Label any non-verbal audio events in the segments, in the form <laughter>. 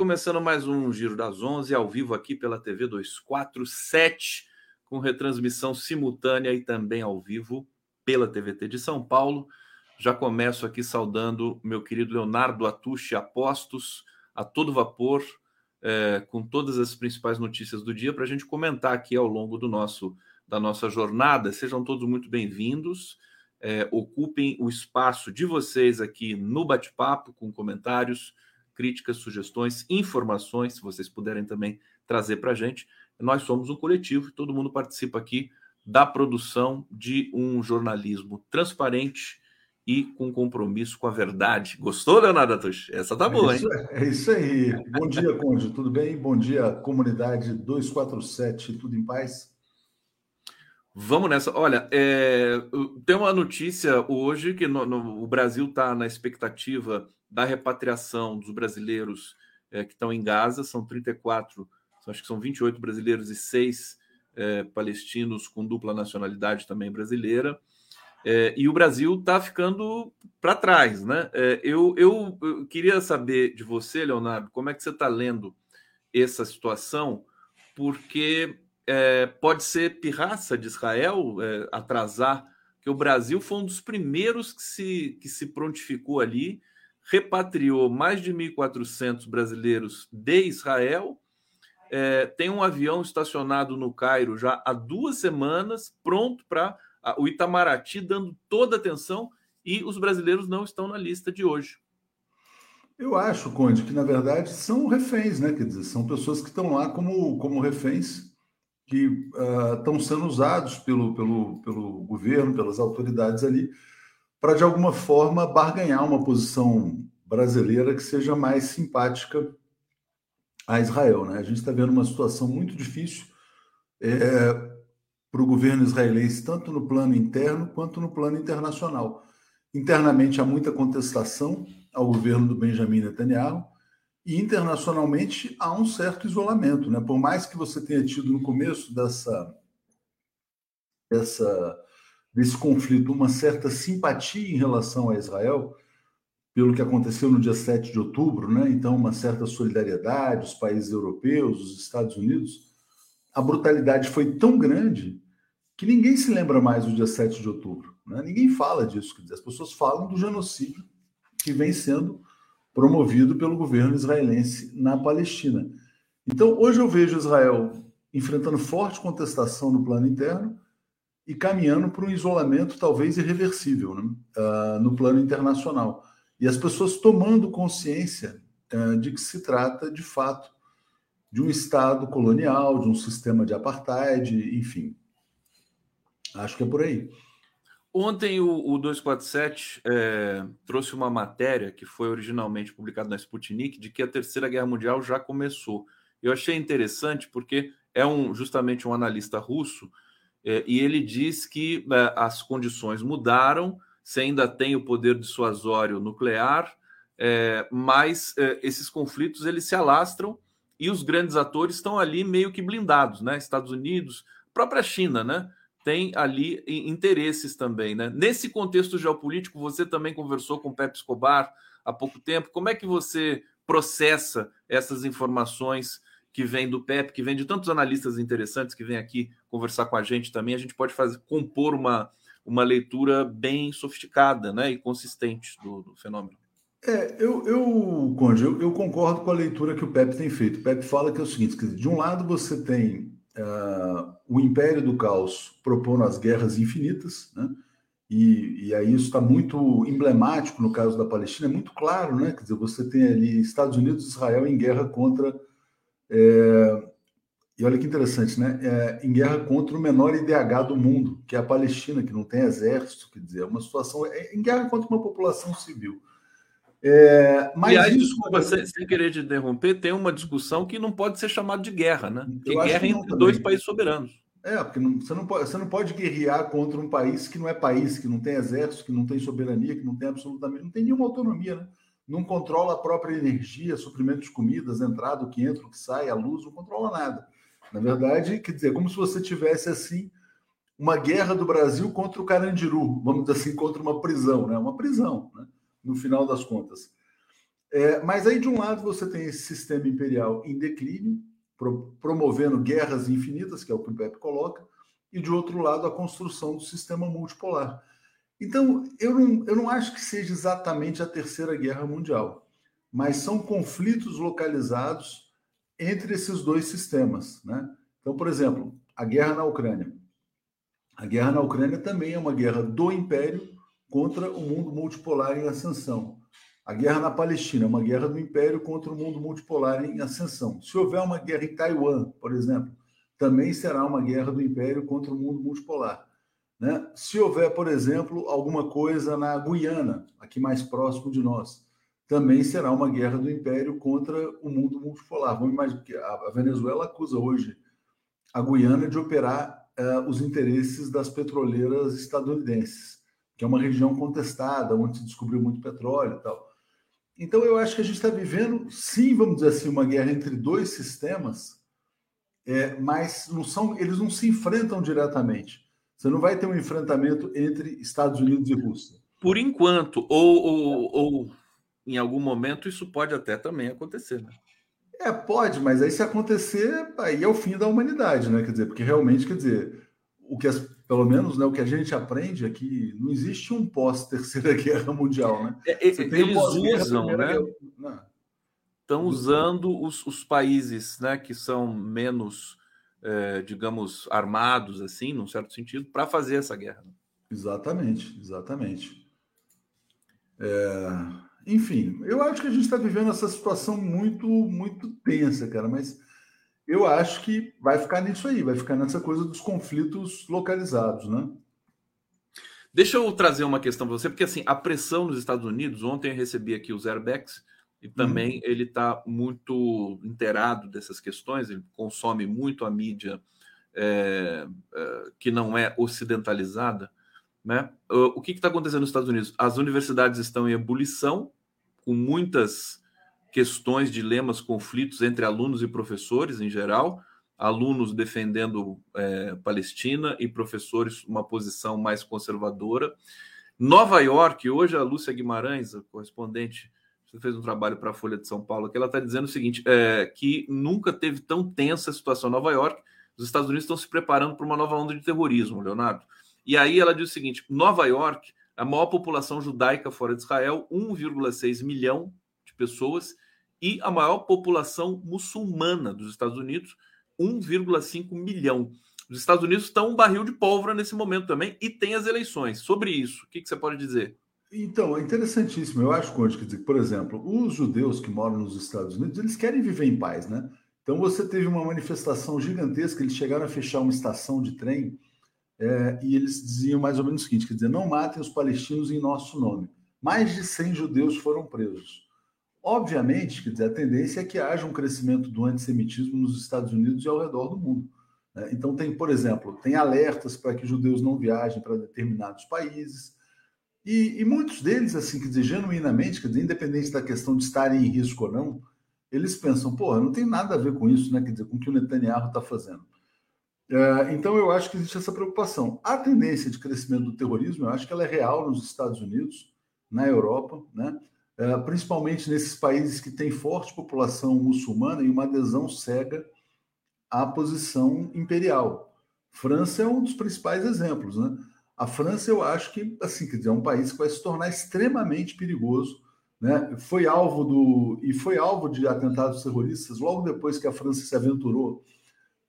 Começando mais um Giro das 11, ao vivo aqui pela TV 247, com retransmissão simultânea e também ao vivo pela TVT de São Paulo. Já começo aqui saudando meu querido Leonardo Atushi Apostos, a todo vapor, é, com todas as principais notícias do dia para a gente comentar aqui ao longo do nosso da nossa jornada. Sejam todos muito bem-vindos é, ocupem o espaço de vocês aqui no bate-papo, com comentários, críticas, sugestões, informações, se vocês puderem também trazer para a gente. Nós somos um coletivo, todo mundo participa aqui da produção de um jornalismo transparente e com compromisso com a verdade. Gostou, Leonardo Atush? Essa tá boa, é isso, hein? É isso aí. Bom dia, Conde. Tudo bem? Bom dia, comunidade 247. Tudo em paz? Vamos nessa. Olha, é, tem uma notícia hoje que no, no, o Brasil está na expectativa da repatriação dos brasileiros é, que estão em Gaza. São 34, acho que são 28 brasileiros e 6 é, palestinos com dupla nacionalidade também brasileira. É, e o Brasil está ficando para trás, né? É, eu, eu, eu queria saber de você, Leonardo, como é que você está lendo essa situação, porque é, pode ser pirraça de Israel é, atrasar, que o Brasil foi um dos primeiros que se, que se prontificou ali, repatriou mais de 1.400 brasileiros de Israel, é, tem um avião estacionado no Cairo já há duas semanas, pronto para o Itamaraty, dando toda atenção, e os brasileiros não estão na lista de hoje. Eu acho, Conde, que na verdade são reféns, né? Quer dizer, são pessoas que estão lá como, como reféns que uh, estão sendo usados pelo, pelo, pelo governo, pelas autoridades ali, para de alguma forma barganhar uma posição brasileira que seja mais simpática a Israel. Né? A gente está vendo uma situação muito difícil é, para o governo israelense, tanto no plano interno quanto no plano internacional. Internamente há muita contestação ao governo do Benjamin Netanyahu, e internacionalmente há um certo isolamento, né? Por mais que você tenha tido no começo dessa, dessa desse conflito uma certa simpatia em relação a Israel, pelo que aconteceu no dia 7 de outubro, né? Então uma certa solidariedade, os países europeus, os Estados Unidos, a brutalidade foi tão grande que ninguém se lembra mais do dia 7 de outubro, né? Ninguém fala disso, quer dizer, as pessoas falam do genocídio que vem sendo promovido pelo governo israelense na Palestina. Então, hoje eu vejo Israel enfrentando forte contestação no plano interno e caminhando para um isolamento talvez irreversível né? uh, no plano internacional. E as pessoas tomando consciência uh, de que se trata, de fato, de um Estado colonial, de um sistema de apartheid, enfim. Acho que é por aí. Ontem o, o 247 é, trouxe uma matéria que foi originalmente publicada na Sputnik de que a Terceira Guerra Mundial já começou. Eu achei interessante porque é um justamente um analista russo e ele diz que é, as condições mudaram, você ainda tem o poder dissuasório nuclear, é, mas é, esses conflitos eles se alastram e os grandes atores estão ali meio que blindados, né? Estados Unidos, própria China, né? tem ali interesses também, né? Nesse contexto geopolítico, você também conversou com o Pepe Escobar há pouco tempo. Como é que você processa essas informações que vêm do Pepe, que vêm de tantos analistas interessantes que vêm aqui conversar com a gente também? A gente pode fazer compor uma, uma leitura bem sofisticada, né, e consistente do, do fenômeno. É, eu, eu Conde, eu, eu, concordo com a leitura que o Pepe tem feito. O Pepe fala que é o seguinte: de um lado você tem uh, o Império do Caos propondo as guerras infinitas, né? E, e aí isso está muito emblemático no caso da Palestina, é muito claro, né? Quer dizer, você tem ali Estados Unidos e Israel em guerra contra. É, e olha que interessante, né? É, em guerra contra o menor IDH do mundo, que é a Palestina, que não tem exército, quer dizer, é uma situação. É, em guerra contra uma população civil. É, mas Aliás, isso... desculpa, sem, sem, querer te interromper, tem uma discussão que não pode ser chamada de guerra, né? Que guerra entre também. dois países soberanos. É, porque não, você, não pode, você não pode guerrear contra um país que não é país, que não tem exército, que não tem soberania, que não tem absolutamente, não tem nenhuma autonomia, né? Não controla a própria energia, suprimento de comidas, entrada, o que entra, o que sai, a luz, não controla nada. Na verdade, quer dizer, como se você tivesse assim uma guerra do Brasil contra o Carandiru, vamos dizer assim, contra uma prisão, né? Uma prisão, né? no final das contas. É, mas aí, de um lado, você tem esse sistema imperial em declínio, pro, promovendo guerras infinitas, que é o que o Pepe coloca, e de outro lado, a construção do sistema multipolar. Então, eu não, eu não acho que seja exatamente a Terceira Guerra Mundial, mas são conflitos localizados entre esses dois sistemas. Né? Então, por exemplo, a guerra na Ucrânia. A guerra na Ucrânia também é uma guerra do Império contra o mundo multipolar em ascensão. A guerra na Palestina é uma guerra do Império contra o mundo multipolar em ascensão. Se houver uma guerra em Taiwan, por exemplo, também será uma guerra do Império contra o mundo multipolar. Né? Se houver, por exemplo, alguma coisa na Guiana, aqui mais próximo de nós, também será uma guerra do Império contra o mundo multipolar. Vamos imaginar que a Venezuela acusa hoje a Guiana de operar uh, os interesses das petroleiras estadunidenses, que é uma região contestada, onde se descobriu muito petróleo e tal. Então, eu acho que a gente está vivendo, sim, vamos dizer assim, uma guerra entre dois sistemas, é, mas não são, eles não se enfrentam diretamente. Você não vai ter um enfrentamento entre Estados Unidos e Rússia. Por enquanto, ou, ou, ou em algum momento, isso pode até também acontecer, né? É, pode, mas aí se acontecer, aí é o fim da humanidade, né? Quer dizer, porque realmente, quer dizer, o que as, pelo menos né, o que a gente aprende é que não existe um pós-terceira <laughs> guerra mundial, né? É, eles um usam, né? Estão usando os, os países né, que são menos é, digamos, armados, assim, num certo sentido, para fazer essa guerra. Exatamente, exatamente. É, enfim, eu acho que a gente está vivendo essa situação muito, muito tensa, cara, mas eu acho que vai ficar nisso aí, vai ficar nessa coisa dos conflitos localizados, né? Deixa eu trazer uma questão para você, porque assim, a pressão nos Estados Unidos, ontem eu recebi aqui os airbags, e também uhum. ele está muito inteirado dessas questões, ele consome muito a mídia é, é, que não é ocidentalizada. Né? O que está acontecendo nos Estados Unidos? As universidades estão em ebulição, com muitas questões, dilemas, conflitos entre alunos e professores em geral, alunos defendendo é, Palestina e professores uma posição mais conservadora. Nova York, hoje a Lúcia Guimarães, a correspondente fez um trabalho para a Folha de São Paulo, que ela está dizendo o seguinte: é, que nunca teve tão tensa a situação em Nova York. Os Estados Unidos estão se preparando para uma nova onda de terrorismo, Leonardo. E aí ela diz o seguinte: Nova York, a maior população judaica fora de Israel, 1,6 milhão de pessoas, e a maior população muçulmana dos Estados Unidos, 1,5 milhão. Os Estados Unidos estão um barril de pólvora nesse momento também e tem as eleições. Sobre isso, o que, que você pode dizer? Então, é interessantíssimo. Eu acho, Conde, que dizer, por exemplo, os judeus que moram nos Estados Unidos, eles querem viver em paz, né? Então, você teve uma manifestação gigantesca, eles chegaram a fechar uma estação de trem é, e eles diziam mais ou menos o seguinte, quer dizer, não matem os palestinos em nosso nome. Mais de 100 judeus foram presos. Obviamente, quer dizer, a tendência é que haja um crescimento do antissemitismo nos Estados Unidos e ao redor do mundo. Né? Então, tem, por exemplo, tem alertas para que judeus não viajem para determinados países, e, e, muitos deles, assim, quer dizer, genuinamente, quer dizer, independente da questão de estarem em risco ou não, eles pensam, porra, não tem nada a ver com isso, né? Quer dizer, com o que o Netanyahu está fazendo. É, então, eu acho que existe essa preocupação. A tendência de crescimento do terrorismo, eu acho que ela é real nos Estados Unidos, na Europa, né? É, principalmente nesses países que têm forte população muçulmana e uma adesão cega à posição imperial. França é um dos principais exemplos, né? A França, eu acho que, assim, quer dizer, é um país que vai se tornar extremamente perigoso, né? Foi alvo do e foi alvo de atentados terroristas logo depois que a França se aventurou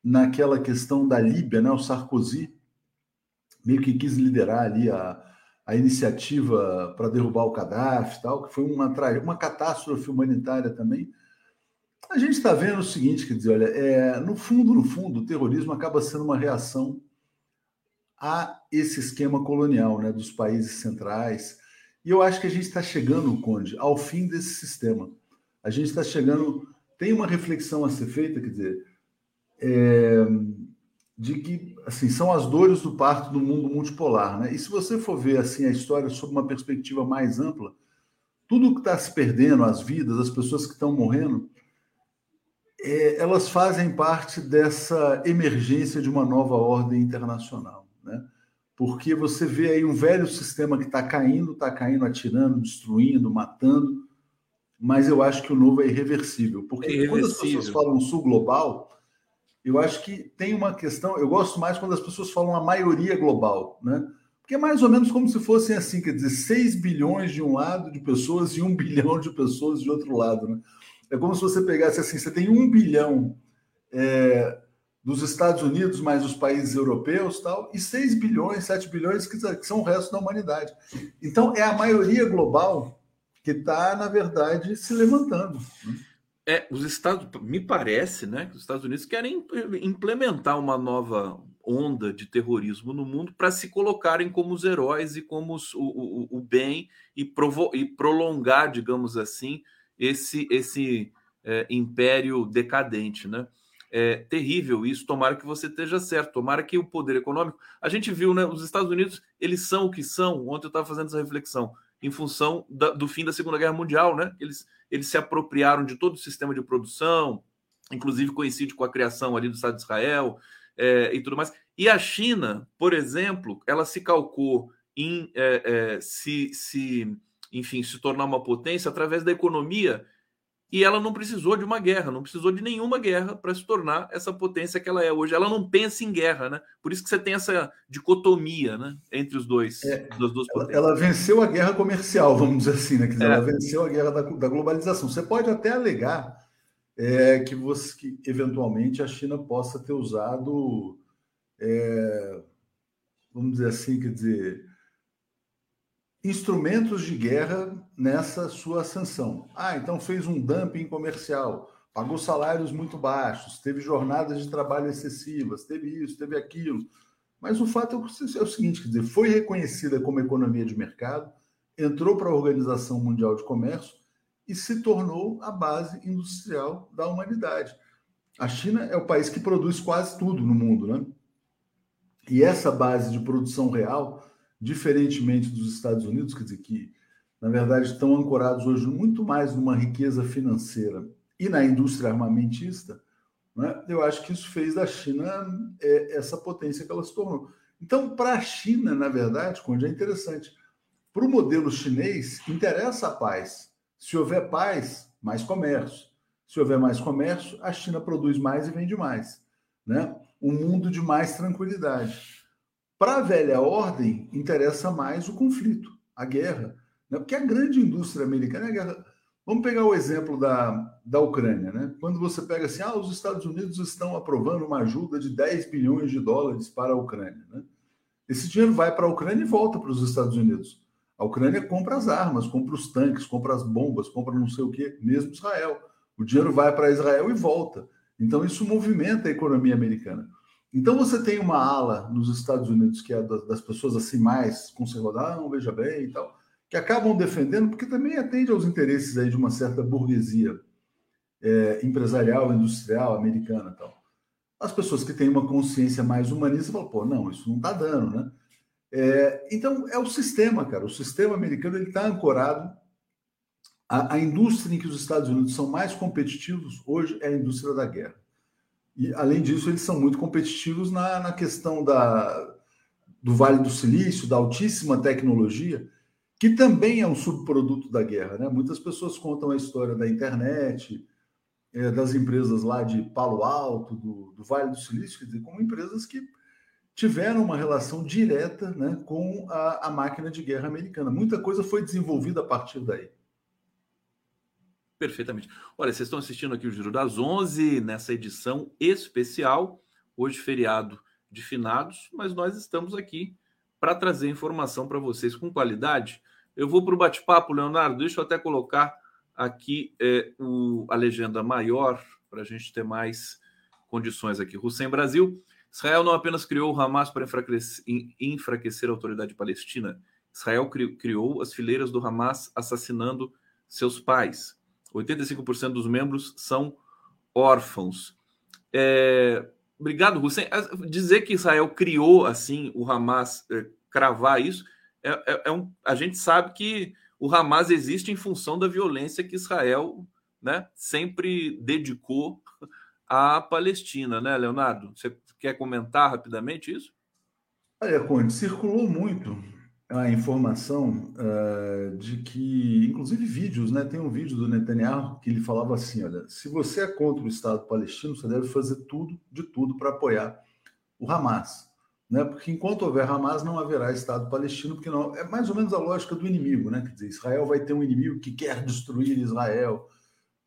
naquela questão da Líbia, né? O Sarkozy meio que quis liderar ali a, a iniciativa para derrubar o Gaddafi, tal, que foi uma uma catástrofe humanitária também. A gente está vendo o seguinte, quer dizer, olha, é, no fundo, no fundo, o terrorismo acaba sendo uma reação a esse esquema colonial né, dos países centrais. E eu acho que a gente está chegando, Conde, ao fim desse sistema. A gente está chegando. Tem uma reflexão a ser feita, quer dizer, é, de que assim são as dores do parto do mundo multipolar, né? E se você for ver assim a história sob uma perspectiva mais ampla, tudo que está se perdendo, as vidas, as pessoas que estão morrendo, é, elas fazem parte dessa emergência de uma nova ordem internacional né? Porque você vê aí um velho sistema que está caindo, está caindo, atirando, destruindo, matando, mas eu acho que o novo é irreversível. Porque é irreversível. quando as pessoas falam sul global, eu acho que tem uma questão. Eu gosto mais quando as pessoas falam a maioria global, né? Porque é mais ou menos como se fossem assim, quer dizer, 6 bilhões de um lado de pessoas e 1 <laughs> bilhão de pessoas de outro lado, né? É como se você pegasse assim, você tem 1 bilhão é, dos Estados Unidos mais os países europeus tal, e 6 bilhões, 7 bilhões que, são o resto da humanidade. Então, é a maioria global que está, na verdade, se levantando. Né? É, os Estados, me parece, né, que os Estados Unidos querem implementar uma nova onda de terrorismo no mundo para se colocarem como os heróis e como os, o, o, o, bem e, provo, e prolongar, digamos assim, esse esse é, império decadente, né? É terrível isso. Tomara que você esteja certo. Tomara que o poder econômico. A gente viu, né? Os Estados Unidos eles são o que são. Ontem eu estava fazendo essa reflexão em função da, do fim da Segunda Guerra Mundial, né? Eles, eles se apropriaram de todo o sistema de produção, inclusive coincide com a criação ali do Estado de Israel é, e tudo mais. E a China, por exemplo, ela se calcou em é, é, se, se, enfim, se tornar uma potência através da economia e ela não precisou de uma guerra, não precisou de nenhuma guerra para se tornar essa potência que ela é hoje. Ela não pensa em guerra, né? Por isso que você tem essa dicotomia, né, entre os dois, é, ela, ela, venceu a guerra comercial, vamos dizer assim, né? Dizer, é. Ela venceu a guerra da, da globalização. Você pode até alegar é, que você, que eventualmente a China possa ter usado, é, vamos dizer assim, quer dizer instrumentos de guerra nessa sua ascensão. Ah, então fez um dumping comercial, pagou salários muito baixos, teve jornadas de trabalho excessivas, teve isso, teve aquilo. Mas o fato é, é o seguinte, quer dizer, foi reconhecida como economia de mercado, entrou para a Organização Mundial de Comércio e se tornou a base industrial da humanidade. A China é o país que produz quase tudo no mundo, né? E essa base de produção real diferentemente dos Estados Unidos, quer dizer, que na verdade estão ancorados hoje muito mais numa riqueza financeira e na indústria armamentista, né? eu acho que isso fez da China é, essa potência que ela se tornou. Então, para a China, na verdade, onde é interessante, para o modelo chinês, interessa a paz. Se houver paz, mais comércio. Se houver mais comércio, a China produz mais e vende mais. Né? Um mundo de mais tranquilidade. Para a velha ordem, interessa mais o conflito, a guerra. Né? Porque a grande indústria americana é a guerra. Vamos pegar o exemplo da, da Ucrânia. Né? Quando você pega assim, ah, os Estados Unidos estão aprovando uma ajuda de 10 bilhões de dólares para a Ucrânia. Né? Esse dinheiro vai para a Ucrânia e volta para os Estados Unidos. A Ucrânia compra as armas, compra os tanques, compra as bombas, compra não sei o quê, mesmo Israel. O dinheiro vai para Israel e volta. Então, isso movimenta a economia americana. Então você tem uma ala nos Estados Unidos que é das pessoas assim mais conservadoras, ah, veja bem e tal, que acabam defendendo porque também atende aos interesses aí de uma certa burguesia é, empresarial, industrial, americana, tal. As pessoas que têm uma consciência mais humanista falam, pô, não, isso não está dando, né? É, então é o sistema, cara. O sistema americano ele está ancorado. A indústria em que os Estados Unidos são mais competitivos hoje é a indústria da guerra. E, além disso, eles são muito competitivos na, na questão da, do Vale do Silício, da altíssima tecnologia, que também é um subproduto da guerra. Né? Muitas pessoas contam a história da internet, é, das empresas lá de Palo Alto, do, do Vale do Silício, quer dizer, como empresas que tiveram uma relação direta né, com a, a máquina de guerra americana. Muita coisa foi desenvolvida a partir daí. Perfeitamente. Olha, vocês estão assistindo aqui o Giro das 11 nessa edição especial, hoje feriado de finados, mas nós estamos aqui para trazer informação para vocês com qualidade. Eu vou para o bate-papo, Leonardo, deixa eu até colocar aqui é, o, a legenda maior para a gente ter mais condições aqui. Hussein Brasil. Israel não apenas criou o Hamas para enfraquecer, enfraquecer a autoridade palestina, Israel criou as fileiras do Hamas assassinando seus pais. 85% dos membros são órfãos. É, obrigado, Hussein. Dizer que Israel criou assim o Hamas, é, cravar isso, é, é, é, um, a gente sabe que o Hamas existe em função da violência que Israel né, sempre dedicou à Palestina, né, Leonardo? Você quer comentar rapidamente isso? Olha, Conde, circulou muito a informação uh, de que, inclusive vídeos, né? Tem um vídeo do Netanyahu que ele falava assim: olha, se você é contra o Estado palestino, você deve fazer tudo, de tudo, para apoiar o Hamas. Né? Porque enquanto houver Hamas, não haverá Estado palestino, porque não. É mais ou menos a lógica do inimigo, né? Quer dizer, Israel vai ter um inimigo que quer destruir Israel.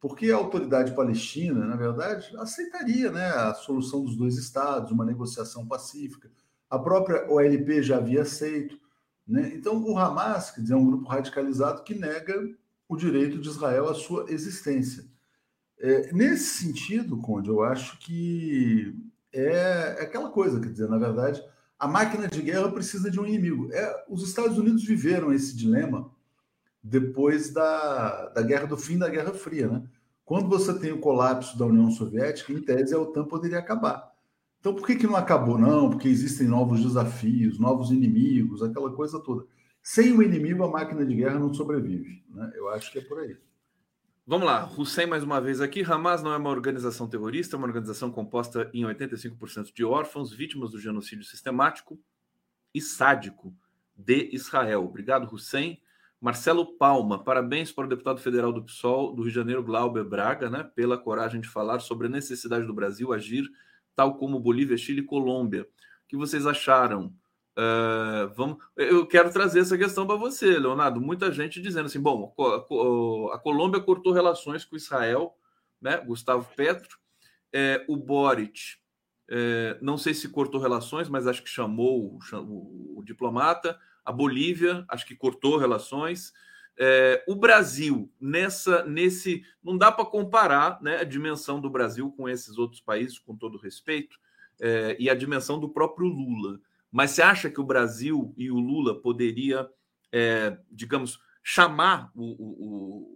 Porque a autoridade palestina, na verdade, aceitaria né, a solução dos dois estados, uma negociação pacífica. A própria OLP já havia aceito. Né? Então, o Hamas, quer dizer, é um grupo radicalizado que nega o direito de Israel à sua existência. É, nesse sentido, Conde, eu acho que é, é, aquela coisa, quer dizer, na verdade, a máquina de guerra precisa de um inimigo. É, os Estados Unidos viveram esse dilema depois da, da guerra do fim da Guerra Fria, né? Quando você tem o colapso da União Soviética, em tese a OTAN poderia acabar. Então, por que, que não acabou? Não, porque existem novos desafios, novos inimigos, aquela coisa toda. Sem o inimigo, a máquina de guerra não sobrevive. Né? Eu acho que é por aí. Vamos lá, Hussein mais uma vez aqui. Hamas não é uma organização terrorista, é uma organização composta em 85% de órfãos, vítimas do genocídio sistemático e sádico de Israel. Obrigado, Hussein. Marcelo Palma, parabéns para o deputado federal do PSOL do Rio de Janeiro, Glauber Braga, né, pela coragem de falar sobre a necessidade do Brasil agir tal como Bolívia, Chile e Colômbia. O que vocês acharam? Uh, vamos, eu quero trazer essa questão para você, Leonardo. Muita gente dizendo assim: bom, a, Colômbia cortou relações com Israel, né? Gustavo Petro, é, o Boric, é, não sei se cortou relações, mas acho que chamou o, o, o diplomata. A Bolívia, acho que cortou relações. É, o Brasil nessa nesse não dá para comparar né, a dimensão do Brasil com esses outros países com todo respeito é, e a dimensão do próprio Lula. Mas você acha que o Brasil e o Lula poderia é, digamos chamar o, o,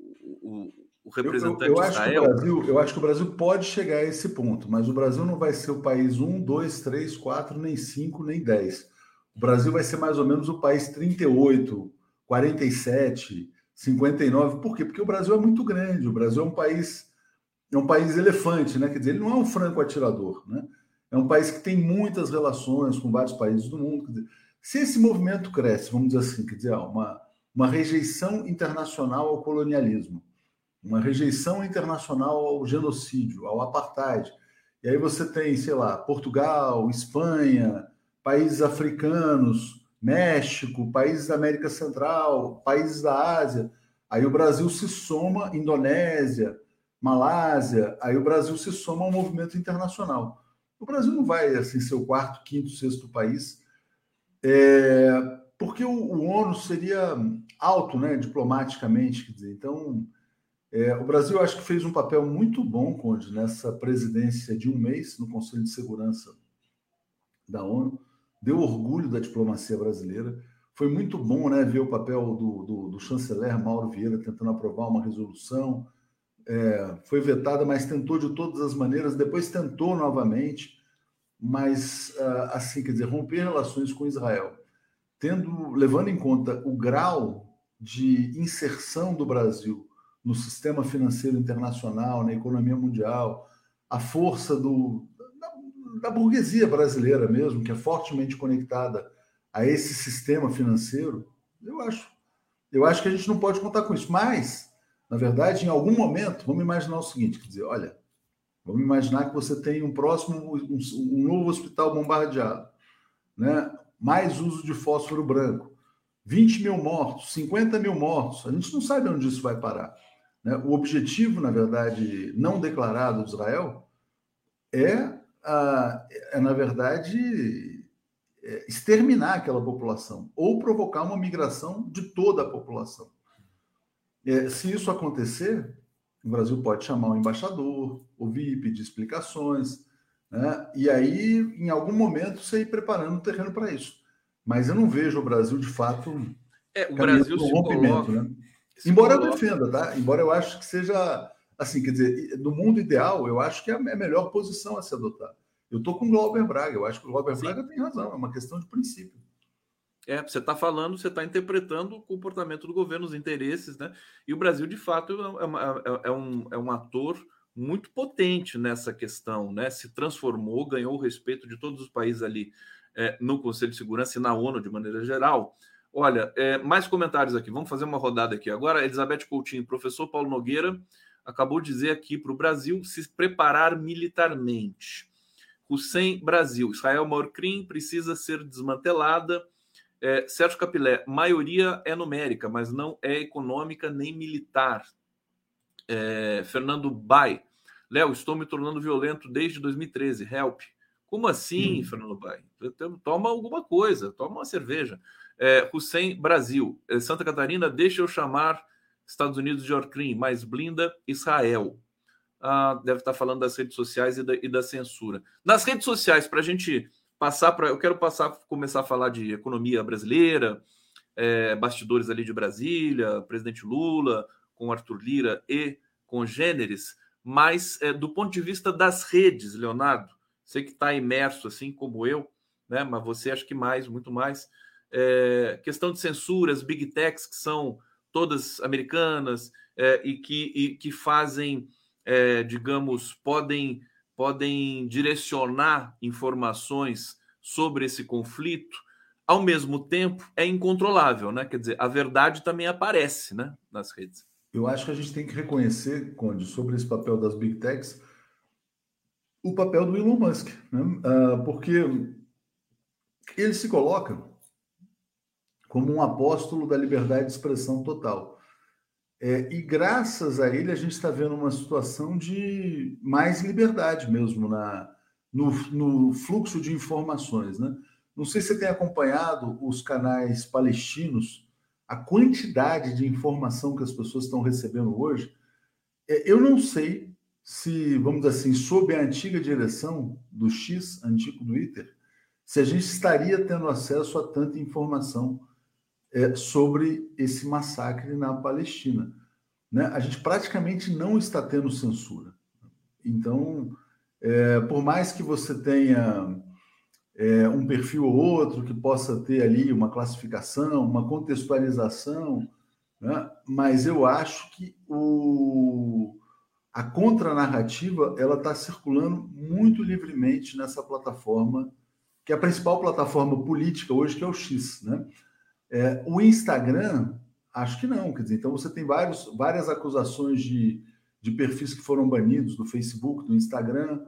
o, o representante eu, eu, eu de Israel? Brasil, eu acho que o Brasil pode chegar a esse ponto mas o Brasil não vai ser o país 1, 2, 3, 4, nem 5, nem 10 o Brasil vai ser mais ou menos o país 38 47, 59. Por quê? Porque o Brasil é muito grande, o Brasil é um país é um país elefante, né? Quer dizer, ele não é um franco atirador, né? É um país que tem muitas relações com vários países do mundo. Dizer, se esse movimento cresce, vamos dizer assim, quer dizer, uma, uma rejeição internacional ao colonialismo, uma rejeição internacional ao genocídio, ao apartheid, e aí você tem, sei lá, Portugal, Espanha, países africanos, México, países da América Central, países da Ásia. Aí o Brasil se soma, Indonésia, Malásia, aí o Brasil se soma ao movimento internacional. O Brasil não vai assim, ser o quarto, quinto, sexto país, é, porque o, o ONU seria alto, né, diplomaticamente. Quer dizer, então, é, o Brasil acho que fez um papel muito bom, Conde, nessa presidência de um mês no Conselho de Segurança da ONU deu orgulho da diplomacia brasileira. Foi muito bom né, ver o papel do, do, do chanceler Mauro Vieira tentando aprovar uma resolução. É, foi vetada, mas tentou de todas as maneiras, depois tentou novamente, mas ah, assim, quer dizer, romper relações com Israel, tendo, levando em conta o grau de inserção do Brasil no sistema financeiro internacional, na economia mundial, a força do, da burguesia brasileira mesmo, que é fortemente conectada a esse sistema financeiro, eu acho. Eu acho que a gente não pode contar com isso. Mas, na verdade, em algum momento, vamos imaginar o seguinte: quer dizer, olha, vamos imaginar que você tem um próximo, um, um novo hospital bombardeado, né? mais uso de fósforo branco, 20 mil mortos, 50 mil mortos, a gente não sabe onde isso vai parar. Né? O objetivo, na verdade, não declarado de Israel é é, na verdade, é, exterminar aquela população ou provocar uma migração de toda a população. É, se isso acontecer, o Brasil pode chamar o embaixador, ouvir, pedir explicações, né? e aí, em algum momento, você ir preparando o terreno para isso. Mas eu não vejo o Brasil, de fato, é, o Brasil se rompimento. Coloca, né? Embora coloca... eu defenda, tá? Embora eu acho que seja assim, quer dizer, no mundo ideal, eu acho que é a melhor posição a se adotar. Eu estou com o Glauber Braga, eu acho que o Glauber Sim. Braga tem razão, é uma questão de princípio. É, você está falando, você está interpretando o comportamento do governo, os interesses, né? E o Brasil, de fato, é, uma, é, é, um, é um ator muito potente nessa questão, né? Se transformou, ganhou o respeito de todos os países ali é, no Conselho de Segurança e na ONU de maneira geral. Olha, é, mais comentários aqui. Vamos fazer uma rodada aqui. Agora, Elizabeth Coutinho, professor Paulo Nogueira acabou de dizer aqui para o Brasil se preparar militarmente. Hussein Brasil, Israel maior crime, precisa ser desmantelada. É, Sérgio Capilé, maioria é numérica, mas não é econômica nem militar. É, Fernando Bai, Léo, estou me tornando violento desde 2013. Help. Como assim, hum. Fernando Bai? Toma alguma coisa, toma uma cerveja. É, Hussein Brasil, é, Santa Catarina, deixa eu chamar Estados Unidos de Orcrim, mais blinda Israel. Ah, deve estar falando das redes sociais e da, e da censura. Nas redes sociais, para a gente passar para. Eu quero passar, começar a falar de economia brasileira, é, bastidores ali de Brasília, presidente Lula, com Arthur Lira e com Gêneres, mas é, do ponto de vista das redes, Leonardo, você que está imerso assim como eu, né? Mas você acho que mais, muito mais é, questão de censuras, big techs, que são todas americanas é, e, que, e que fazem, é, digamos, podem, podem direcionar informações sobre esse conflito, ao mesmo tempo é incontrolável, né? Quer dizer, a verdade também aparece né, nas redes. Eu acho que a gente tem que reconhecer, Conde, sobre esse papel das big techs, o papel do Elon Musk, né? Uh, porque ele se coloca como um apóstolo da liberdade de expressão total. É, e graças a ele, a gente está vendo uma situação de mais liberdade mesmo na, no, no, fluxo de informações. Né? Não sei se você tem acompanhado os canais palestinos, a quantidade de informação que as pessoas estão recebendo hoje. É, eu não sei se, vamos dizer assim, sob a antiga direção do X, antigo Twitter, se a gente estaria tendo acesso a tanta informação é, sobre esse massacre na Palestina. Né? A gente praticamente não está tendo censura. Então, é, por mais que você tenha é, um perfil ou outro que possa ter ali uma classificação, uma contextualização, né? mas eu acho que o, a contranarrativa ela está circulando muito livremente nessa plataforma, que é a principal plataforma política hoje, que é o X. Né? É, o Instagram, acho que não. Quer dizer, então você tem vários, várias acusações de, de perfis que foram banidos do Facebook, do Instagram.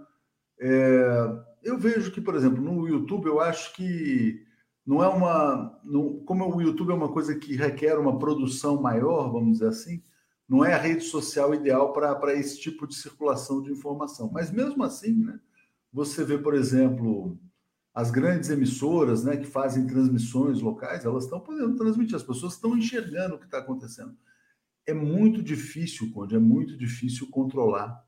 É, eu vejo que, por exemplo, no YouTube, eu acho que não é uma. Não, como o YouTube é uma coisa que requer uma produção maior, vamos dizer assim, não é a rede social ideal para esse tipo de circulação de informação. Mas mesmo assim, né, você vê, por exemplo, as grandes emissoras né, que fazem transmissões locais, elas estão podendo transmitir, as pessoas estão enxergando o que está acontecendo. É muito difícil, Conde, é muito difícil controlar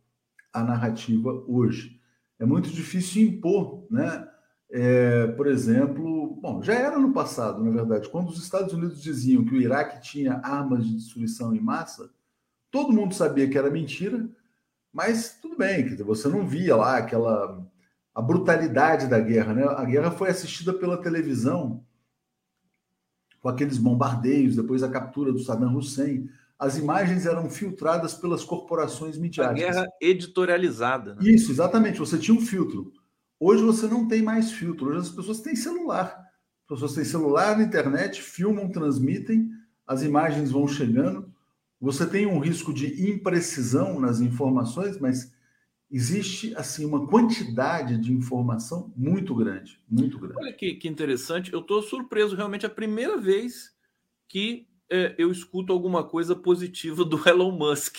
a narrativa hoje. É muito difícil impor, né? É, por exemplo, bom, já era no passado, na verdade, quando os Estados Unidos diziam que o Iraque tinha armas de destruição em massa, todo mundo sabia que era mentira, mas tudo bem, você não via lá aquela a brutalidade da guerra. Né? A guerra foi assistida pela televisão, com aqueles bombardeios, depois a captura do Saddam Hussein. As imagens eram filtradas pelas corporações midiáticas. A guerra editorializada. Né? Isso, exatamente. Você tinha um filtro. Hoje você não tem mais filtro. Hoje as pessoas têm celular. As pessoas têm celular na internet, filmam, transmitem, as imagens vão chegando. Você tem um risco de imprecisão nas informações, mas existe assim uma quantidade de informação muito grande, muito grande. Olha que, que interessante, eu estou surpreso realmente a primeira vez que é, eu escuto alguma coisa positiva do <laughs> Elon Musk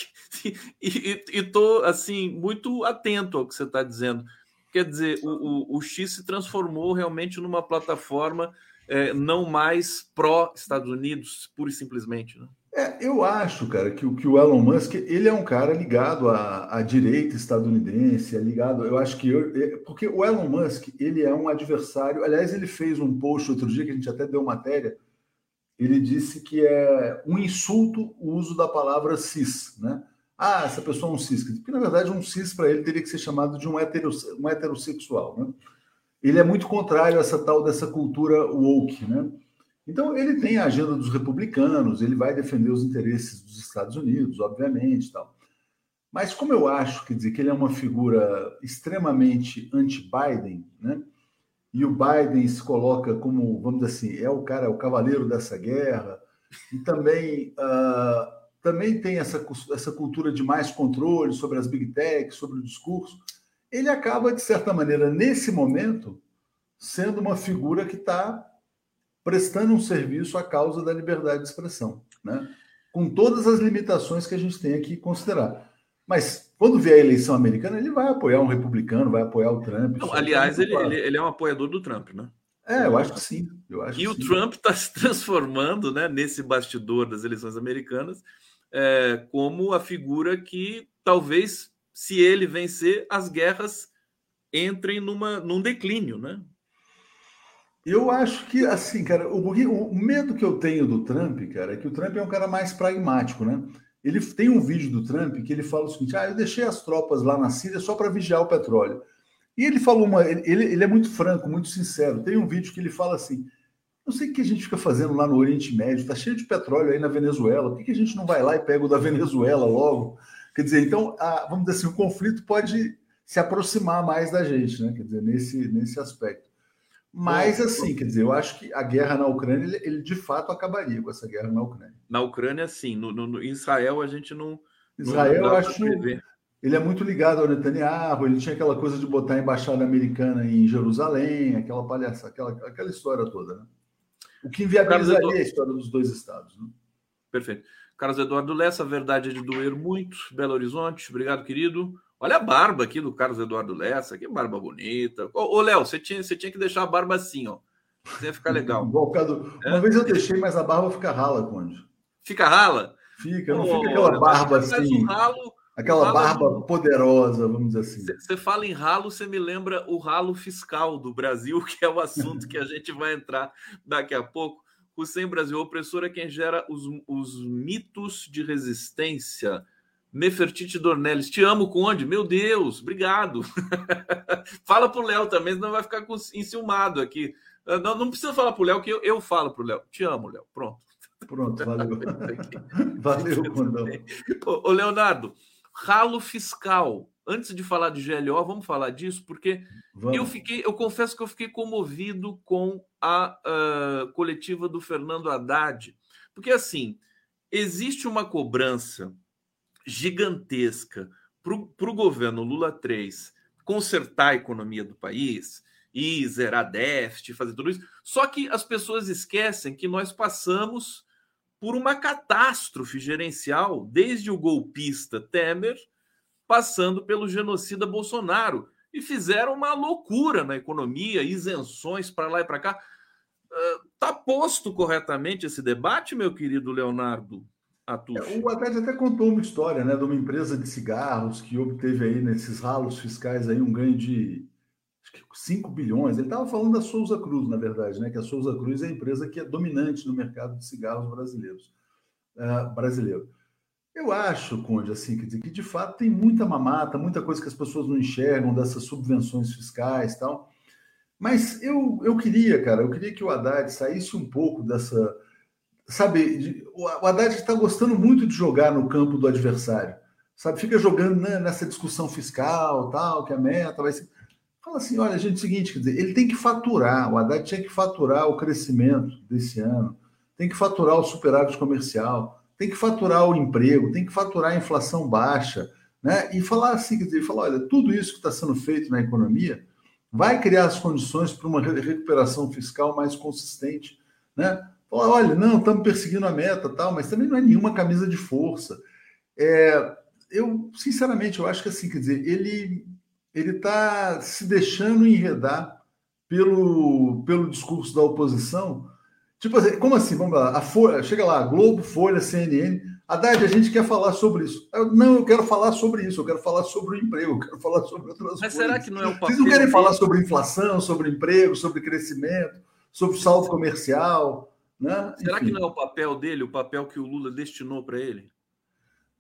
e estou assim muito atento ao que você está dizendo. Quer dizer, o, o, o, X se transformou realmente numa plataforma é, não mais pró Estados Unidos, pura e simplesmente, né? É, eu acho, cara, que, que o Elon Musk ele é um cara ligado à, à direita estadunidense, é ligado. Eu acho que eu, é, porque o Elon Musk ele é um adversário. Aliás, ele fez um post outro dia que a gente até deu matéria. Ele disse que é um insulto o uso da palavra cis, né? Ah, essa pessoa é um cis, porque na verdade um cis para ele teria que ser chamado de um, heterosse um heterossexual, né? Ele é muito contrário a essa tal dessa cultura woke, né? Então, ele tem a agenda dos republicanos, ele vai defender os interesses dos Estados Unidos, obviamente, tal. Mas como eu acho, quer dizer, que ele é uma figura extremamente anti-Biden, né? e o Biden se coloca como, vamos dizer assim, é o cara, é o cavaleiro dessa guerra, e também, uh, também tem essa, essa cultura de mais controle sobre as big techs, sobre o discurso, ele acaba, de certa maneira, nesse momento, sendo uma figura que está prestando um serviço à causa da liberdade de expressão, né? com todas as limitações que a gente tem aqui que considerar. Mas quando vier a eleição americana, ele vai apoiar um republicano, vai apoiar o Trump. Não, aliás, ele, ele, ele, é um apoiador do Trump, né? É, eu acho que sim. Eu acho e o sim. Trump está se transformando né, nesse bastidor das eleições americanas é, como a figura que talvez, se ele vencer, as guerras entrem numa, num declínio, né? Eu acho que, assim, cara, o, o medo que eu tenho do Trump, cara, é que o Trump é um cara mais pragmático, né? Ele tem um vídeo do Trump que ele fala o seguinte: ah, eu deixei as tropas lá na Síria só para vigiar o petróleo. E ele falou uma. Ele, ele é muito franco, muito sincero. Tem um vídeo que ele fala assim: não sei o que a gente fica fazendo lá no Oriente Médio, está cheio de petróleo aí na Venezuela, por que, que a gente não vai lá e pega o da Venezuela logo? Quer dizer, então, a, vamos dizer assim, o conflito pode se aproximar mais da gente, né? Quer dizer, nesse, nesse aspecto. Mas, assim, quer dizer, eu acho que a guerra na Ucrânia, ele, ele de fato acabaria com essa guerra na Ucrânia. Na Ucrânia, sim. No, no, no Israel, a gente não. Israel, não eu acho. Ele é muito ligado ao Netanyahu, ele tinha aquela coisa de botar a embaixada americana em Jerusalém, aquela palhaça, aquela, aquela história toda, né? O que inviabilizaria Eduardo... a história dos dois estados. Né? Perfeito. Carlos Eduardo Lessa, a verdade é de doer muito. Belo Horizonte, obrigado, querido. Olha a barba aqui do Carlos Eduardo Lessa, que barba bonita. Ô, ô Léo, você tinha, você tinha que deixar a barba assim, ó. Você ia ficar legal. <laughs> É? Uma vez eu deixei, mas a barba fica rala, Conde. Fica rala? Fica, não fica aquela barba assim. Ralo, aquela barba é... poderosa, vamos dizer assim. Você fala em ralo, você me lembra o ralo fiscal do Brasil, <laughs> que é o assunto que a gente vai entrar daqui a pouco. O Sem Brasil opressor é quem gera os, os mitos de resistência Nefertiti Dornelles, te amo, Conde. Meu Deus, obrigado. <laughs> Fala pro Léo também, senão vai ficar enciumado aqui. Ah, não, não precisa falar pro Léo, que eu, eu falo pro Léo. Te amo, Léo. Pronto. Pronto, valeu. <laughs> <laughs> valeu, Condão. Ô, Leonardo, ralo fiscal. Antes de falar de GLO, vamos falar disso, porque vamos. eu fiquei, eu confesso que eu fiquei comovido com a uh, coletiva do Fernando Haddad. Porque assim, existe uma cobrança gigantesca para o governo Lula 3 consertar a economia do país e zerar déficit, fazer tudo isso. Só que as pessoas esquecem que nós passamos por uma catástrofe gerencial, desde o golpista Temer, passando pelo genocida Bolsonaro, e fizeram uma loucura na economia, isenções para lá e para cá. Está uh, posto corretamente esse debate, meu querido Leonardo? É, o Haddad até contou uma história né, de uma empresa de cigarros que obteve aí nesses ralos fiscais aí um ganho de acho que 5 bilhões. Ele estava falando da Souza Cruz, na verdade, né? Que a Souza Cruz é a empresa que é dominante no mercado de cigarros brasileiros. Uh, brasileiro. Eu acho, Conde, assim, quer dizer, que de fato tem muita mamata, muita coisa que as pessoas não enxergam dessas subvenções fiscais tal. Mas eu, eu queria, cara, eu queria que o Haddad saísse um pouco dessa sabe, o Haddad está gostando muito de jogar no campo do adversário, sabe? Fica jogando né, nessa discussão fiscal, tal, que a meta vai ser. Fala assim: olha, gente, é o seguinte, quer dizer, ele tem que faturar, o Haddad tinha que faturar o crescimento desse ano, tem que faturar o superávit comercial, tem que faturar o emprego, tem que faturar a inflação baixa, né? E falar assim, quer dizer, falar: olha, tudo isso que está sendo feito na economia vai criar as condições para uma recuperação fiscal mais consistente, né? Olha, não, estamos perseguindo a meta, tal, mas também não é nenhuma camisa de força. É, eu, sinceramente, eu acho que assim, quer dizer, ele ele está se deixando enredar pelo, pelo discurso da oposição. Tipo assim, como assim? Vamos lá, a Folha, chega lá, Globo, Folha, CNN. Haddad, a gente quer falar sobre isso. Eu, não, eu quero falar sobre isso, eu quero falar sobre o emprego, eu quero falar sobre outras Mas coisas. Mas será que não é o papel? Vocês não querem falar sobre inflação, sobre emprego, sobre crescimento, sobre saldo comercial? Né? Será Enfim. que não é o papel dele, o papel que o Lula destinou para ele?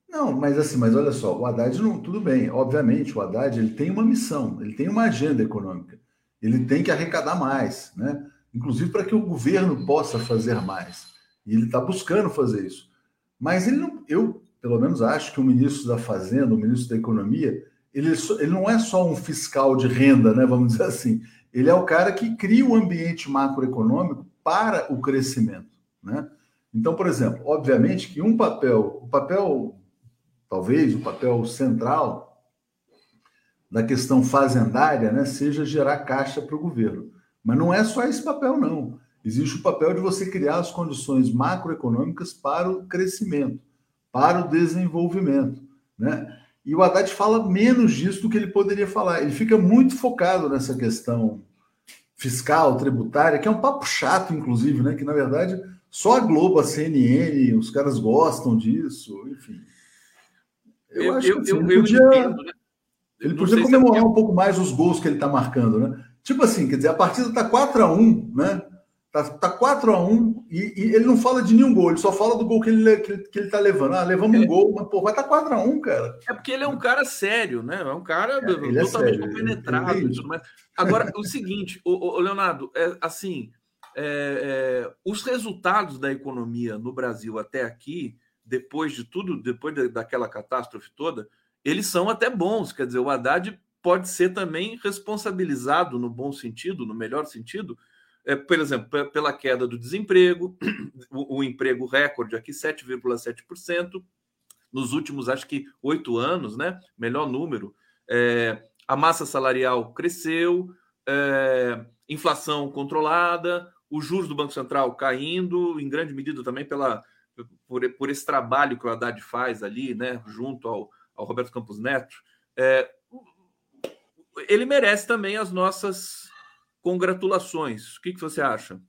Não, mas assim, mas olha só, o Haddad não, tudo bem, obviamente, o Haddad ele tem uma missão, ele tem uma agenda econômica, ele tem que arrecadar mais, né? Inclusive para que o governo possa fazer mais. E ele está buscando fazer isso. Mas ele não, eu pelo menos acho que o ministro da Fazenda, o ministro da Economia, ele, ele não é só um fiscal de renda, né? Vamos dizer assim. ele é o cara que cria o ambiente macroeconômico para o crescimento. Né? Então, por exemplo, obviamente que um papel, o papel, talvez o papel central da questão fazendária né, seja gerar caixa para o governo. Mas não é só esse papel, não. Existe o papel de você criar as condições macroeconômicas para o crescimento, para o desenvolvimento. Né? E o Haddad fala menos disso do que ele poderia falar. Ele fica muito focado nessa questão fiscal, tributária, que é um papo chato, inclusive, né? Que na verdade só a Globo, a CNN, os caras gostam disso, enfim. Eu, eu acho que assim, eu, ele podia, entendo, né? ele podia comemorar se é... um pouco mais os gols que ele está marcando, né? Tipo assim, quer dizer, a partida está 4 a 1 né? Tá, tá 4 a 1 e, e, ele não fala de nenhum gol, ele só fala do gol que ele, que, que ele tá levando. Ah, levamos é. um gol, mas pô, vai estar tá 4 a 1 cara. É porque ele é um cara sério, né? É um cara é, ele totalmente é compenetrado. Agora, o seguinte, o, o Leonardo, é assim, é, é, os resultados da economia no Brasil até aqui, depois de tudo, depois de, daquela catástrofe toda, eles são até bons. Quer dizer, o Haddad pode ser também responsabilizado no bom sentido, no melhor sentido, é, por exemplo, pela queda do desemprego, <clears throat> o, o emprego recorde aqui 7,7%, nos últimos, acho que, oito anos, né? Melhor número. É, a massa salarial cresceu, é, inflação controlada, os juros do Banco Central caindo, em grande medida também pela, por, por esse trabalho que o Haddad faz ali, né, junto ao, ao Roberto Campos Neto. É, ele merece também as nossas congratulações. O que, que você acha?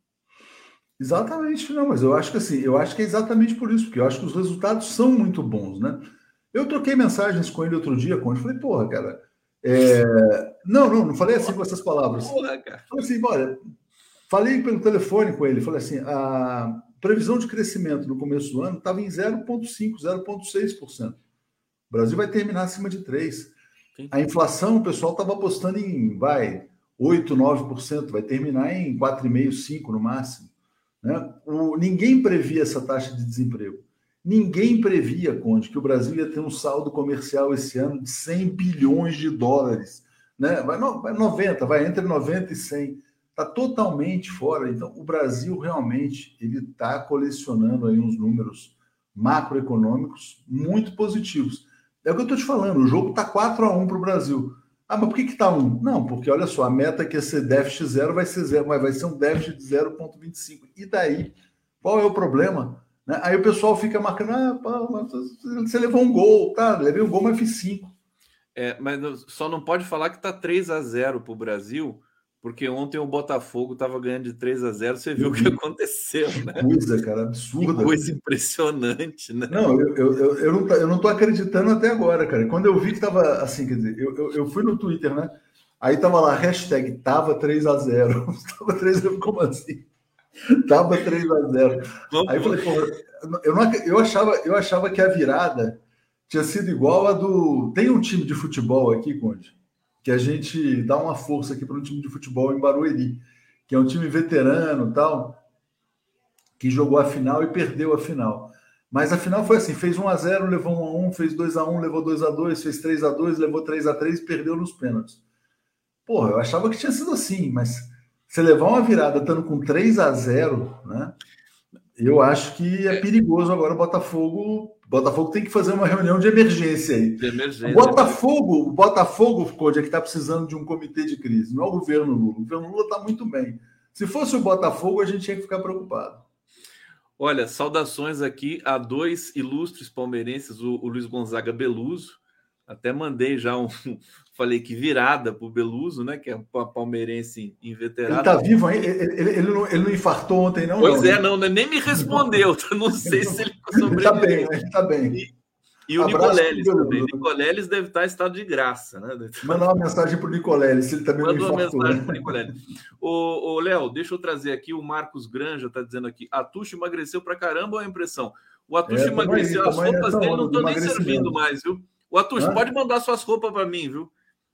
Exatamente, não, mas eu acho que assim, eu acho que é exatamente por isso, porque eu acho que os resultados são muito bons, né? Eu troquei mensagens com ele outro dia, quando eu falei, porra, cara, é... não, não, não falei assim com essas palavras. Porra, cara. Falei assim, olha, falei pelo telefone com ele, falei assim, a previsão de crescimento no começo do ano estava em 0,5%, 0,6%. O Brasil vai terminar acima de 3%. A inflação, o pessoal estava apostando em, vai, 8, 9%, vai terminar em 4,5%, 5% no máximo. Né? O, ninguém previa essa taxa de desemprego. Ninguém previa, Conde, que o Brasil ia ter um saldo comercial esse ano de 100 bilhões de dólares. Né? Vai, no, vai 90, vai entre 90 e 100. Está totalmente fora. Então, o Brasil realmente ele está colecionando aí uns números macroeconômicos muito positivos. É o que eu estou te falando. O jogo está 4 a 1 para o Brasil. Ah, mas por que está um? Não, porque olha só, a meta que ia ser déficit zero vai ser zero, mas vai ser um déficit de 0,25. E daí? Qual é o problema? Né? Aí o pessoal fica marcando, ah, pá, você levou um gol, tá? Levei um gol, mas fiz cinco. É, mas só não pode falar que tá 3 a 0 para o Brasil, porque ontem o Botafogo estava ganhando de 3 a 0 você viu o que aconteceu, né? Que coisa, cara, absurda. Que coisa impressionante, né? Não, eu, eu, eu, não, eu não tô acreditando até agora, cara. Quando eu vi que tava assim, quer dizer, eu, eu, eu fui no Twitter, né? Aí tava lá, hashtag tava 3 a 0 <laughs> Tava 3 a 0, como assim? Tava 3 a 0 Aí eu falei, pô, eu, não, eu, achava, eu achava que a virada tinha sido igual a do. Tem um time de futebol aqui, Conde, que a gente dá uma força aqui para um time de futebol em Barueri, que é um time veterano tal, que jogou a final e perdeu a final. Mas a final foi assim: fez 1 a 0 levou 1 a 1 fez 2 a 1 levou 2 a 2 fez 3 a 2 levou 3 a 3 e perdeu nos pênaltis. Porra, eu achava que tinha sido assim, mas você levar uma virada estando com 3 a 0 né? Eu acho que é perigoso agora o Botafogo Botafogo tem que fazer uma reunião de emergência aí. De emergência. O Botafogo, o Botafogo, Code, é que está precisando de um comitê de crise, não é o governo Lula. O governo Lula está muito bem. Se fosse o Botafogo, a gente tinha que ficar preocupado. Olha, saudações aqui a dois ilustres palmeirenses, o, o Luiz Gonzaga Beluso. Até mandei já um, <laughs> falei que virada para o Beluso, né? Que é um palmeirense inveterado. Ele está vivo aí? Ele, ele, ele, não, ele não infartou ontem, não? Pois não, é, né? não, nem me respondeu. <laughs> Não sei se ele sobreviveu. Está bem, está bem. E, e o Nicoleles também. O Nicoleles deve estar em estado de graça, né? <laughs> Manda uma mensagem para o Nicoleles, ele também Manda uma mensagem para o Nicoleles. Ô, Léo, deixa eu trazer aqui, o Marcos Granja está dizendo aqui, a Tuxa emagreceu para caramba ou é a impressão? O Atucho é, emagreceu, aí, as roupas dele não estão nem servindo mais, viu? O Atucho, pode mandar suas roupas para mim, viu?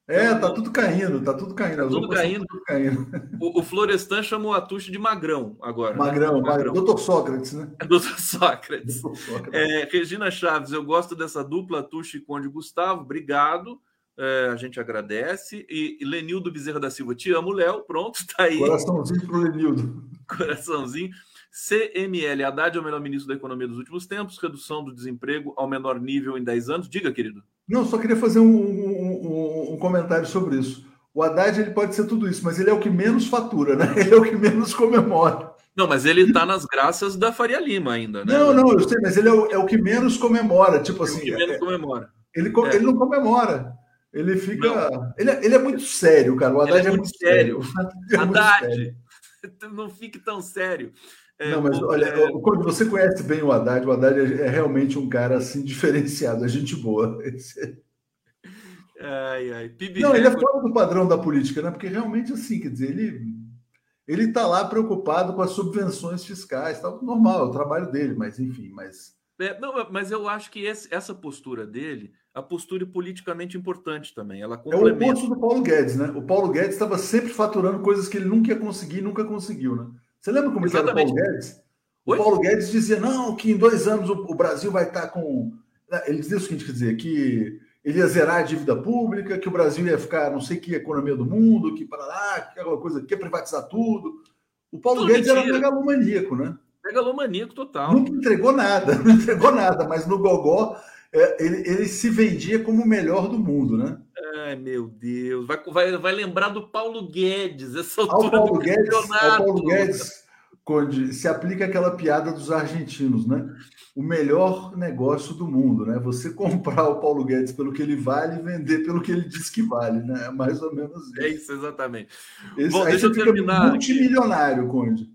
É, tá tudo caindo, tá tudo caindo. As tudo caindo. tudo caindo. O, o, Florestan chamou a Tuxa de Magrão agora. Magrão, né? Magrão. Doutor Sócrates, né? É <laughs> Doutor Sócrates. Doutor Sócrates. É, Regina Chaves, eu gosto dessa dupla Tuxa e Conde Gustavo, obrigado. É, a gente agradece. E, e Lenildo Bezerra da Silva, te amo, Léo. Pronto, tá aí. Coraçãozinho pro Lenildo. <laughs> Coraçãozinho. CML, Haddad é o melhor ministro da economia dos últimos tempos, redução do desemprego ao menor nível em 10 anos. Diga, querido. Não, só queria fazer um, um, um, comentário sobre isso. O Haddad ele pode ser tudo isso, mas ele é o que menos fatura, né? Ele é o que menos comemora. Não, mas ele está nas graças da Faria Lima ainda, né? Não, não, eu sei, mas ele é o, é o que menos comemora. Tipo assim. É o que assim, menos é, comemora. Ele, é. ele não comemora. Ele fica. Ele, é, ele é muito sério, cara. O Haddad é, muito sério. sério. <laughs> Haddad, <laughs> não fique tão sério. É, não, mas olha, é... quando você conhece bem o Haddad, o Haddad é, é realmente um cara assim <laughs> diferenciado, é gente boa. Ai, ai. PIB não, ele é fora do padrão da política, né? Porque realmente assim, quer dizer, ele ele está lá preocupado com as subvenções fiscais, tá normal, é o trabalho dele, mas enfim, mas é, não, mas eu acho que esse, essa postura dele, a postura politicamente importante também. Ela complementa. É o oposto do Paulo Guedes, né? O Paulo Guedes estava sempre faturando coisas que ele nunca ia conseguir, nunca conseguiu, né? Você lembra como era o Paulo Guedes? O Oi? Paulo Guedes dizia, não, que em dois anos o, Brasil vai estar com. Né, ele dizia o seguinte, quer dizer, que ele ia zerar a dívida pública, que o Brasil ia ficar não sei que economia do mundo, que para lá, que aquela coisa, que ia privatizar tudo. O Paulo tudo Guedes mentira. era megalomaníaco, né? Megalomaníaco total. Nunca entregou nada, <laughs> não entregou nada, mas no Gogó é, ele, ele se vendia como o melhor do mundo, né? Ai, meu Deus. Vai, vai, vai lembrar do Paulo Guedes, essa altura ao Paulo Guedes, ao Paulo Guedes, Conde, se aplica aquela piada dos argentinos, né? O melhor negócio do mundo, né? Você <laughs> comprar o Paulo Guedes pelo que ele vale e vender pelo que ele diz que vale, né? É mais ou menos isso. É isso, exatamente. Esse, Bom, deixa eu terminar. Multimilionário, Conde.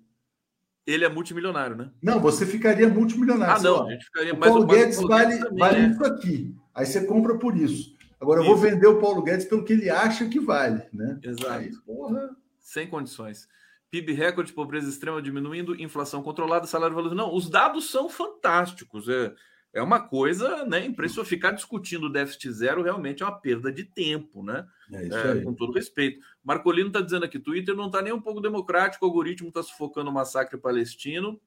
Ele é multimilionário, né? Não, você ficaria multimilionário. Ah, não, a gente ficaria o Paulo Guedes vale, também, vale é. isso aqui. Aí você compra por isso. Agora isso. eu vou vender o Paulo Guedes pelo que ele acha que vale, né? Exato. Aí. Sem condições. PIB recorde, pobreza extrema diminuindo, inflação controlada, salário valorizado. Não, os dados são fantásticos. É, é uma coisa, né? Impressionante. Ficar discutindo o déficit zero realmente é uma perda de tempo, né? É isso é, aí. Com todo respeito. Marcolino está dizendo aqui: Twitter não está nem um pouco democrático, o algoritmo está sufocando o massacre palestino.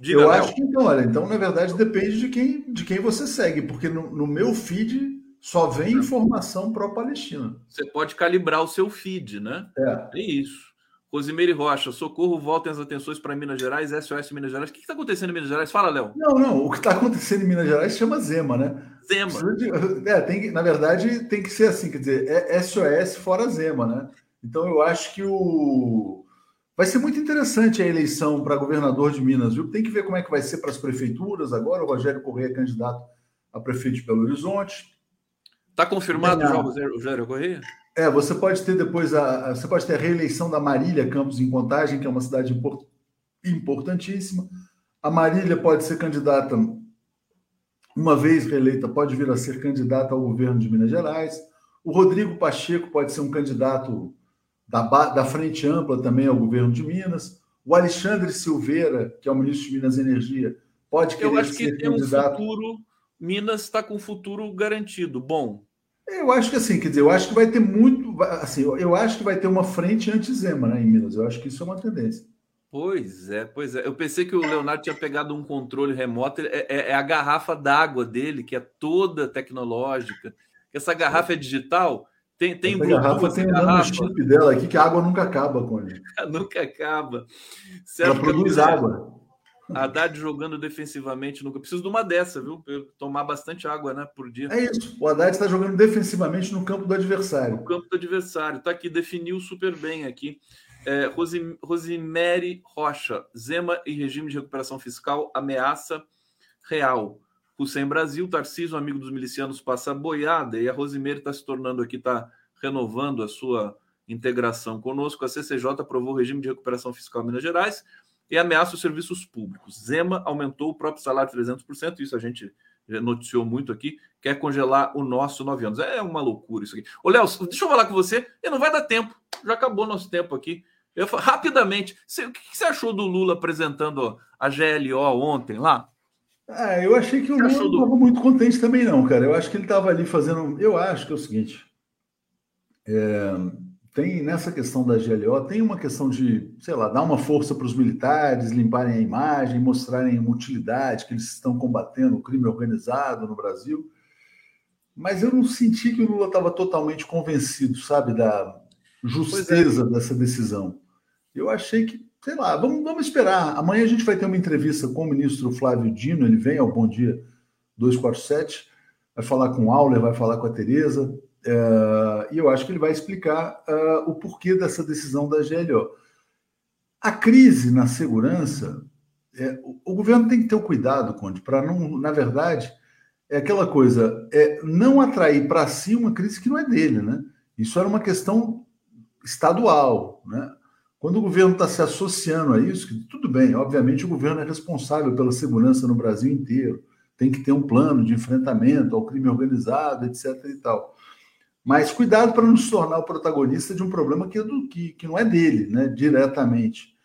Diga, Eu acho que então, olha, então, na verdade, depende de quem, de quem você segue, porque no, no meu feed só vem informação pró-Palestina. Você pode calibrar o seu feed, né? É. É isso. Rosimeire Rocha, socorro, voltem as atenções para Minas Gerais, SOS Minas Gerais. O que está acontecendo em Minas Gerais? Fala, Léo. Não, não, o que está acontecendo em Minas Gerais chama Zema, né? Zema. É, tem na verdade, tem que ser assim, quer dizer, é SOS fora Zema, né? Então eu acho que o. Vai ser muito interessante a eleição para governador de Minas, viu? Tem que ver como é que vai ser para as prefeituras agora. O Rogério Correia é candidato a prefeito de Belo Horizonte. Está confirmado o Rogério Correia? É, você pode ter depois a, a, você pode ter a reeleição da Marília Campos em Contagem, que é uma cidade import, importantíssima. A Marília pode ser candidata, uma vez reeleita, pode vir a ser candidata ao governo de Minas Gerais. O Rodrigo Pacheco pode ser um candidato da, da Frente Ampla também ao governo de Minas. O Alexandre Silveira, que é o ministro de Minas e Energia, pode querer Eu acho que tem candidato. um futuro. Minas está com um futuro garantido. Bom, eu acho que assim, quer dizer, eu acho que vai ter muito, assim, eu acho que vai ter uma frente anti-Zema, né, em Minas. Eu acho que isso é uma tendência. Pois é, pois é. Eu pensei que o Leonardo tinha pegado um controle remoto. É, é, é a garrafa d'água dele, que é toda tecnológica. Essa garrafa é digital. Tem, tem essa Bluetooth, garrafa tem um chip dela aqui que a água nunca acaba com ele. <laughs> nunca acaba. Ela produz água. Haddad jogando defensivamente nunca. Preciso de uma dessa, viu? Tomar bastante água, né, por dia. É isso. O Haddad está jogando defensivamente no campo do adversário. No campo do adversário. Está aqui, definiu super bem aqui. É, Rosim, Rosimere Rocha, Zema e regime de recuperação fiscal, ameaça real. Hussein Brasil, Tarcísio, amigo dos milicianos, passa boiada. E a Rosimere está se tornando aqui, está renovando a sua integração conosco. A CCJ aprovou o regime de recuperação fiscal em Minas Gerais e ameaça os serviços públicos. Zema aumentou o próprio salário 300%, isso a gente noticiou muito aqui, quer congelar o nosso nove anos. É uma loucura isso aqui. Ô, Léo, deixa eu falar com você, e não vai dar tempo, já acabou nosso tempo aqui. Eu rapidamente, o que você achou do Lula apresentando a GLO ontem lá? Ah, eu achei que o Lula não estava muito contente também, não, cara. Eu acho que ele estava ali fazendo. Eu acho que é o seguinte. É tem nessa questão da GLO, tem uma questão de, sei lá, dar uma força para os militares, limparem a imagem, mostrarem uma utilidade, que eles estão combatendo o crime organizado no Brasil. mas eu não senti que o Lula estava totalmente convencido, sabe, da justeza é. dessa decisão. Eu achei que, sei lá, vamos, vamos esperar. Amanhã a gente vai ter uma entrevista com o ministro Flávio Dino, ele vem ao Bom Dia 247, vai falar com o Auler, vai falar com a Tereza, é, e eu acho que ele vai explicar uh, o porquê dessa decisão da GLO. A crise na segurança, é, o, o governo tem que ter o cuidado, Conde, para não, na verdade, é aquela coisa, é não atrair para si uma crise que não é dele, né? Isso era uma questão estadual, né? Quando o governo está se associando a isso, tudo bem, obviamente o governo é responsável pela segurança no Brasil inteiro, tem que ter um plano de enfrentamento ao crime organizado, etc. e tal. Mas cuidado para não se tornar o protagonista de um problema que, é do, que, que não é dele, né, diretamente.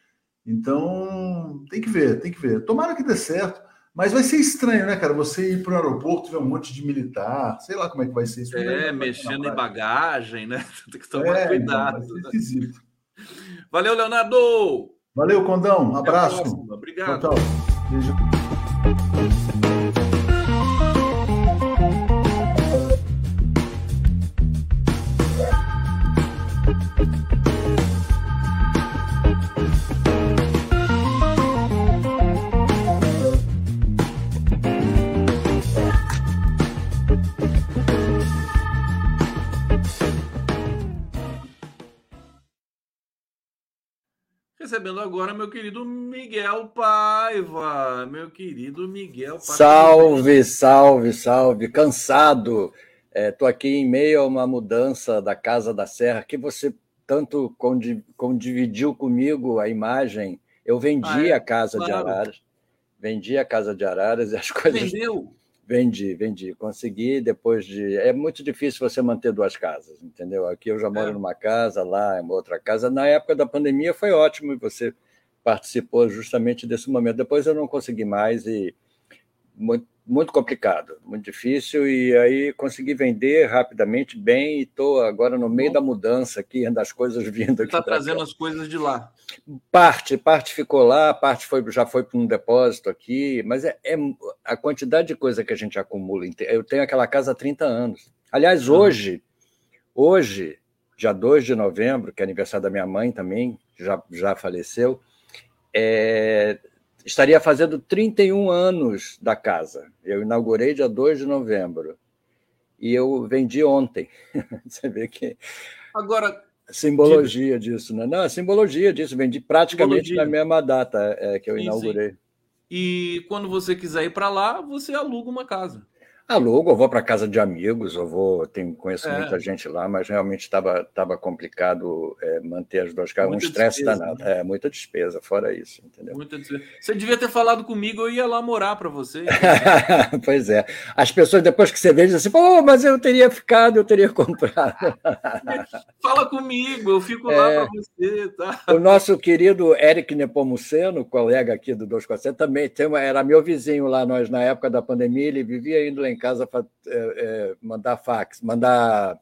Então, tem que ver, tem que ver. Tomara que dê certo. Mas vai ser estranho, né, cara? Você ir para o aeroporto ver um monte de militar, sei lá como é que vai ser isso. É, mexendo em bagagem, né? <laughs> Tem que tomar é, cuidado. Então, vai ser esquisito. Valeu, Leonardo! Valeu, Condão. Um abraço. Obrigado. Tchau, tchau. Beijo. Recebendo agora meu querido Miguel Paiva. Meu querido Miguel Paiva. Salve, salve, salve. Cansado. Estou é, aqui em meio a uma mudança da Casa da Serra que você tanto condividiu comigo a imagem. Eu vendi ah, é? a Casa claro. de Araras. Vendi a Casa de Araras e as coisas. Vendeu? Vendi, vendi. Consegui depois de. É muito difícil você manter duas casas, entendeu? Aqui eu já moro é. numa casa, lá em outra casa. Na época da pandemia foi ótimo e você participou justamente desse momento. Depois eu não consegui mais e muito, muito complicado, muito difícil. E aí consegui vender rapidamente, bem, e estou agora no meio Bom. da mudança aqui, <laughs> das coisas vindo aqui. Está trazendo cá. as coisas de lá. Parte, parte ficou lá, parte foi, já foi para um depósito aqui, mas é, é, a quantidade de coisa que a gente acumula. Eu tenho aquela casa há 30 anos. Aliás, hoje, hoje, dia 2 de novembro, que é aniversário da minha mãe também, já, já faleceu, é, estaria fazendo 31 anos da casa. Eu inaugurei dia 2 de novembro. E eu vendi ontem. <laughs> Você vê que. Agora. Simbologia disso, né? Não, a simbologia disso. Vendi praticamente simbologia. na mesma data é, que eu sim, inaugurei. Sim. E quando você quiser ir para lá, você aluga uma casa. Alugo, eu vou para casa de amigos, eu vou, tenho, conheço é. muita gente lá, mas realmente estava tava complicado é, manter as duas casas, muita um estresse danado. Né? É, muita despesa, fora isso, entendeu? Muita despesa. Você devia ter falado comigo, eu ia lá morar para você. <laughs> pois é. As pessoas, depois que você vê, dizem assim, pô, mas eu teria ficado, eu teria <laughs> comprado. <laughs> Fala comigo, eu fico é, lá para você. Tá? O nosso querido Eric Nepomuceno, colega aqui do 247, também tem era meu vizinho lá, nós, na época da pandemia, ele vivia indo lá em casa para é, é, mandar fax, mandar.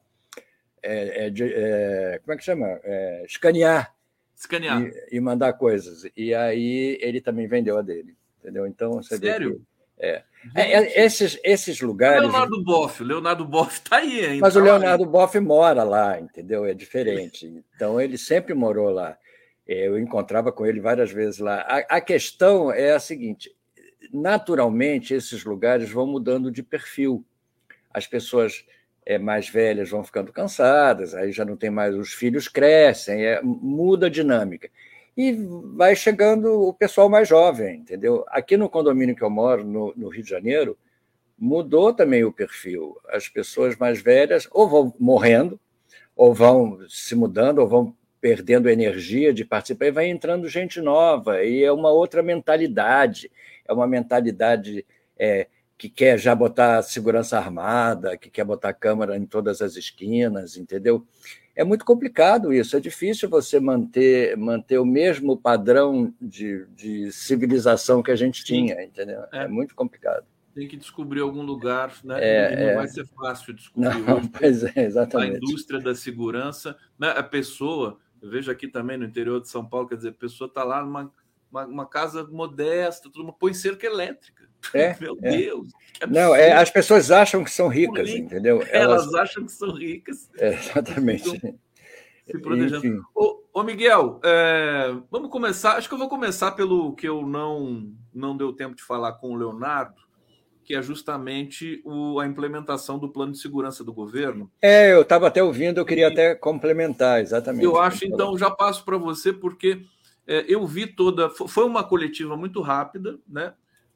É, é, como é que chama? escanear. Escanear. E, e, mandar coisas. E aí ele também vendeu a dele. Entendeu? Então você Sério? Que, é. É, esses, esses lugares. Leonardo Boff, Leonardo Boff está aí ainda. Mas o Leonardo Boff mora lá, entendeu? É diferente. Então ele sempre morou lá. Eu encontrava com ele várias vezes lá. A, a questão é a seguinte: naturalmente, esses lugares vão mudando de perfil. As pessoas é, mais velhas vão ficando cansadas, aí já não tem mais, os filhos crescem, é, muda a dinâmica. E vai chegando o pessoal mais jovem, entendeu? Aqui no condomínio que eu moro, no, no Rio de Janeiro, mudou também o perfil. As pessoas mais velhas ou vão morrendo, ou vão se mudando, ou vão perdendo energia de participar, e vai entrando gente nova, e é uma outra mentalidade é uma mentalidade é, que quer já botar segurança armada, que quer botar câmera em todas as esquinas, entendeu? É muito complicado isso, é difícil você manter, manter o mesmo padrão de, de civilização que a gente tinha, entendeu? É. é. muito complicado. Tem que descobrir algum lugar, né? É, não é... vai ser fácil descobrir. Não, <laughs> pois é, exatamente. A indústria da segurança, né? a pessoa, eu vejo aqui também no interior de São Paulo, quer dizer, a pessoa está lá numa uma, uma casa modesta, tudo, põe cerca elétrica. É, <laughs> Meu é. Deus. Não, é, as pessoas acham que são ricas, entendeu? Elas, Elas, acham que são ricas. É, exatamente. Então, se protegendo. Ô, ô, Miguel, é, vamos começar. Acho que eu vou começar pelo que eu não, não deu tempo de falar com o Leonardo, que é justamente o, a implementação do plano de segurança do governo. É, eu estava até ouvindo, eu queria e, até complementar, exatamente. Eu acho, então, já passo para você, porque eu vi toda. Foi uma coletiva muito rápida, né?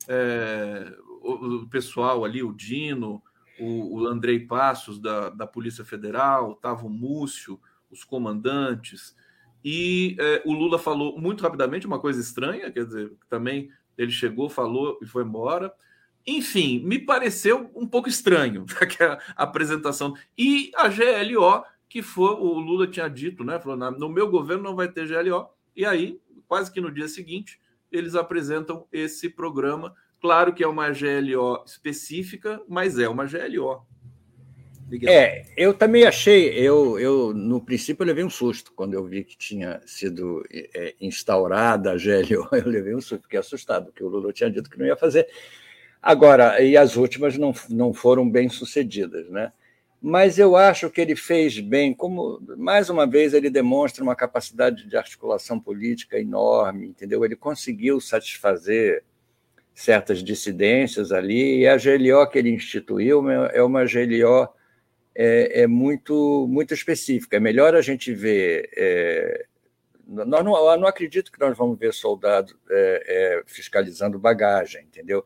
É, o, pessoal ali, o Dino, o, o Andrei Passos da, da Polícia Federal, estava o Múcio, os comandantes, e é, o Lula falou muito rapidamente uma coisa estranha, quer dizer, também ele chegou, falou e foi embora. Enfim, me pareceu um pouco estranho <laughs> a apresentação. E a GLO, que foi, o Lula tinha dito, né? Falou, no meu governo não vai ter GLO. E aí, quase que no dia seguinte, eles apresentam esse programa. Claro que é uma GLO específica, mas é uma GLO. Miguel. É, eu também achei, eu, eu no princípio eu levei um susto quando eu vi que tinha sido é, instaurada a GLO, <laughs> eu levei um susto, fiquei assustado, porque o Lula tinha dito que não ia fazer. Agora, e as últimas não, não foram bem sucedidas, né? Mas eu acho que ele fez bem, como mais uma vez ele demonstra uma capacidade de articulação política enorme, entendeu? Ele conseguiu satisfazer certas dissidências ali, e a GLO que ele instituiu é uma GLO é, é, muito, muito específica. É melhor a gente ver. É, nós não, não acredito que nós vamos ver soldado é, é, fiscalizando bagagem, entendeu?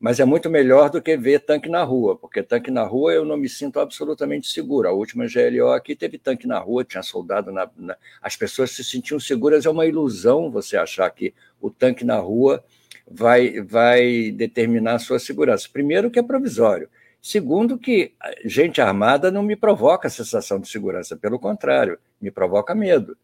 Mas é muito melhor do que ver tanque na rua, porque tanque na rua eu não me sinto absolutamente seguro. A última GLO aqui teve tanque na rua, tinha soldado na, na. As pessoas se sentiam seguras. É uma ilusão você achar que o tanque na rua vai, vai determinar a sua segurança. Primeiro, que é provisório. Segundo, que gente armada não me provoca sensação de segurança, pelo contrário, me provoca medo.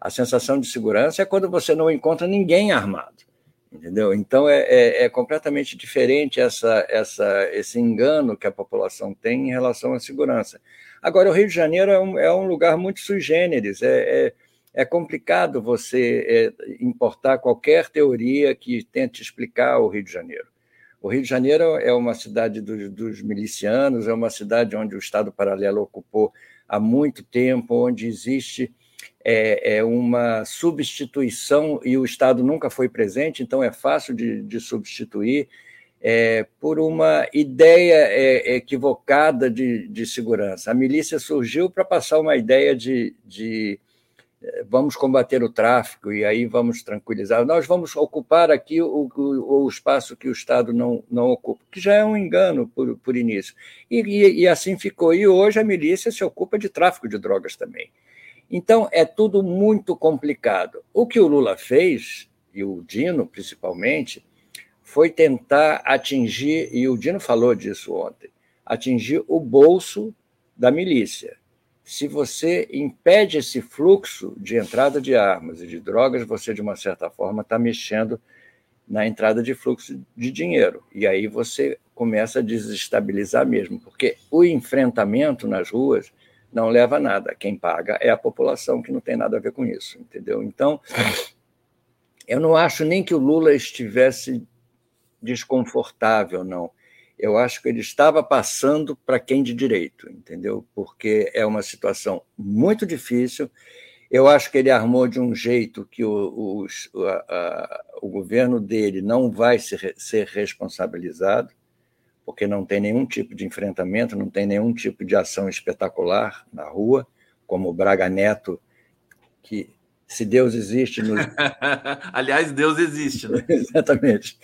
A sensação de segurança é quando você não encontra ninguém armado, entendeu? Então é, é, é completamente diferente essa, essa, esse engano que a população tem em relação à segurança. Agora, o Rio de Janeiro é um, é um lugar muito sui generis, é, é, é complicado você é, importar qualquer teoria que tente explicar o Rio de Janeiro. O Rio de Janeiro é uma cidade dos, dos, milicianos, é uma cidade onde o Estado Paralelo ocupou há muito tempo, onde existe é, é uma substituição e o Estado nunca foi presente, então é fácil de, de substituir é, por uma ideia é, equivocada de, de, segurança. A milícia surgiu para passar uma ideia de, de vamos combater o tráfico e aí vamos tranquilizar. Nós vamos ocupar aqui o, o, o, espaço que o Estado não, não ocupa, que já é um engano por, por início. E, e, e, assim ficou. E hoje a milícia se ocupa de tráfico de drogas também. Então é tudo muito complicado. O que o Lula fez, e o Dino principalmente, foi tentar atingir, e o Dino falou disso ontem, atingir o bolso da milícia se você impede esse fluxo de entrada de armas e de drogas, você, de uma certa forma, está mexendo na entrada de fluxo de dinheiro. E aí você começa a desestabilizar mesmo, porque o enfrentamento nas ruas não leva nada. Quem paga é a população, que não tem nada a ver com isso, entendeu? Então, eu não acho nem que o Lula estivesse desconfortável, não eu acho que ele estava passando para quem de direito, entendeu? Porque é uma situação muito difícil. Eu acho que ele armou de um jeito que o, o, a, a, o governo dele não vai ser, ser responsabilizado, porque não tem nenhum tipo de enfrentamento, não tem nenhum tipo de ação espetacular na rua, como o Braga Neto, que se Deus existe. No... <laughs> Aliás, Deus existe, né? <laughs> Exatamente.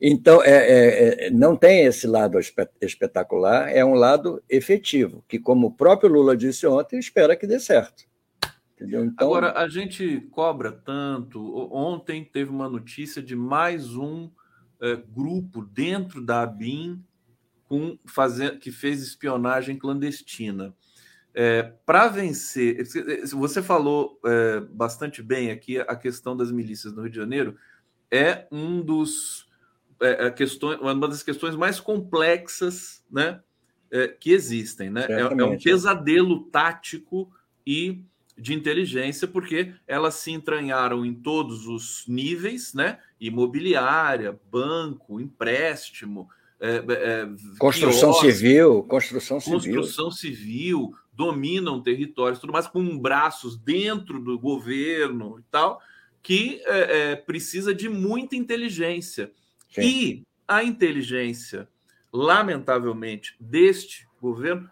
Então, é, é, é, não tem esse lado espetacular, é um lado efetivo, que, como o próprio Lula disse ontem, espera que dê certo. Entendeu? Então... Agora, a gente cobra tanto. Ontem teve uma notícia de mais um é, grupo dentro da ABIN com fazer, que fez espionagem clandestina. É, para vencer, você falou é, bastante bem aqui a questão das milícias no Rio de Janeiro é um dos é, é questões, uma das questões mais complexas, né, é, que existem, né? É, é, um pesadelo tático e de inteligência, porque elas se entranharam em todos os níveis, né? Imobiliária, banco, empréstimo, é, é, construção quiosque, civil, construção civil, construção civil, dominam territórios, tudo mais com braços dentro do governo e tal, que é, é precisa de muita inteligência. Sim. E a inteligência, lamentavelmente, deste governo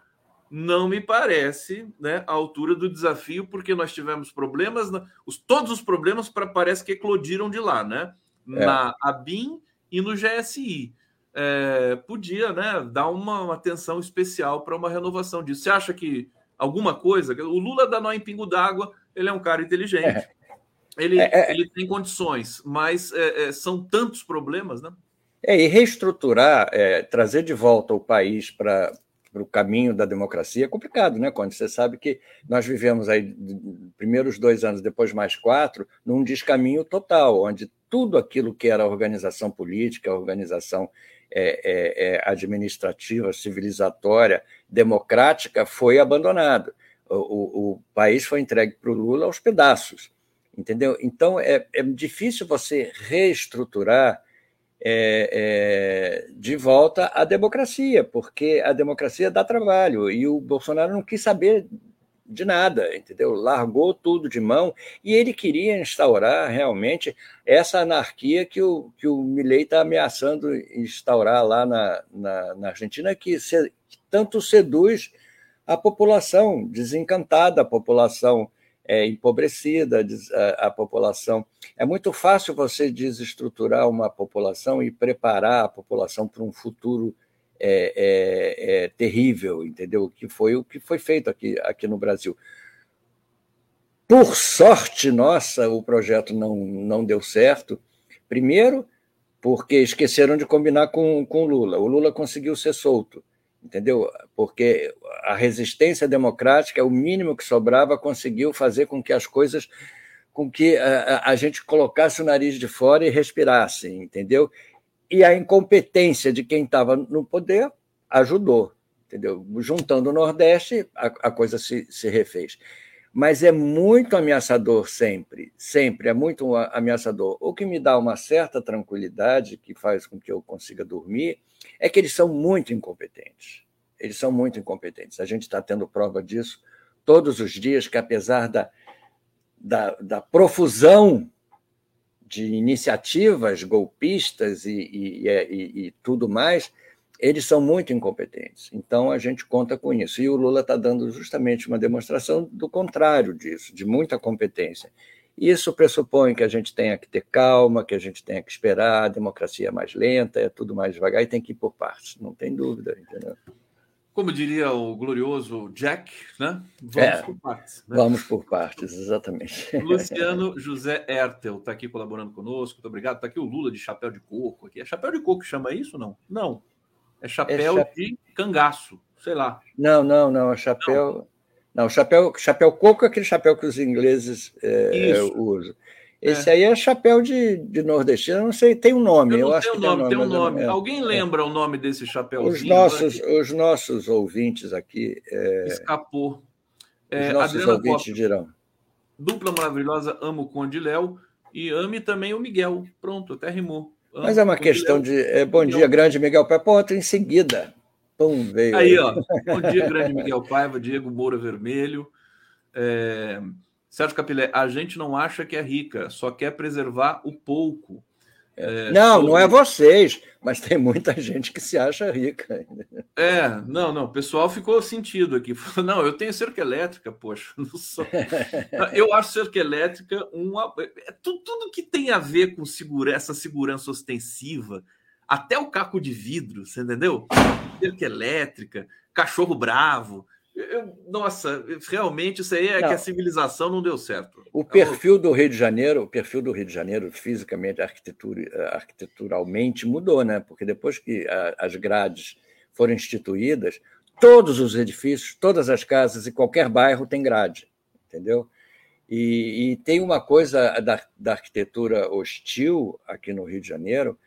não me parece né, a altura do desafio, porque nós tivemos problemas, os, todos os problemas pra, parece que eclodiram de lá, né? É. Na ABIN e no GSI. É, podia né, dar uma, uma atenção especial para uma renovação disso. Você acha que alguma coisa. O Lula dá nó em pingo d'água, ele é um cara inteligente. É. Ele, é, é. ele tem condições, mas é, são tantos problemas, né? É, e reestruturar, trazer de volta o país para para o caminho da democracia é complicado, né, Quando Você sabe que nós vivemos aí, primeiros dois anos, depois mais quatro, num descaminho total, onde tudo aquilo que era organização política, organização é, é, é, administrativa, civilizatória, democrática, foi abandonado. O, o, o país foi entregue para o Lula aos pedaços, entendeu? Então, é, é difícil você reestruturar é, é, de volta à democracia, porque a democracia dá trabalho e o Bolsonaro não quis saber de nada, entendeu? Largou tudo de mão e ele queria instaurar realmente essa anarquia que o, que o Milley está ameaçando instaurar lá na, na, na Argentina, que, se, que tanto seduz a população desencantada, a população é, empobrecida, a, a, população. É muito fácil você desestruturar uma população e preparar a população para um futuro é, é, é, terrível, entendeu? Que foi o que foi feito aqui, aqui no Brasil. Por sorte nossa, o projeto não, não deu certo. Primeiro, porque esqueceram de combinar com, com o Lula. O Lula conseguiu ser solto entendeu? Porque a resistência democrática, o mínimo que sobrava, conseguiu fazer com que as coisas, com que a, a gente colocasse o nariz de fora e respirasse, entendeu? E a incompetência de quem estava no poder ajudou, entendeu? Juntando o Nordeste, a, a coisa se, se refez. Mas é muito ameaçador sempre, sempre, é muito ameaçador. O que me dá uma certa tranquilidade, que faz com que eu consiga dormir, é que eles são muito incompetentes. Eles são muito incompetentes. A gente está tendo prova disso todos os dias, que apesar da, da, da profusão de iniciativas golpistas e, e, e, e, tudo mais, eles são muito incompetentes. Então a gente conta com isso. E o Lula está dando justamente uma demonstração do contrário disso, de muita competência. Isso pressupõe que a gente tenha que ter calma, que a gente tenha que esperar, a democracia é mais lenta, é tudo mais devagar e tem que ir por partes, não tem dúvida, entendeu? Como diria o glorioso Jack, né? Vamos é, por partes. Né? Vamos por partes, exatamente. <laughs> Luciano José Ertel está aqui colaborando conosco, muito obrigado. Está aqui o Lula de chapéu de coco. Aqui. É chapéu de coco que chama isso não? Não. É chapéu é de cangaço, sei lá. Não, não, não. É chapéu. Não. Não, chapéu, chapéu coco é aquele chapéu que os ingleses é, usam. Esse é. aí é chapéu de, de nordestino, não sei, tem um nome. Eu, eu acho que nome, tem um nome. Alguém lembra é. o nome desse chapéuzinho? Os nossos, os nossos ouvintes aqui. É... Escapou. Os é, nossos Adriana ouvintes Costa, dirão. Dupla maravilhosa, amo o Conde Léo e ame também o Miguel. Pronto, até rimou. Amo Mas é uma questão Léo. de. É, bom dia, grande Miguel outra em seguida. Pum, veio. Aí, ó. Bom dia, <laughs> grande Miguel Paiva, Diego Moura Vermelho. É... Sérgio Capilé, a gente não acha que é rica, só quer preservar o pouco. É, não, sobre... não é vocês, mas tem muita gente que se acha rica. É, não, não, o pessoal ficou sentido aqui. <laughs> Não, eu tenho cerca elétrica, poxa. <laughs> Sou... <laughs> Eu acho cerca elétrica uma. É tudo, tudo que tem a ver com segura... essa segurança ostensiva, até o caco de vidro, você entendeu? Cerca elétrica, cachorro bravo. Eu, nossa, realmente isso aí é não. que a civilização não deu certo. O perfil do Rio de Janeiro, o perfil do Rio de Janeiro, fisicamente, arquitetura, arquiteturalmente, mudou, né? Porque depois que a, as grades foram instituídas, todos os edifícios, todas as casas e qualquer bairro tem grade, entendeu? E, e tem uma coisa da, da, arquitetura hostil aqui no Rio de Janeiro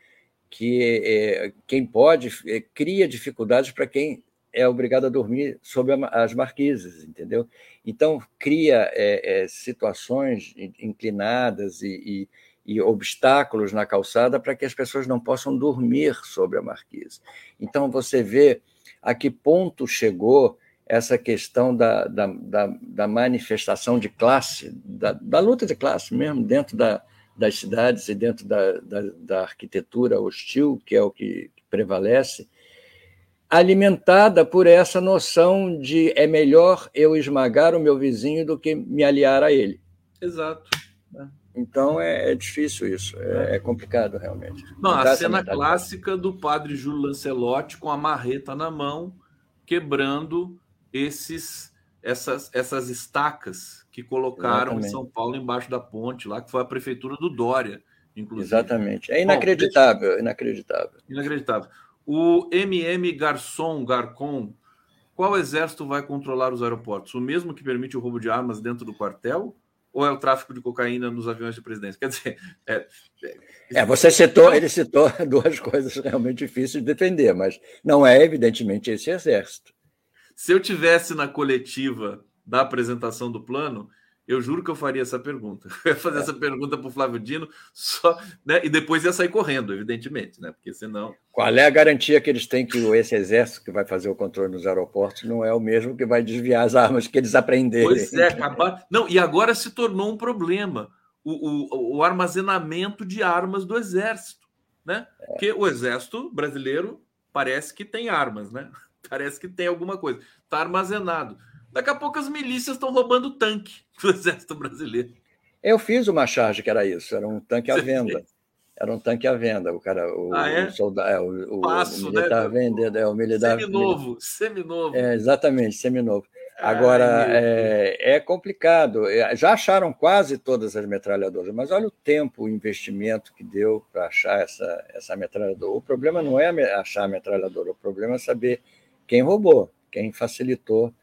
que é, quem pode é, cria dificuldades para quem é obrigado a dormir sob as marquises, entendeu? Então, cria é, é, situações inclinadas e, e, e, obstáculos na calçada para que as pessoas não possam dormir sobre a marquise. Então, você vê a que ponto chegou essa questão da, da, da, da manifestação de classe, da, da, luta de classe mesmo, dentro da, das cidades e dentro da arquitetura hostil, que é o que prevalece, alimentada por essa noção de é melhor eu esmagar o meu vizinho do que me aliar a ele. Exato. Então é, é difícil isso, é, é, complicado realmente. Não, a cena clássica do padre Júlio Lancelotti com a marreta na mão, quebrando esses essas, essas estacas que colocaram Exatamente. em São Paulo embaixo da ponte, lá que foi a prefeitura do Dória, inclusive. Exatamente. É inacreditável, Bom, inacreditável. Inacreditável. O MM Garçom, Garcon, qual exército vai controlar os aeroportos? O mesmo que permite o roubo de armas dentro do quartel? Ou é o tráfico de cocaína nos aviões de presidência? Quer dizer, é, é, é você citou, ele citou <laughs> duas coisas realmente difíceis de defender, mas não é evidentemente esse exército. Se eu tivesse na coletiva da apresentação do plano, eu juro que eu faria essa pergunta. <laughs> Eu ia fazer é. essa pergunta para o Flávio Dino, só, né? e depois ia sair correndo, evidentemente, né? Porque senão. Qual é a garantia que eles têm que esse exército que vai fazer o controle nos aeroportos não é o mesmo que vai desviar as armas que eles aprenderem? Pois é, acabar. Não, e agora se tornou um problema o, o, o armazenamento de armas do exército, né? É. Porque o exército brasileiro parece que tem armas, né? <laughs> Parece que tem alguma coisa. Está armazenado. Daqui a pouco as milícias estão roubando tanque <laughs> do exército brasileiro. Eu fiz uma charge que era isso, era um tanque à venda. Era um tanque à venda. O cara, o, ah, é? o soldado, é, o, Passo, o militar né? vendendo, é o militar. Seminovo, seminovo. É, exatamente, seminovo. Agora, é, é, complicado. É, já acharam quase todas as metralhadoras, mas olha o tempo, o investimento que deu para achar essa, essa metralhadora. O problema não é achar a metralhadora, o problema é saber quem roubou, quem facilitou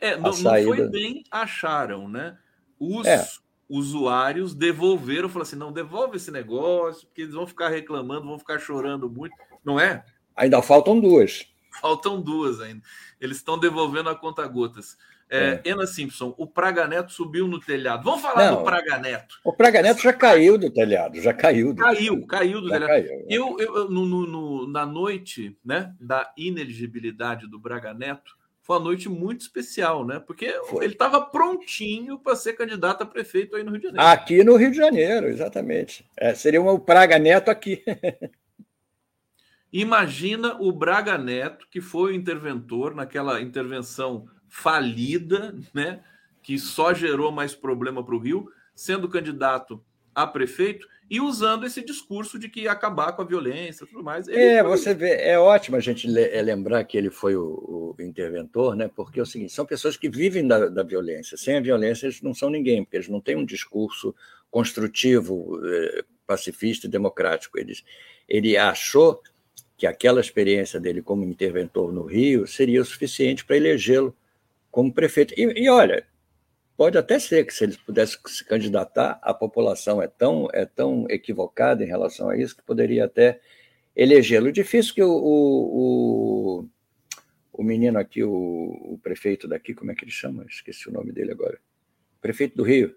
é, não, não, foi bem acharam, né? Os é. usuários devolveram, falaram assim: não, devolve esse negócio, porque eles vão ficar reclamando, vão ficar chorando muito. Não é? Ainda faltam duas. Faltam duas ainda. Eles estão devolvendo a conta gotas. É, é. Ana Simpson, o Praga Neto subiu no telhado. Vamos falar não, do Praga Neto. O Praga Neto já caiu do telhado, já caiu. Do caiu, telhado. caiu do já telhado. Caiu, eu, eu no, no, no, na noite né, da ineligibilidade do Braga Neto, foi uma noite muito especial, né? Porque foi. ele estava prontinho para ser candidato a prefeito aí no Rio de Janeiro. Aqui no Rio de Janeiro, exatamente. É, seria o Praga Neto aqui. <laughs> Imagina o Braga Neto, que foi o interventor naquela intervenção falida, né? Que só gerou mais problema para o Rio, sendo candidato a prefeito e usando esse discurso de que acabar com a violência e tudo mais. É, foi... você vê, é ótimo a gente é, lembrar que ele foi o, o, interventor, né? Porque é o seguinte, são pessoas que vivem da, da, violência. Sem a violência, eles não são ninguém, porque eles não têm um discurso construtivo, eh, pacifista e democrático. Eles, ele achou que aquela experiência dele como interventor no Rio seria o suficiente para elegê-lo como prefeito. E, e olha, Pode até ser que se eles pudessem se candidatar, a população é tão, é tão equivocada em relação a isso que poderia até elegê-lo. Difícil que o, o, o, o menino aqui, o, o, prefeito daqui, como é que ele chama? Esqueci o nome dele agora. Prefeito do Rio.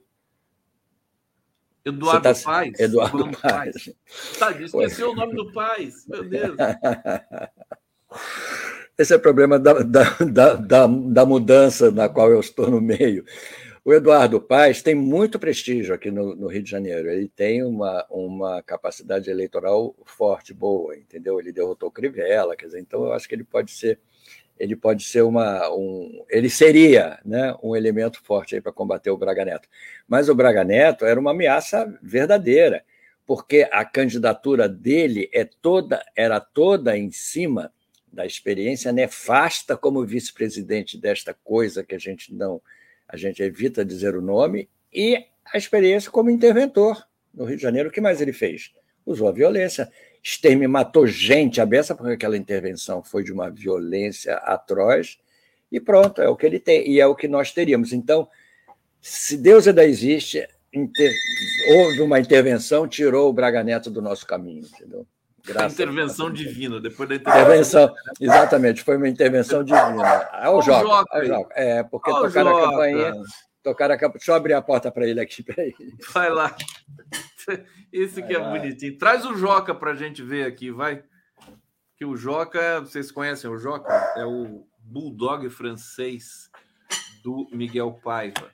Eduardo tá... Paes. Eduardo, Eduardo Paes. Tá, esqueceu o nome do Paes, meu Deus. <laughs> Esse é o problema da, da, da, da, da mudança na qual eu estou no meio. O Eduardo Paes tem muito prestígio aqui no, no, Rio de Janeiro. Ele tem uma, uma capacidade eleitoral forte, boa, entendeu? Ele derrotou Crivella, quer dizer, então eu acho que ele pode ser ele pode ser uma um, ele seria né, um elemento forte para combater o Braga Neto. Mas o Braga Neto era uma ameaça verdadeira, porque a candidatura dele é toda era toda em cima da experiência nefasta como vice-presidente desta coisa que a gente não a gente evita dizer o nome, e a experiência como interventor no Rio de Janeiro. O que mais ele fez? Usou a violência, exterme, matou gente a beça, porque aquela intervenção foi de uma violência atroz, e pronto, é o que ele tem, e é o que nós teríamos. Então, se Deus ainda existe, inter... houve uma intervenção, tirou o Braga Neto do nosso caminho, entendeu? Graças intervenção divina, depois da intervenção. Exatamente, foi uma intervenção divina. É o Joca. É, porque Olha tocaram a campainha. Tocaram a campainha. Deixa eu abrir a porta para ele aqui. <laughs> Peraí. Vai lá. Esse aqui é bonitinho. Traz o Joca para a gente ver aqui, vai. Que o Joca, vocês conhecem o Joca? É o bulldog francês do Miguel Paiva.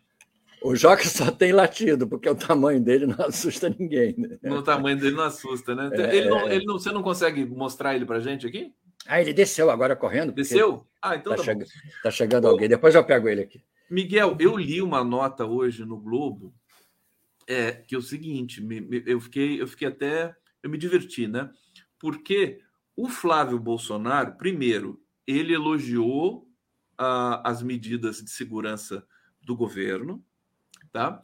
O Joca só tem latido, porque o tamanho dele não assusta ninguém. Né? O tamanho dele não assusta, né? É, ele não, ele não, você não consegue mostrar ele para gente aqui? Ah, ele desceu agora correndo. Desceu? Ah, então tá, tá, che tá chegando Ô, alguém. Depois eu pego ele aqui. Miguel, eu li uma nota hoje no Globo é, que é o seguinte, me, me, eu, fiquei, eu fiquei até. Eu me diverti, né? Porque o Flávio Bolsonaro, primeiro, ele elogiou ah, as medidas de segurança do governo, tá?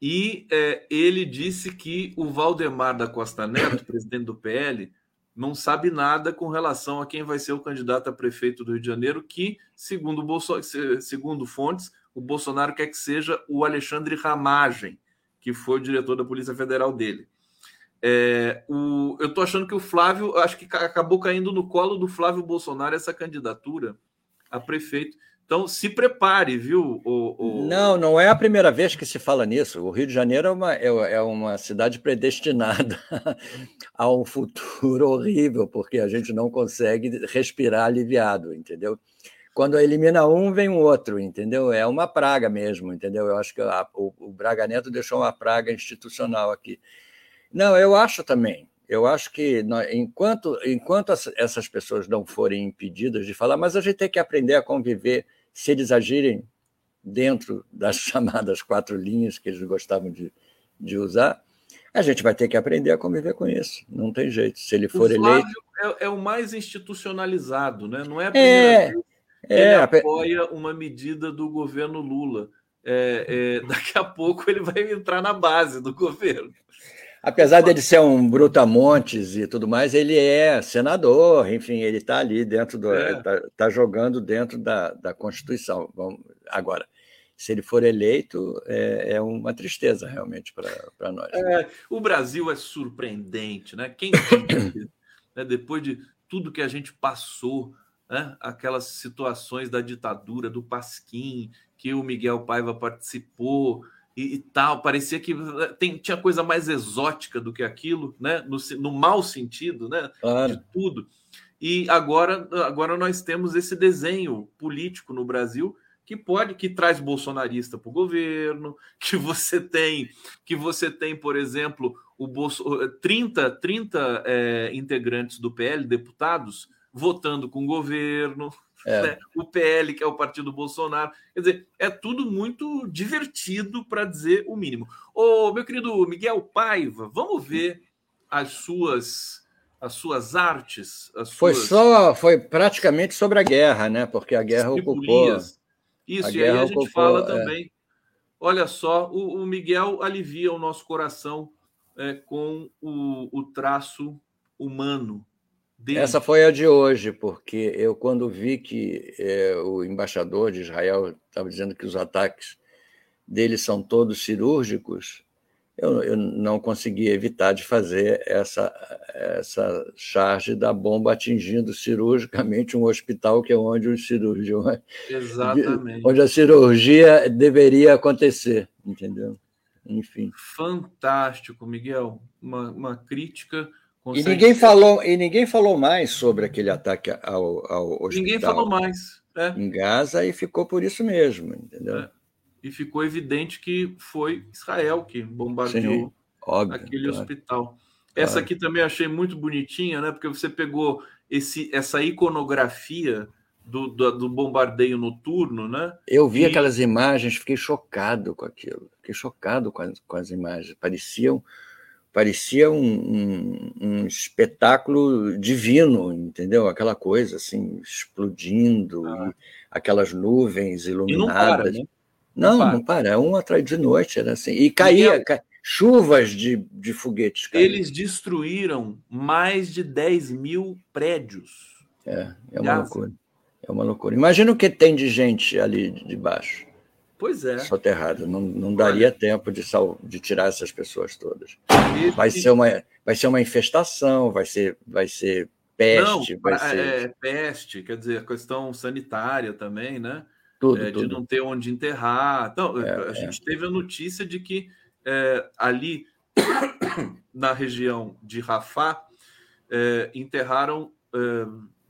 E é, ele disse que o Valdemar da Costa Neto, presidente do PL, não sabe nada com relação a quem vai ser o candidato a prefeito do Rio de Janeiro, que, segundo, Bolso... segundo fontes, o Bolsonaro quer que seja o Alexandre Ramagem, que foi o diretor da Polícia Federal dele. É, o, eu estou achando que o Flávio, acho que acabou caindo no colo do Flávio Bolsonaro essa candidatura a prefeito. Então, se prepare, viu? O, o... Não, não é a primeira vez que se fala nisso. O Rio de Janeiro é uma, é, é uma cidade predestinada <laughs> a um futuro <laughs> horrível, porque a gente não consegue respirar aliviado, entendeu? Quando elimina um, vem um outro, entendeu? É uma praga mesmo, entendeu? Eu acho que a, o, o Braga Neto deixou uma praga institucional aqui. Não, eu acho também. Eu acho que enquanto, enquanto essas pessoas não forem impedidas de falar, mas a gente tem que aprender a conviver se eles agirem dentro das <laughs> chamadas quatro linhas que eles gostavam de, de usar, a gente vai ter que aprender a conviver com isso. Não tem jeito. Se ele for eleito. É, é, o mais institucionalizado, né? Não é a primeira é, vez que é, ele apoia uma medida do governo Lula. É, é, <laughs> daqui a pouco ele vai entrar na base do governo. Apesar dele ser um brutamontes e tudo mais, ele é senador, enfim, ele está ali dentro do. Está é. tá jogando dentro da, da Constituição. Vamos, agora, se ele for eleito, é, é uma tristeza realmente para nós. É, o Brasil é surpreendente, né? Quem <coughs> né, depois de tudo que a gente passou, né, aquelas situações da ditadura, do Pasquim, que o Miguel Paiva participou e, e, tal. Parecia que eh, tem, tinha coisa mais exótica do que aquilo, né? No, no mau sentido, né? Claro. De tudo. E agora, agora nós temos esse desenho político no Brasil que pode, que traz bolsonarista para o governo, <laughs> que você tem, que você tem, por exemplo, o Bolso, 30, 30 é, integrantes do PL, deputados, votando com o governo, é. Né? o PL, que é o partido Bolsonaro. Quer dizer, é tudo muito divertido, para dizer o mínimo. Ô, meu querido Miguel Paiva, vamos ver as suas as suas artes. As foi só, foi praticamente sobre a guerra, né? Porque a guerra ocupou. Isso, a e aí a gente ocupou, fala é. também. Olha só, o, o, Miguel alivia o nosso coração é, com o, o traço humano dele. Essa foi a de hoje, porque eu, quando vi que é, o embaixador de Israel estava dizendo que os ataques dele são todos cirúrgicos, eu, eu não consegui evitar de fazer essa, essa charge da bomba atingindo cirurgicamente um hospital que é onde o cirurgião <laughs> Exatamente. onde a cirurgia deveria acontecer, entendeu? Enfim. Fantástico, Miguel. Uma, uma crítica e ninguém, falou, e ninguém falou mais sobre aquele ataque ao, ao hospital. Ninguém falou mais. É. Em Gaza e ficou por isso mesmo, entendeu? É. E ficou evidente que foi Israel que bombardeou Sim, óbvio, aquele claro. hospital. Essa claro. aqui também achei muito bonitinha, né? Porque você pegou esse, essa iconografia do, do, do bombardeio noturno, né? Eu vi e... aquelas imagens, fiquei chocado com aquilo. Fiquei chocado com as, com as imagens. Pareciam parecia um, um, um, espetáculo divino, entendeu? Aquela coisa assim, explodindo, ah. aquelas nuvens iluminadas. Né? Não, para, né? não, não, para. É um atrás de noite, era assim. E caía, ca... chuvas de, de foguetes. Caíam. Eles destruíram mais de 10 mil prédios. É, é uma loucura. É uma loucura. Imagina o que tem de gente ali debaixo. Pois é. Soterrada. Não, não daria Olha. tempo de, sal, de tirar essas pessoas todas. Vai ser uma, vai ser uma infestação, vai ser, vai ser peste. Não, vai ser... É, peste, quer dizer, a questão sanitária também, né? Tudo, é, tudo. De não ter onde enterrar. Então, é, a é. gente teve a notícia de que é, ali <coughs> na região de Rafah é, enterraram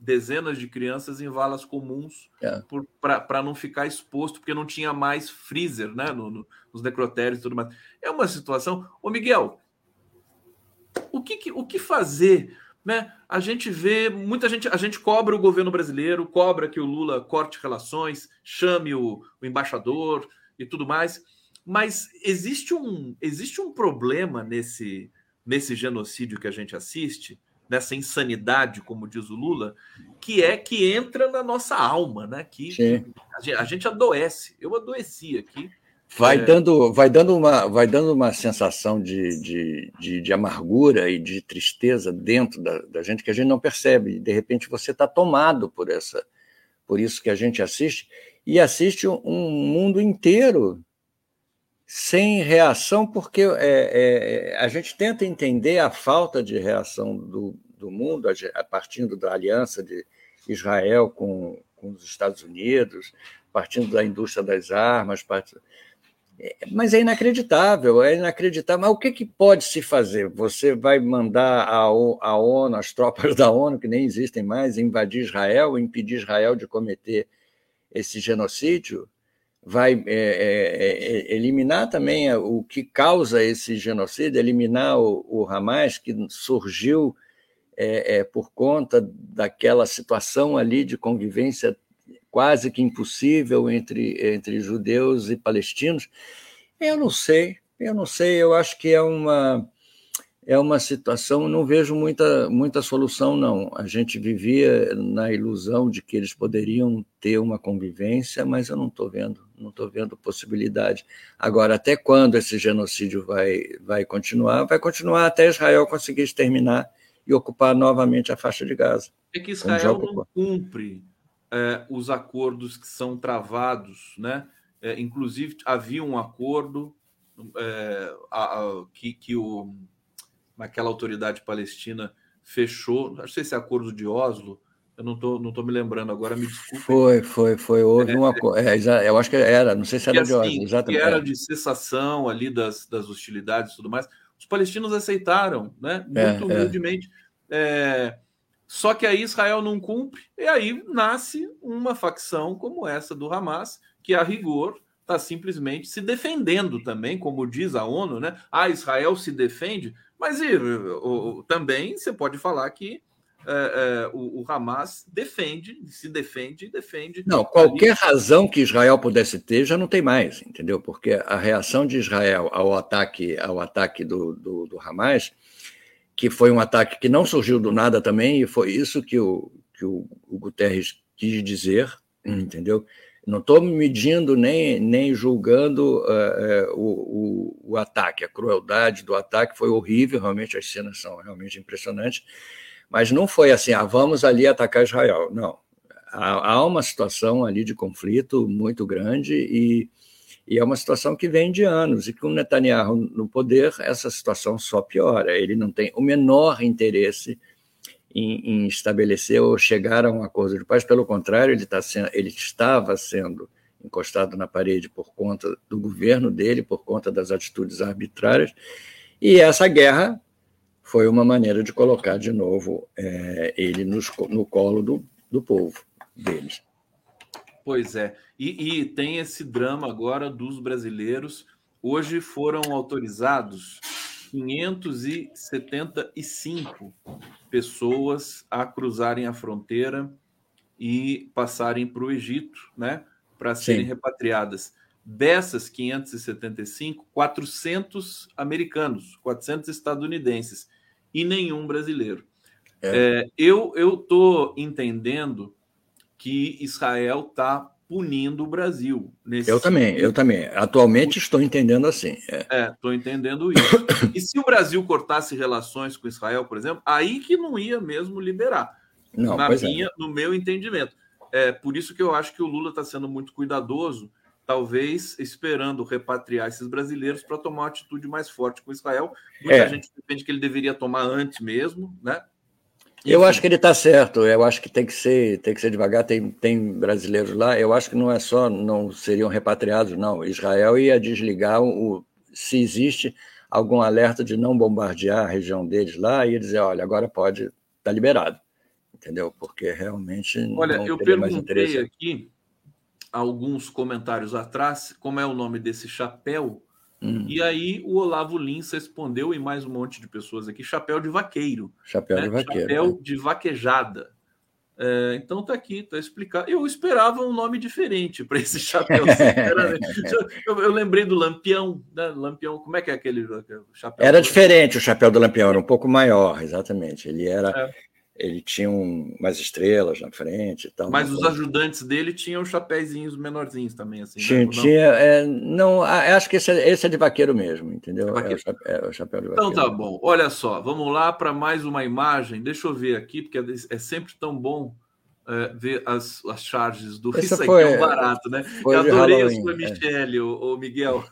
dezenas de crianças em valas comuns é. para não ficar exposto, porque não tinha mais freezer né, no, no, nos necrotérios e tudo mais. É uma situação. Ô, Miguel, o que, o que fazer? Né? A gente vê muita gente, a gente cobra o governo brasileiro, cobra que o Lula corte relações, chame o, o embaixador e tudo mais, mas existe um, existe um problema nesse, nesse genocídio que a gente assiste, nessa insanidade, como diz o Lula, que é que entra na nossa alma, né? Que a gente, a gente, adoece. Eu adoeci aqui. Vai, é... dando, vai, dando uma, vai dando uma sensação de, de, de, de amargura e de tristeza dentro da, da, gente que a gente não percebe. De repente você está tomado por essa, por isso que a gente assiste e assiste um mundo inteiro sem reação, porque é, é, a gente tenta entender a falta de reação do, do mundo, a, partindo da aliança de Israel com, com os Estados Unidos, partindo da indústria das armas, partindo... É, mas é inacreditável, é inacreditável. Mas o que, que pode se fazer? Você vai mandar a, a ONU, as tropas da ONU, que nem existem mais, invadir Israel, impedir Israel de cometer esse genocídio? Vai é, é, é, eliminar também o que causa esse genocídio, eliminar o, o Hamas, que surgiu é, é, por conta daquela situação ali de convivência quase que impossível entre, entre judeus e palestinos. Eu não sei, eu não sei, eu acho que é uma é uma situação, não vejo muita, muita solução, não. A gente vivia na ilusão de que eles poderiam ter uma convivência, mas eu não estou vendo, não estou vendo possibilidade. Agora, até quando esse genocídio vai, vai continuar? Vai continuar até Israel conseguir exterminar e ocupar novamente a faixa de Gaza. É que Israel não cumpre é, os acordos que são travados, né? É, inclusive, havia um acordo é, a, a, que, que o naquela autoridade palestina fechou, não sei se é acordo de Oslo, eu não estou não tô me lembrando agora, me desculpe. Foi, foi, foi. Houve é, um acordo. É, eu acho que era, não sei se era de assim, Oslo, exatamente. Que era de cessação ali das, das hostilidades e tudo mais. Os palestinos aceitaram, né? É, muito é, humildemente. É. só que aí Israel não cumpre, e aí nasce uma facção como essa do Hamas, que a rigor está simplesmente se defendendo também, como diz a ONU, né? Ah, Israel se defende, mas e, o, o, também você pode falar que é, é, o, o, Hamas defende, se defende, defende. Não, qualquer razão que Israel pudesse ter já não tem mais, entendeu? Porque a reação de Israel ao ataque, ao ataque do, do, do Hamas, que foi um ataque que não surgiu do nada também, e foi isso que o, que o, o Guterres quis dizer, entendeu? Não estou medindo nem, nem julgando uh, uh, o, o, o, ataque, a crueldade do ataque foi horrível, realmente as cenas são realmente impressionantes, mas não foi assim, ah, vamos ali atacar Israel. Não. Há, há uma situação ali de conflito muito grande e, e é uma situação que vem de anos, e com Netanyahu no poder, essa situação só piora. Ele não tem o menor interesse em, em, estabelecer ou chegar a um acordo de paz, pelo contrário, ele, tá sendo, ele estava sendo encostado na parede por conta do governo dele, por conta das atitudes arbitrárias, e essa guerra foi uma maneira de colocar de novo é, ele nos, no colo do, do povo deles. Pois é, e, e tem esse drama agora dos brasileiros. Hoje foram autorizados 575 pessoas a cruzarem a fronteira e passarem para o Egito, né, para serem Sim. repatriadas. Dessas 575, 400 americanos, 400 estadunidenses e nenhum brasileiro. É. É, eu estou entendendo que Israel está punindo o Brasil. eu também, eu também. Atualmente estou entendendo assim. É, estou é, entendendo isso. e se o Brasil cortasse relações com Israel, por exemplo, aí que não ia mesmo liberar. Não, na é. minha, é. no meu entendimento. É por isso que eu acho que o Lula está sendo muito cuidadoso talvez esperando repatriar esses brasileiros para tomar uma atitude mais forte com Israel. Muita é. gente defende que ele deveria tomar antes mesmo, né? Eu acho que ele está certo. Eu acho que tem que ser, tem que ser devagar. Tem, tem brasileiros lá. Eu acho que não é só não seriam repatriados, não. Israel ia desligar o, se existe algum alerta de não bombardear a região deles lá, ia dizer, olha, agora pode, estar tá liberado, entendeu? Porque realmente olha, eu perguntei aqui alguns comentários atrás como é o nome desse chapéu Hum. E aí o Olavo Lins respondeu e mais um monte de pessoas aqui, chapéu de vaqueiro. Chapéu né? de vaqueiro. Chapéu né? de vaquejada. É, então tá aqui, tá explicado. Eu esperava um nome diferente para esse chapéu. <laughs> eu, eu, lembrei do Lampião, né? Lampião, como é que é aquele, aquele chapéu? Era diferente o chapéu do Lampião, era um pouco maior, exatamente. Ele era. É ele tinha um, umas estrelas na frente. Tal, Mas os ajudantes dele tinham chapéuzinhos menorzinhos também, assim. Tinha, né? tinha é, não, acho que esse é, esse é, de vaqueiro mesmo, entendeu? É, é, o chapéu, é, o chapéu, de vaqueiro. Então tá bom. Olha só, vamos lá para mais uma imagem. Deixa eu ver aqui, porque é sempre tão bom é, ver as, as charges do Isso foi, aqui é um barato, né? Eu adorei a sua Michele, o, o Miguel.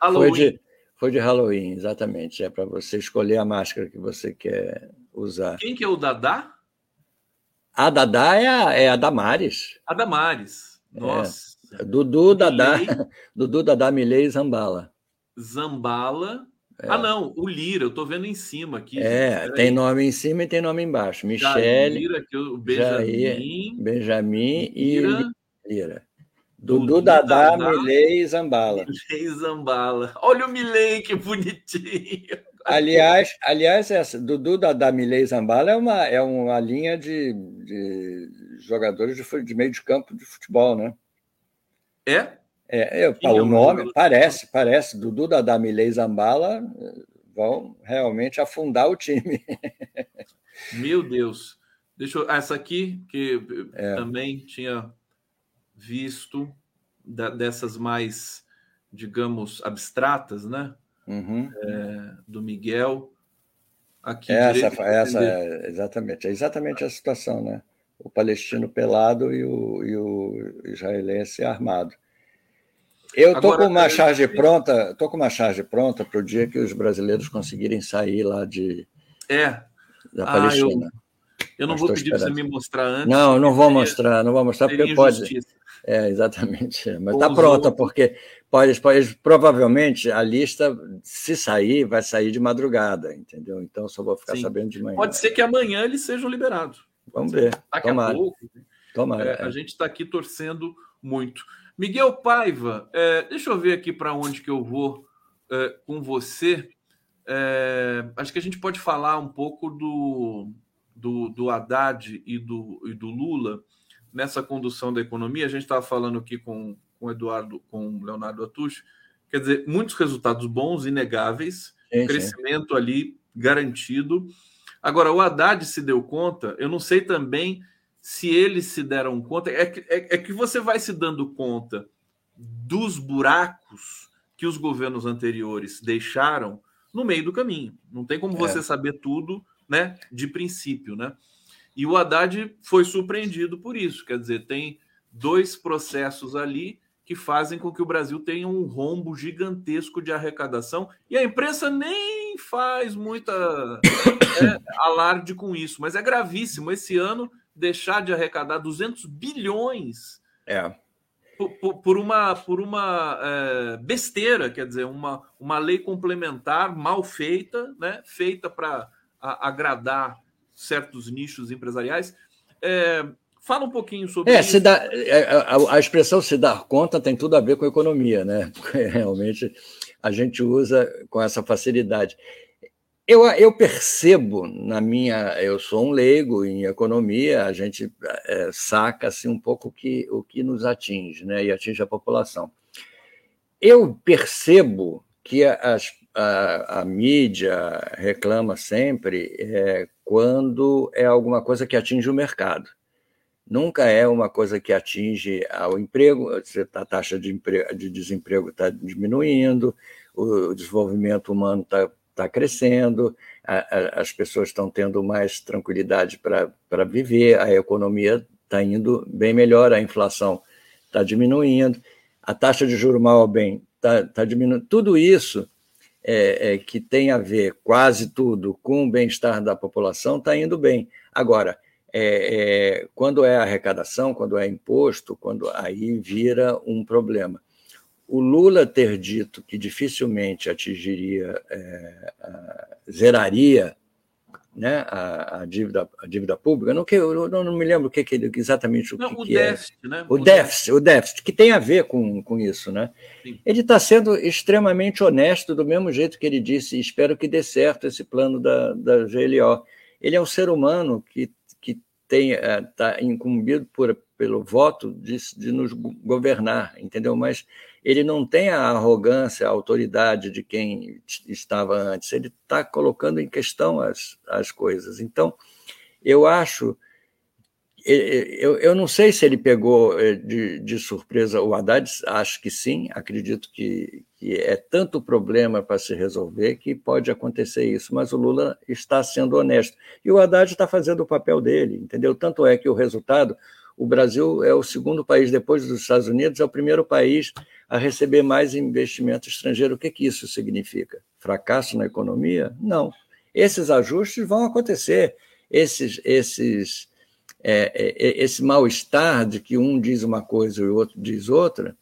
Halloween. <laughs> Foi de, foi de Halloween, exatamente. É para você escolher a máscara que você quer usar. Quem que é o Dadá? A Dadá é a, é a Damares. A Damares. Nossa. É. <laughs> Dudu, Dadá, Dudu, Dadá, Milei e Zambala. Zambala. É. Ah, não, o Lira, eu estou vendo em cima aqui. É, tem nome em cima e tem nome embaixo. Michele, Lira, que o Benjamin, Jair, Benjamin e Lira. Lira. Dudu, Dudu Dadá, Dadá, Milei e Zambala. Milei e Zambala. Olha o Milei, que bonitinho. Aliás, aliás essa, Dudu da, da Milei Zambala é uma, é uma linha de, de jogadores de, de, meio de campo de futebol, né? É? É, é o nome parece, parece. Dudu da, da Milei Zambala vão realmente afundar o time. <laughs> Meu Deus. Deixa eu, essa aqui, que é. também tinha visto da, dessas mais, digamos, abstratas, né? Uhum. é, do Miguel. Aqui essa, essa é, exatamente, é exatamente a situação, né? O palestino pelado e o, e o israelense armado. Eu estou com uma charge pronta, tô com uma charge pronta para o dia que os brasileiros conseguirem sair lá de é. da ah, Palestina. Eu, eu não vou pedir para você me mostrar antes. Não, não vou mostrar, não vou mostrar porque pode. É, exatamente. Mas está pronta, porque pode, pode, provavelmente a lista, se sair, vai sair de madrugada, entendeu? Então só vou ficar Sim. sabendo de manhã. Pode ser que amanhã eles sejam liberados. Vamos ver. Daqui Tomara. a pouco. Tomara, é, é. A gente está aqui torcendo muito. Miguel Paiva, é, deixa eu ver aqui para onde que eu vou é, com você. É, acho que a gente pode falar um pouco do, do, do Haddad e do, e do Lula nessa condução da economia. A gente estava falando aqui com, com o Eduardo, com o Leonardo Atush, quer dizer, muitos resultados bons, inegáveis, sim, crescimento sim. ali garantido. Agora, o Haddad se deu conta, eu não sei também se eles se deram conta, é que, é, é que você vai se dando conta dos buracos que os governos anteriores deixaram no meio do caminho. Não tem como é. você saber tudo, né, de princípio, né? E o Haddad foi surpreendido por isso. Quer dizer, tem dois processos ali que fazem com que o Brasil tenha um rombo gigantesco de arrecadação. E a imprensa nem faz muita <coughs> é, alarde com isso, mas é gravíssimo esse ano deixar de arrecadar 200 bilhões é. por, por, uma, por uma é, besteira, quer dizer, uma, uma lei complementar mal feita, né, feita para agradar certos nichos empresariais. É, fala um pouquinho sobre é, isso. Dá, é, a, a, expressão se dar conta tem tudo a ver com economia, né? <laughs> Porque realmente a gente usa com essa facilidade. Eu, eu percebo na minha. Eu sou um leigo em economia, a gente é, saca assim, um pouco o que, o que nos atinge, né? E atinge a população. Eu percebo que as a, a mídia reclama sempre é quando é alguma coisa que atinge o mercado. Nunca é uma coisa que atinge ao emprego, a taxa de, emprego, de desemprego está diminuindo, o desenvolvimento humano está tá crescendo, a, a, as pessoas estão tendo mais tranquilidade para viver, a economia está indo bem melhor, a inflação está diminuindo a taxa de juro mal ao bem está tá diminuindo. Tudo isso é, é, que tem a ver, quase tudo, com o bem-estar da população está indo bem. Agora, é, é, quando é arrecadação, quando é imposto, quando aí vira um problema. O Lula ter dito que dificilmente atingiria, é, a, zeraria né, a, a, dívida, a dívida pública, não, que, eu não, não me lembro o que, que exatamente o não, que, o que é. déficit, é. Né? O, o déficit, déficit, o déficit, que tem a ver com, com isso. Né? Sim. Ele está sendo extremamente honesto, do mesmo jeito que ele disse, espero que dê certo esse plano da, da GLO. Ele é um ser humano que está é, incumbido por, pelo voto de, de nos governar, entendeu? Mas ele não tem a arrogância, a autoridade de quem estava antes, ele está colocando em questão as, as coisas. Então, eu acho. Eu, eu não sei se ele pegou eh, de, de surpresa o Haddad, acho que sim, acredito que, que é tanto problema para se resolver que pode acontecer isso, mas o Lula está sendo honesto. E o Haddad está fazendo o papel dele, entendeu? Tanto é que o resultado, o Brasil é o segundo país, depois dos Estados Unidos, é o primeiro país a receber mais investimento estrangeiro. O que, que isso significa? Fracasso na economia? Não. Esses ajustes vão acontecer. Esses, esses, é, é, é, esse mal-estar de que um diz uma coisa e o outro diz outra,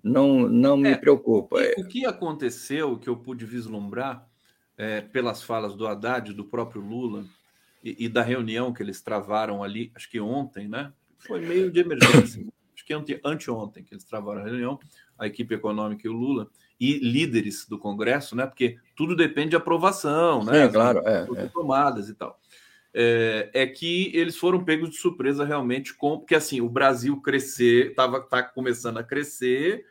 não, não me é, preocupa. O que, aconteceu, que eu pude vislumbrar é, pelas falas do Haddad, do próprio Lula, e, e, da reunião que eles travaram ali, acho que ontem, né? Foi meio de emergência <coughs> que ante, anteontem, que eles travaram a reunião, a equipe econômica e o Lula, e líderes do Congresso, né? Porque tudo depende de aprovação, né? É, claro, é, é. tomadas e tal. É, é, que eles foram pegos de surpresa realmente com porque assim o Brasil crescer estava tá começando a crescer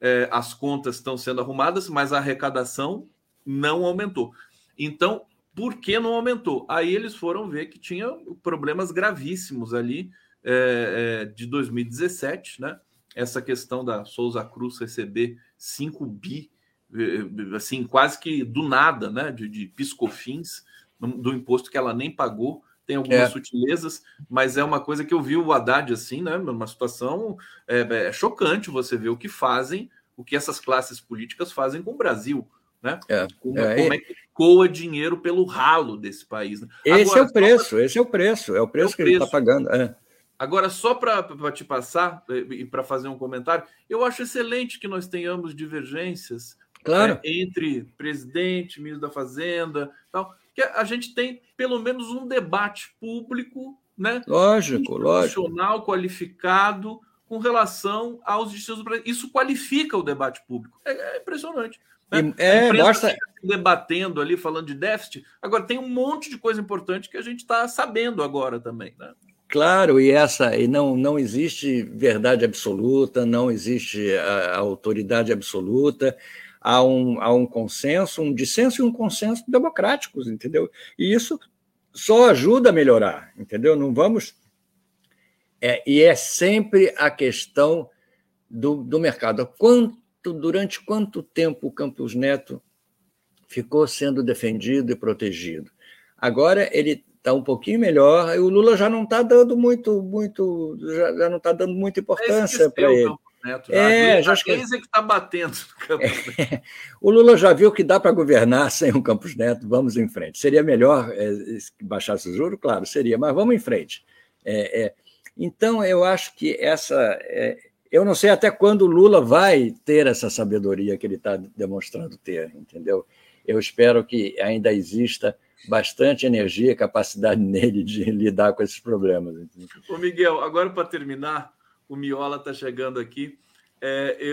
é, as contas estão sendo arrumadas mas a arrecadação não aumentou então por que não aumentou aí eles foram ver que tinha problemas gravíssimos ali é, é, de 2017, né? Essa questão da Souza Cruz receber 5 bi, é, assim, quase que do nada, né? De, de piscofins, do imposto que ela nem pagou. Tem algumas é. sutilezas, mas é uma coisa que eu vi o Haddad assim, né? Uma situação é, é chocante você ver o que fazem, o que essas classes políticas fazem com o Brasil. Né? É, como, é, como é que coa dinheiro pelo ralo desse país. Né? Esse Agora, é o preço, pra... esse é o preço, é o preço é o que preço. ele está pagando. É. Agora, só para te passar e para fazer um comentário, eu acho excelente que nós tenhamos divergências claro. né, entre presidente, ministro da Fazenda, tal, que a gente tem pelo menos um debate público, né? Lógico, profissional, lógico. qualificado com relação aos destinos do Brasil. Isso qualifica o debate público. É, é impressionante. Né? É, basta... debatendo ali, falando de déficit. Agora, tem um monte de coisa importante que a gente está sabendo agora também. Né? Claro, e essa e não, não existe verdade absoluta, não existe a, a autoridade absoluta, há um, há um consenso, um dissenso e um consenso democráticos, entendeu? E isso só ajuda a melhorar, entendeu? Não vamos. É, e é sempre a questão do, do mercado. Quanto, durante quanto tempo o Campos Neto ficou sendo defendido e protegido? Agora ele está um pouquinho melhor. E o Lula já não está dando muito, muito, já, não está dando muita importância para ele. Neto, é, já acho que é que está batendo no Campos é, <laughs> O Lula já viu que dá para governar <laughs> sem o Campos Neto, vamos em frente. Seria melhor é, que baixasse o juro? Claro, seria, mas vamos em frente. É, é então, eu acho que essa. É, eu não sei até quando o Lula vai ter essa sabedoria que ele está demonstrando ter, entendeu? Eu espero que ainda exista bastante energia e capacidade <laughs> nele de lidar com esses problemas. Ô Miguel, agora para terminar, o Miola está chegando aqui.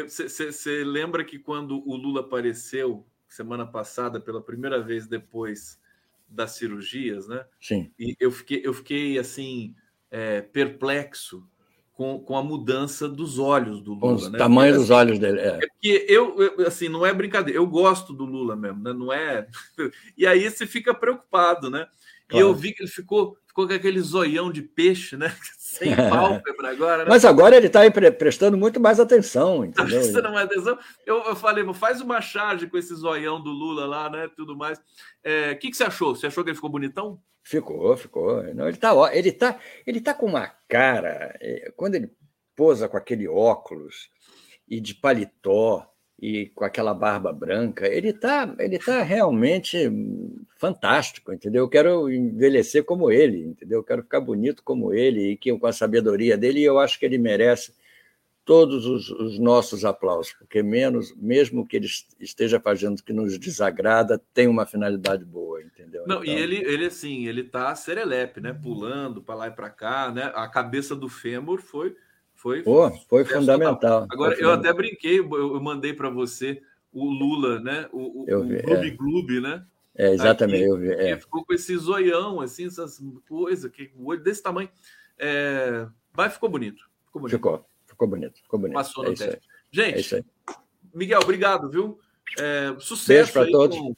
Você é, lembra que quando o Lula apareceu semana passada pela primeira vez depois das cirurgias, né? Sim. E eu fiquei, eu fiquei assim é, perplexo com, com a mudança dos olhos do Lula. O né? tamanho dos olhos dele. É. é porque eu, eu, assim, não é brincadeira, eu gosto do Lula mesmo, né? Não é. <laughs> E aí você fica preocupado, né? E claro. eu vi que ele ficou, ficou com aquele zoião de peixe, né? Sem <laughs> pálpebra agora. Né? Mas agora ele está prestando muito mais atenção, tá entendeu? prestando mais atenção. Eu, eu falei, faz uma charge com esse zoião do Lula lá, né? Tudo mais. O é, que, que você achou? Você achou que ele ficou bonitão? Ficou, ficou. Não, ele está ele tá, ele tá com uma cara. É, quando ele posa com aquele óculos e de paletó e com aquela barba branca, ele está ele tá realmente fantástico, entendeu? Eu quero envelhecer como ele, entendeu? Eu quero ficar bonito como ele e que com a sabedoria dele, eu acho que ele merece todos os, os, nossos aplausos, porque menos, mesmo que ele esteja fazendo que nos desagrada, tem uma finalidade boa, entendeu? Não, então... e ele, ele assim, ele tá serelepe, né? Pulando para lá e para cá, né? A cabeça do fêmur foi foi, Pô, foi fundamental. Agora, foi eu até brinquei, eu, mandei para você o Lula, né? O, o, vi, o Clube é. Clube, né? É, exatamente, Aqui, eu vi. É. Ficou com esse zoião, assim, essas coisas, que o olho desse tamanho. É... Mas ficou bonito. Ficou bonito. Ficou, ficou bonito. Ficou bonito. Passou no é teste. Gente, é Miguel, obrigado, viu? É, sucesso para todos. com,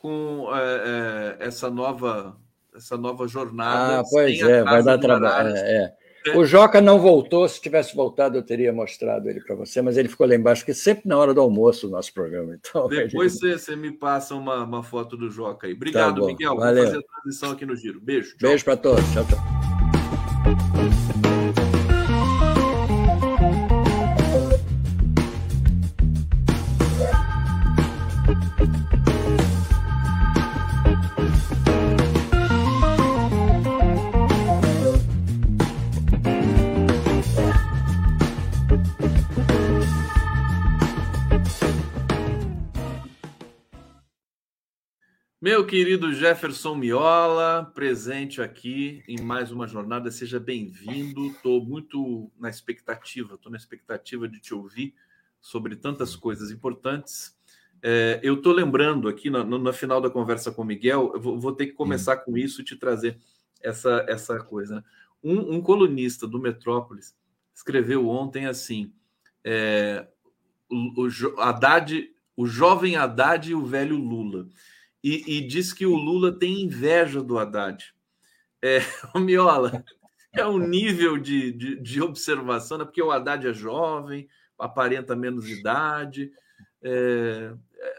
com é, essa nova essa nova jornada. Ah, pois é, vai dar trabalho. É, o Joca não voltou. Se tivesse voltado, eu teria mostrado ele para você, mas ele ficou lá embaixo, que sempre na hora do almoço o nosso programa. Então, <laughs> Depois ele... você, me passa uma, uma foto do Joca aí. Obrigado, tá Miguel. Valeu. Vou fazer a transição aqui no giro. Beijo. Beijo para todos. Tchau, tchau. Querido Jefferson Miola, presente aqui em mais uma jornada, seja bem-vindo. Estou muito na expectativa, estou na expectativa de te ouvir sobre tantas coisas importantes. É, eu estou lembrando aqui no, final da conversa com o Miguel, eu vou, vou ter que começar com isso e te trazer essa, essa coisa. Né? Um, um, colunista do Metrópolis escreveu ontem assim: é, o, o, Haddad, o jovem Haddad e o velho Lula e, e diz que o Lula tem inveja do Haddad. É, <laughs> o Miola, é um nível de, de, de, observação, né? porque o Haddad é jovem, aparenta menos idade. É, é,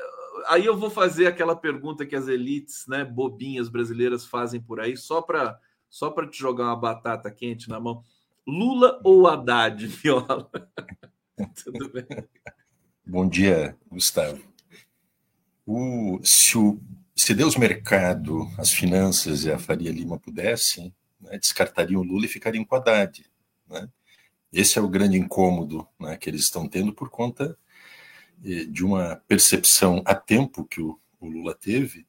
aí eu vou fazer aquela pergunta que as elites, né, bobinhas brasileiras fazem por aí, só para só te jogar uma batata quente na mão. Lula ou Haddad, <laughs> Miola? <laughs> Tudo bem? Bom dia, Gustavo. O, se, o, se Deus mercado, as finanças e a Faria Lima pudessem, né, descartariam o Lula e ficariam com Haddad. Né? Esse é o grande incômodo né, que eles estão tendo por conta eh, de uma percepção a tempo que o, o Lula teve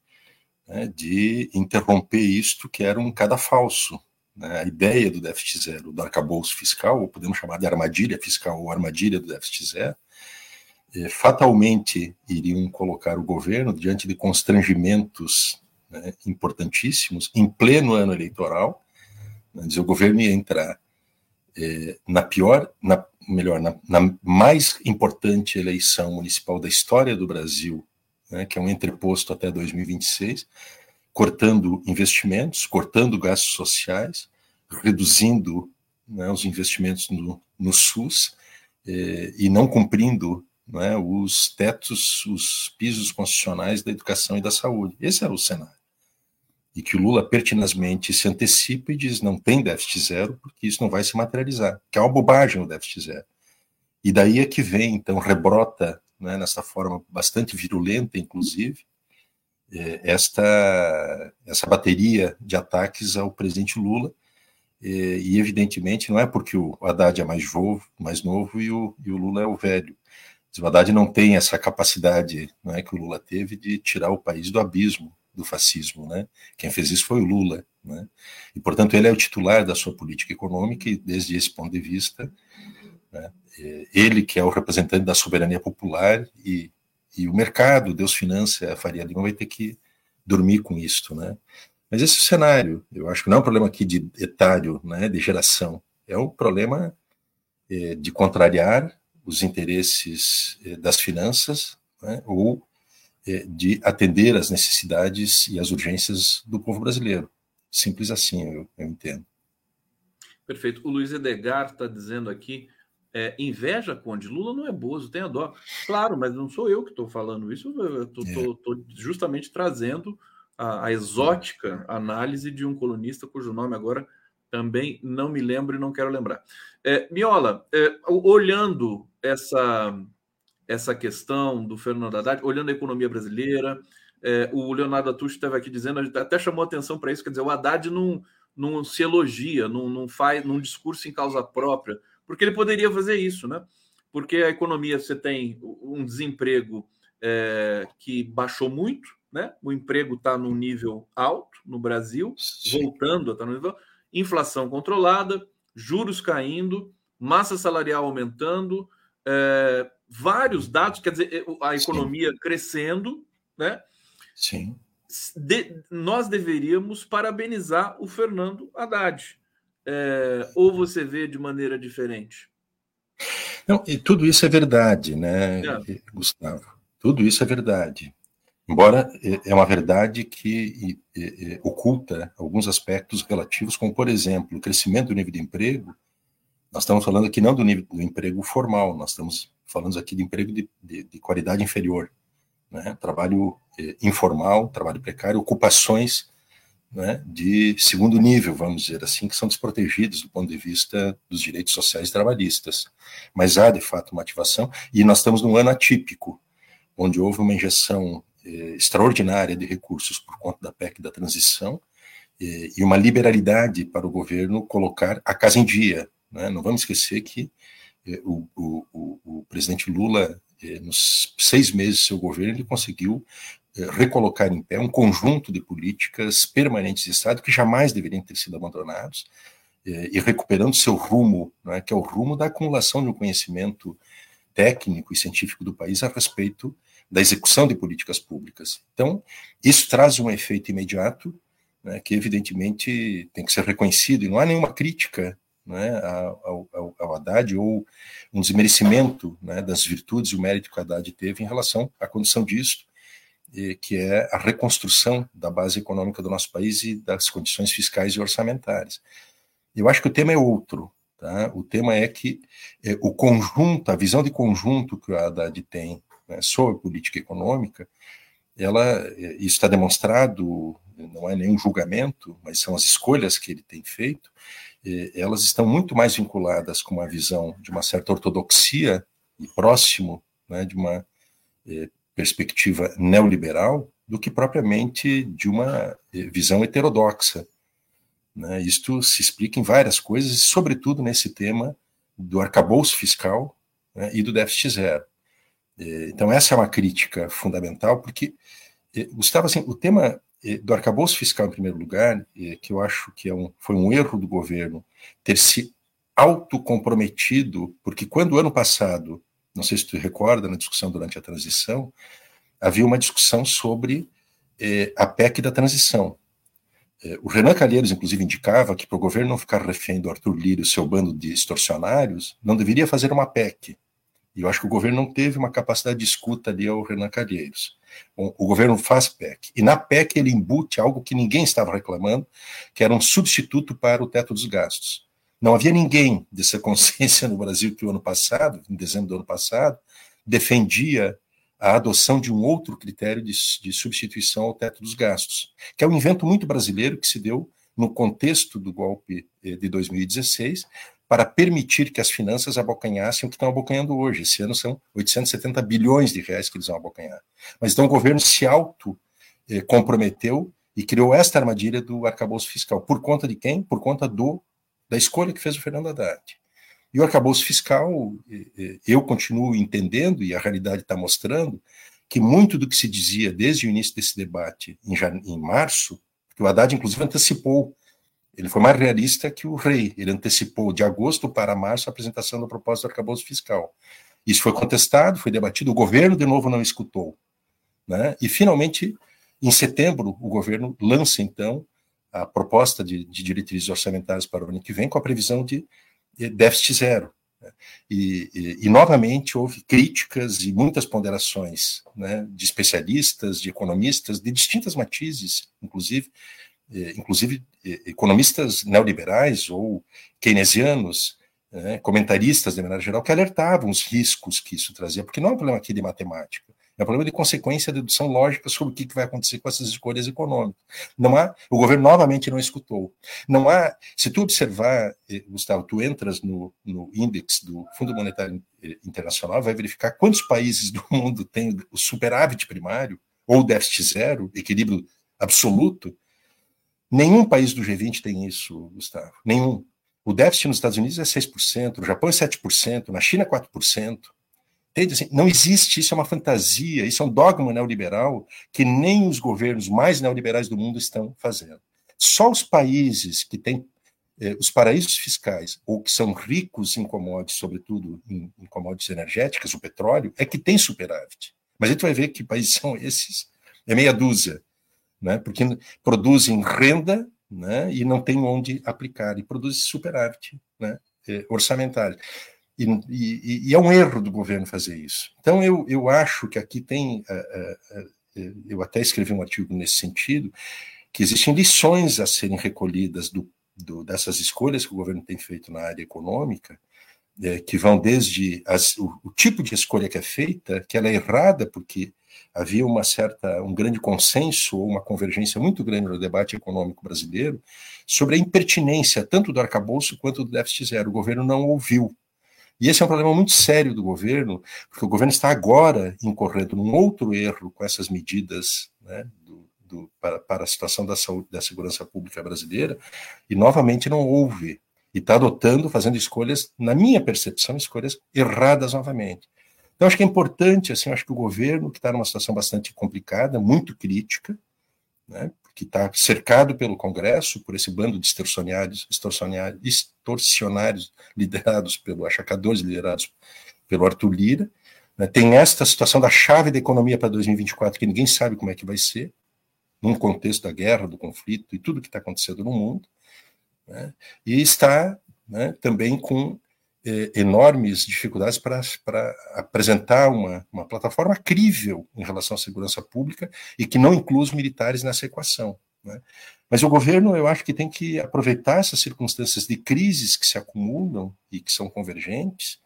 né, de interromper isto que era um cadafalso. Né? A ideia do déficit zero, do arcabouço fiscal, ou podemos chamar de armadilha fiscal ou armadilha do déficit zero, fatalmente iriam colocar o governo diante de constrangimentos né, importantíssimos em pleno ano eleitoral. Né, dizer, o governo ia entrar eh, na pior, na, melhor, na, na, mais importante eleição municipal da história do Brasil, né, que é um entreposto até 2026, cortando investimentos, cortando gastos sociais, reduzindo né, os investimentos no, no SUS eh, e não cumprindo é, os tetos, os pisos constitucionais da educação e da saúde. Esse era o cenário. E que o Lula pertinazmente se antecipa e diz: não tem déficit zero, porque isso não vai se materializar, que é uma bobagem o déficit zero. E daí é que vem, então, rebrota, né, nessa forma bastante virulenta, inclusive, é, esta, essa bateria de ataques ao presidente Lula, é, e evidentemente não é porque o Haddad é mais novo, mais novo e, o, e o Lula é o velho, Haddad não tem essa capacidade não é, que o Lula teve de tirar o país do abismo do fascismo. Né? Quem fez isso foi o Lula. Né? E, portanto, ele é o titular da sua política econômica e, desde esse ponto de vista, né, é, ele que é o representante da soberania popular e, e o mercado, Deus finança, a Faria Lima vai ter que dormir com isto. Né? Mas esse cenário, eu acho que não é um problema aqui de etário, né, de geração, é um problema é, de contrariar os interesses eh, das finanças né, ou eh, de atender às necessidades e às urgências do povo brasileiro. Simples assim, eu, eu entendo. Perfeito. O Luiz Edgar está dizendo aqui: é, inveja, Conde, Lula não é bozo, tem a dó. Claro, mas não sou eu que estou falando isso, eu estou é. justamente trazendo a, a, exótica análise de um colunista cujo nome agora Também não me lembro e não quero lembrar. É, Miola, é, olhando essa, essa questão do Fernando Haddad, olhando a economia brasileira, é, o Leonardo Atucho esteve aqui dizendo, até chamou atenção para isso, quer dizer, o Haddad não, não se elogia, não, não faz num discurso em causa própria, porque ele poderia fazer isso, né? Porque a economia, você tem um desemprego é, que baixou muito, né? O emprego está num nível alto no Brasil, voltando a estar no nível, inflação controlada, juros caindo, massa salarial aumentando, é, vários dados, quer dizer, a economia Sim. crescendo, né? Sim. De, nós deveríamos parabenizar o Fernando Haddad. É, ou você vê de maneira diferente? Não, e tudo isso é verdade, né, é. Gustavo? Tudo isso é verdade. Embora é, é uma verdade que oculta alguns aspectos relativos, como, por exemplo, o crescimento do nível de emprego. Nós estamos falando aqui não do nível do emprego formal, nós estamos falando aqui de emprego de, de, de qualidade inferior né? trabalho eh, informal, trabalho precário, ocupações né, de segundo nível, vamos dizer assim, que são desprotegidos do ponto de vista dos direitos sociais trabalhistas. Mas há, de fato, uma ativação, e nós estamos num ano atípico, onde houve uma injeção eh, extraordinária de recursos por conta da PEC da transição, eh, e uma liberalidade para o governo colocar a casa em dia. Né? Não vamos esquecer que eh, o, o, o, o presidente Lula é, nos seis meses do seu governo, ele conseguiu é, recolocar em pé um conjunto de políticas permanentes de Estado que jamais deveriam ter sido abandonados é, e recuperando seu rumo, é, que é o rumo da acumulação de um conhecimento técnico e científico do país a respeito da execução de políticas públicas. Então, isso traz um efeito imediato, né, que evidentemente tem que ser reconhecido, e não há nenhuma crítica né, ao, ao, ao Haddad ou um desmerecimento né, das virtudes e o mérito que o Haddad teve em relação à condição disso, que é a reconstrução da base econômica do nosso país e das condições fiscais e orçamentárias. Eu acho que o tema é outro. Tá? O tema é que é, o conjunto, a visão de conjunto que o Haddad tem né, sobre política econômica, ela, é, isso está demonstrado, não é nenhum julgamento, mas são as escolhas que ele tem feito, elas estão muito mais vinculadas com uma visão de uma certa ortodoxia e próximo né, de uma eh, perspectiva neoliberal do que propriamente de uma visão heterodoxa. Né? Isto se explica em várias coisas, sobretudo nesse tema do arcabouço fiscal né, e do déficit zero. Eh, então, essa é uma crítica fundamental, porque, Gustavo, assim, o tema do arcabouço fiscal, em primeiro lugar, que eu acho que é um, foi um erro do governo ter se autocomprometido, porque quando ano passado, não sei se tu recorda, na discussão durante a transição, havia uma discussão sobre a PEC da transição. O Renan Calheiros, inclusive, indicava que para o governo não ficar refém do Arthur Lira e seu bando de extorsionários, não deveria fazer uma PEC. E eu acho que o governo não teve uma capacidade de escuta ali ao Renan Calheiros. O governo faz PEC. E na PEC ele embute algo que ninguém estava reclamando, que era um substituto para o teto dos gastos. Não havia ninguém dessa consciência no Brasil que o ano passado, em dezembro do ano passado, defendia a adoção de um outro critério de, de substituição ao teto dos gastos, que é um invento muito brasileiro que se deu no contexto do golpe eh, de 2016, para permitir que as finanças abocanhassem o que estão abocanhando hoje. Esse ano são 870 bilhões de reais que eles vão abocanhar. Mas então o governo se auto eh, comprometeu e criou esta armadilha do arcabouço fiscal. Por conta de quem? Por conta do da escolha que fez o Fernando Haddad. E o arcabouço fiscal, eh, eh, eu continuo entendendo, e a realidade está mostrando, que muito do que se dizia desde o início desse debate, em, em março, que o Haddad, inclusive, antecipou ele foi mais realista que o rei. Ele antecipou de agosto para março a apresentação da proposta do arcabouço fiscal. Isso foi contestado, foi debatido, o governo de novo não escutou. Né? E, finalmente, em setembro, o governo lança, então, a proposta de, de diretrizes orçamentárias para o ano que vem, com a previsão de, déficit zero. Né? E, e, e, novamente houve críticas e muitas ponderações né, de especialistas, de economistas, de distintas matizes, inclusive, inclusive eh, economistas neoliberais ou keynesianos, né, comentaristas de maneira geral, que alertavam os riscos que isso trazia, porque não é um problema aqui de matemática, É um problema de consequência, de dedução lógica sobre o que vai acontecer com essas escolhas econômicas. Não há, o governo novamente não escutou. Não há, se tu observar, eh, Gustavo, tu entras no, no índice do Fundo Monetário Internacional, vai verificar quantos países do mundo têm o superávit primário, ou déficit zero, equilíbrio absoluto. Nenhum país do G20 tem isso, Gustavo. Nenhum. O déficit nos Estados Unidos é 6%, no Japão é 7%, na China é 4%. Entende? Assim, não existe, isso é uma fantasia, isso é um dogma neoliberal que nem os governos mais neoliberais do mundo estão fazendo. Só os países que têm eh, os paraísos fiscais, ou que são ricos em commodities, sobretudo em, em commodities energéticas, o petróleo, é que tem superávit. Mas a gente vai ver que países <laughs> são esses, é meia dúzia, né? porque produzem renda né? e não tem onde aplicar, e produzem superávit né? Eh, orçamentário. E, e, e, é um erro do governo fazer isso. Então, eu, eu acho que aqui tem. Uh, uh, uh, eu até escrevi um artigo nesse sentido, que existem lições a serem recolhidas do, do, dessas escolhas que o governo tem feito na área econômica, é, que vão desde as, o, o, tipo de escolha que é feita, que ela é errada porque havia uma certa um grande consenso ou uma convergência muito grande no debate econômico brasileiro sobre a impertinência tanto do arcabouço quanto do déficit zero. O governo não ouviu e esse é um problema muito sério do governo, porque o governo está agora incorrendo num outro erro com essas medidas né, do, do, para, para, a situação da saúde da segurança pública brasileira, e novamente não houve. E está adotando, fazendo escolhas, na minha percepção, escolhas erradas novamente. Então, acho que é importante, assim, acho que o governo, que está numa situação bastante complicada, muito crítica, né, que está cercado pelo Congresso, por esse bando de extorsionários, extorsionários, extorsionários liderados pelo achacadores, liderados pelo Arthur Lira. Né? Tem esta situação da chave da economia para 2024, que ninguém sabe como é que vai ser, num contexto da guerra, do conflito e tudo que está acontecendo no mundo. Né? E está né, também com enormes dificuldades para, para apresentar uma, uma plataforma crível em relação à segurança pública e que não inclua os militares nessa equação. Né? Mas o governo, eu acho que tem que aproveitar essas circunstâncias de crises que se acumulam e que são convergentes,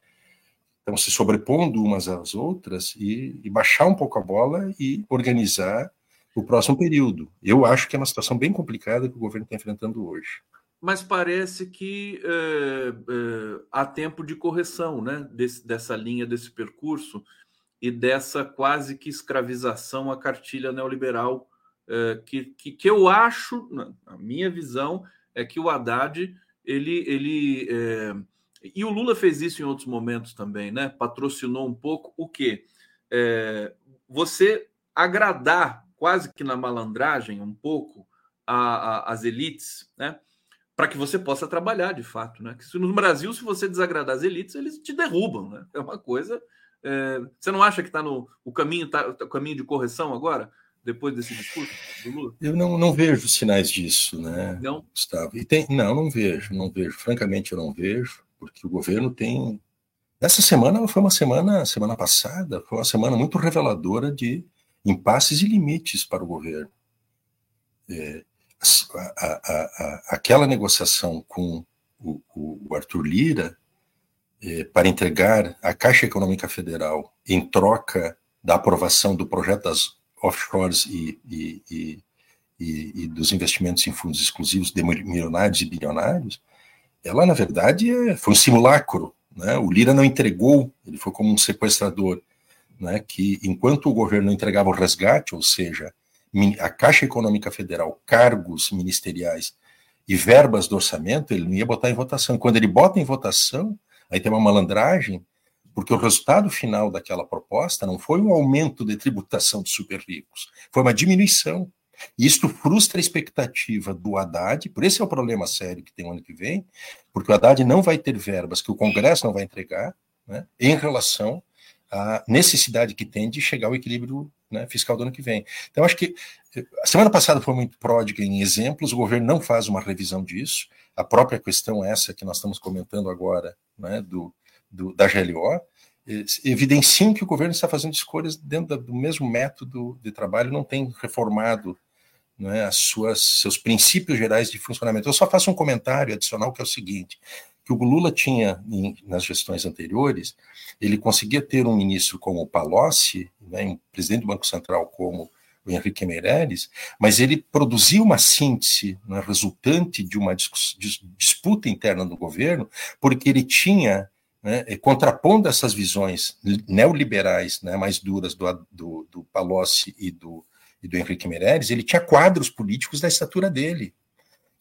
estão se sobrepondo umas às outras, e, e baixar um pouco a bola e organizar o próximo período. Eu acho que é uma situação bem complicada que o governo está enfrentando hoje mas parece que é, é, há tempo de correção né, dessa linha, desse percurso e dessa quase que escravização à cartilha neoliberal, é, que, que, que, eu acho, a minha visão, é que o Haddad, ele. ele e o Lula fez isso em outros momentos também, né? Patrocinou um pouco o quê? você agradar, quase que na malandragem, um pouco, a, a, as elites, né? Para que você possa trabalhar de fato, né? Que no Brasil, se você desagradar as elites, eles te derrubam, né? É uma coisa. É... Você não acha que está no o caminho, tá, o caminho de correção agora, depois desse discurso do Lula? Eu não, não vejo sinais disso, né, não? Gustavo? E tem, não, não vejo, não vejo. Francamente, eu não vejo, porque o governo tem. Essa semana foi uma semana, semana passada, foi uma semana muito reveladora de impasses e limites para o governo. É, a, a, aquela negociação com o, o Arthur Lira eh, para entregar a Caixa Econômica Federal em troca da aprovação do projeto das offshores e, e, e, e, dos investimentos em fundos exclusivos de milionários e bilionários, ela, na verdade, é, foi um simulacro. Né? O Lira não entregou, ele foi como um sequestrador, né? que enquanto o governo entregava o resgate, ou seja, a Caixa Econômica Federal, cargos ministeriais e verbas do orçamento, ele não ia botar em votação. Quando ele bota em votação, aí tem uma malandragem, porque o resultado final daquela proposta não foi um aumento de tributação dos super ricos, foi uma diminuição. E isto frustra a expectativa do Haddad, por esse é o problema sério que tem ano que vem, porque o Haddad não vai ter verbas que o Congresso não vai entregar, né, em relação à necessidade que tem de chegar ao equilíbrio né, fiscal do ano que vem. Então, acho que a semana passada foi muito pródiga em exemplos, o governo não faz uma revisão disso, a própria questão essa que nós estamos comentando agora, né, do, do, da GLO, evidenciam que o governo está fazendo escolhas dentro do mesmo método de trabalho, não tem reformado né, as suas, seus princípios gerais de funcionamento. Eu só faço um comentário adicional que é o seguinte: que o Lula tinha em, nas gestões anteriores, ele conseguia ter um ministro como o Palocci, né, um presidente do Banco Central como o Henrique Meirelles, mas ele produzia uma síntese né, resultante de uma disputa interna do governo, porque ele tinha, né, contrapondo essas visões neoliberais né, mais duras do, do, do Palocci e do, e do Henrique Meirelles, ele tinha quadros políticos da estatura dele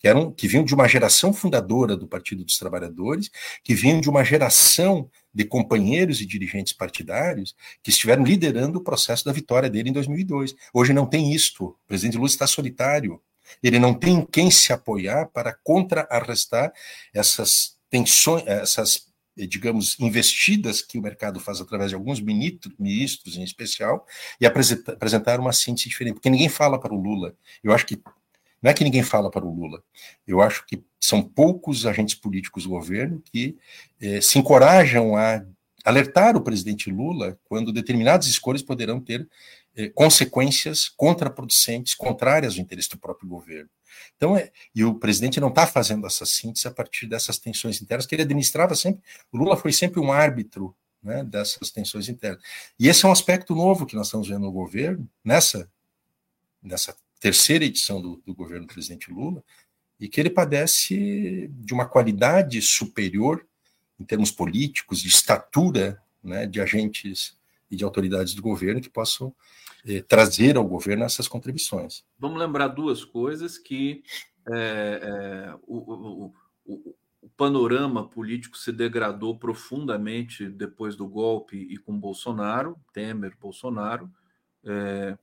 que, eram, que vinham de uma geração fundadora do Partido dos Trabalhadores, que vinham de uma geração de companheiros e dirigentes partidários que estiveram liderando o processo da vitória dele em 2002. Hoje não tem isto. O presidente Lula está solitário. Ele não tem quem se apoiar para contrarrestar essas tensões, essas digamos, investidas que o mercado faz através de alguns ministros, em especial, e apresentar uma síntese diferente, porque ninguém fala para o Lula. Eu acho que não é que ninguém fala para o Lula. Eu acho que são poucos agentes políticos do governo que eh, se encorajam a alertar o presidente Lula quando determinadas escolhas poderão ter eh, consequências contraproducentes, contrárias ao interesse do próprio governo. Então, é, e o presidente não está fazendo essa síntese a partir dessas tensões internas que ele administrava sempre. O Lula foi sempre um árbitro né, dessas tensões internas. E esse é um aspecto novo que nós estamos vendo no governo, nessa, nessa terceira edição do, do governo do presidente Lula, e que ele padece de uma qualidade superior em termos políticos, de estatura né, de agentes e de autoridades do governo que possam eh, trazer ao governo essas contribuições. Vamos lembrar duas coisas que é, é, o, o, o, o, panorama político se degradou profundamente depois do golpe e com Bolsonaro, Temer, Bolsonaro. É,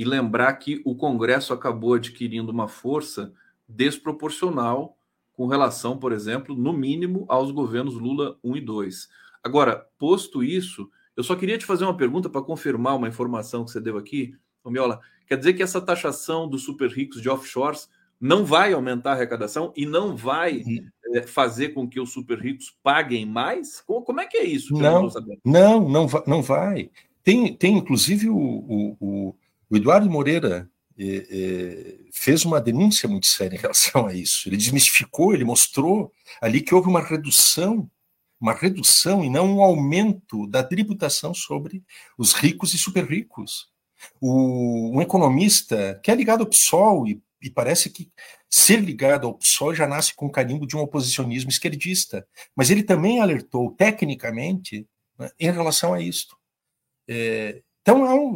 e lembrar que o Congresso acabou adquirindo uma força desproporcional com relação, por exemplo, no mínimo, aos governos Lula 1 e 2. Agora, posto isso, eu só queria te fazer uma pergunta para confirmar uma informação que você deu aqui, Miola. Quer dizer que essa taxação dos super ricos de offshores não vai aumentar a arrecadação e não vai é, fazer com que os super ricos paguem mais? Como, é que é isso? Não, não, não, não vai. Tem, tem inclusive o, o, o Eduardo Moreira é, é, fez uma denúncia muito séria em relação a isso. Ele desmistificou, ele mostrou ali que houve uma redução, uma redução e não um aumento da tributação sobre os ricos e super ricos. O, um economista que é ligado ao PSOL e, e parece que ser ligado ao PSOL já nasce com o carimbo de um oposicionismo esquerdista, mas ele também alertou tecnicamente né, em relação a isto. É, então, é um,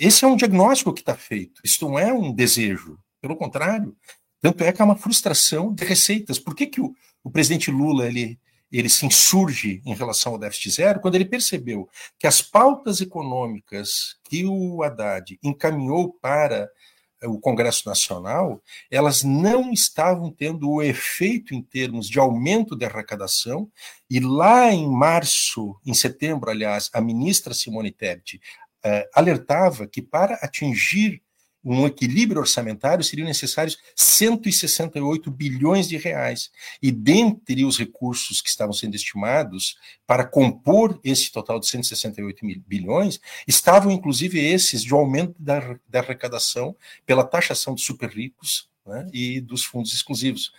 esse é um diagnóstico que está feito. Isso não é um desejo. Pelo contrário, tanto é que é uma frustração de receitas. Por que, que o, o presidente Lula ele, ele se insurge em relação ao déficit zero? Quando ele percebeu que as pautas econômicas que o Haddad encaminhou para o Congresso Nacional, elas não estavam tendo o efeito em termos de aumento de arrecadação, e lá em março, em setembro, aliás, a ministra Simone Tebet uh, alertava que para atingir um equilíbrio orçamentário seriam necessários 168 bilhões de reais. E dentre os recursos que estavam sendo estimados para compor esse total de 168 bilhões, estavam inclusive esses de aumento da, da arrecadação pela taxação dos super ricos né, e dos fundos exclusivos.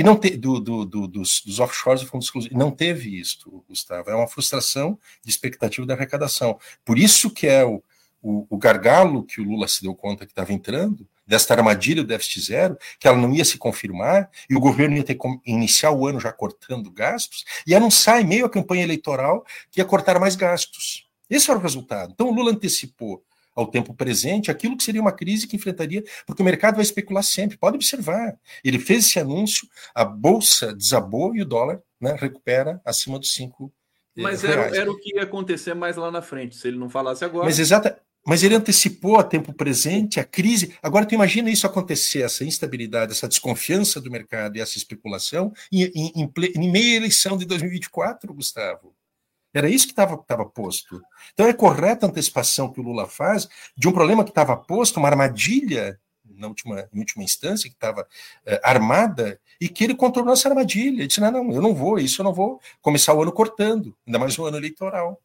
E não te, do, do, do, dos, dos offshores e fundos exclusivos. Não teve isso, Gustavo. É uma frustração de expectativa da arrecadação. Por isso que é o, o, o gargalo que o Lula se deu conta que estava entrando, desta armadilha do déficit zero, que ela não ia se confirmar, e o governo ia ter que iniciar o ano já cortando gastos, e anunciar em meio à campanha eleitoral que ia cortar mais gastos. Esse era o resultado. Então o Lula antecipou ao tempo presente aquilo que seria uma crise que enfrentaria, porque o mercado vai especular sempre. Pode observar. Ele fez esse anúncio, a bolsa desabou e o dólar né, recupera acima dos 5 eh, Mas era, era, o que ia acontecer mais lá na frente, se ele não falasse agora. Mas exata, mas ele antecipou a tempo presente a crise. Agora, tu imagina isso acontecer, essa instabilidade, essa desconfiança do mercado e essa especulação em, em, em, em meia eleição de 2024, Gustavo. Era isso que estava posto. Então é correta a antecipação que o Lula faz de um problema que estava posto, uma armadilha, na última, em última instância, que estava é, armada, e que ele contornou essa armadilha. Ele disse: não, não, eu não vou, isso eu não vou começar o ano cortando, ainda mais um ano eleitoral.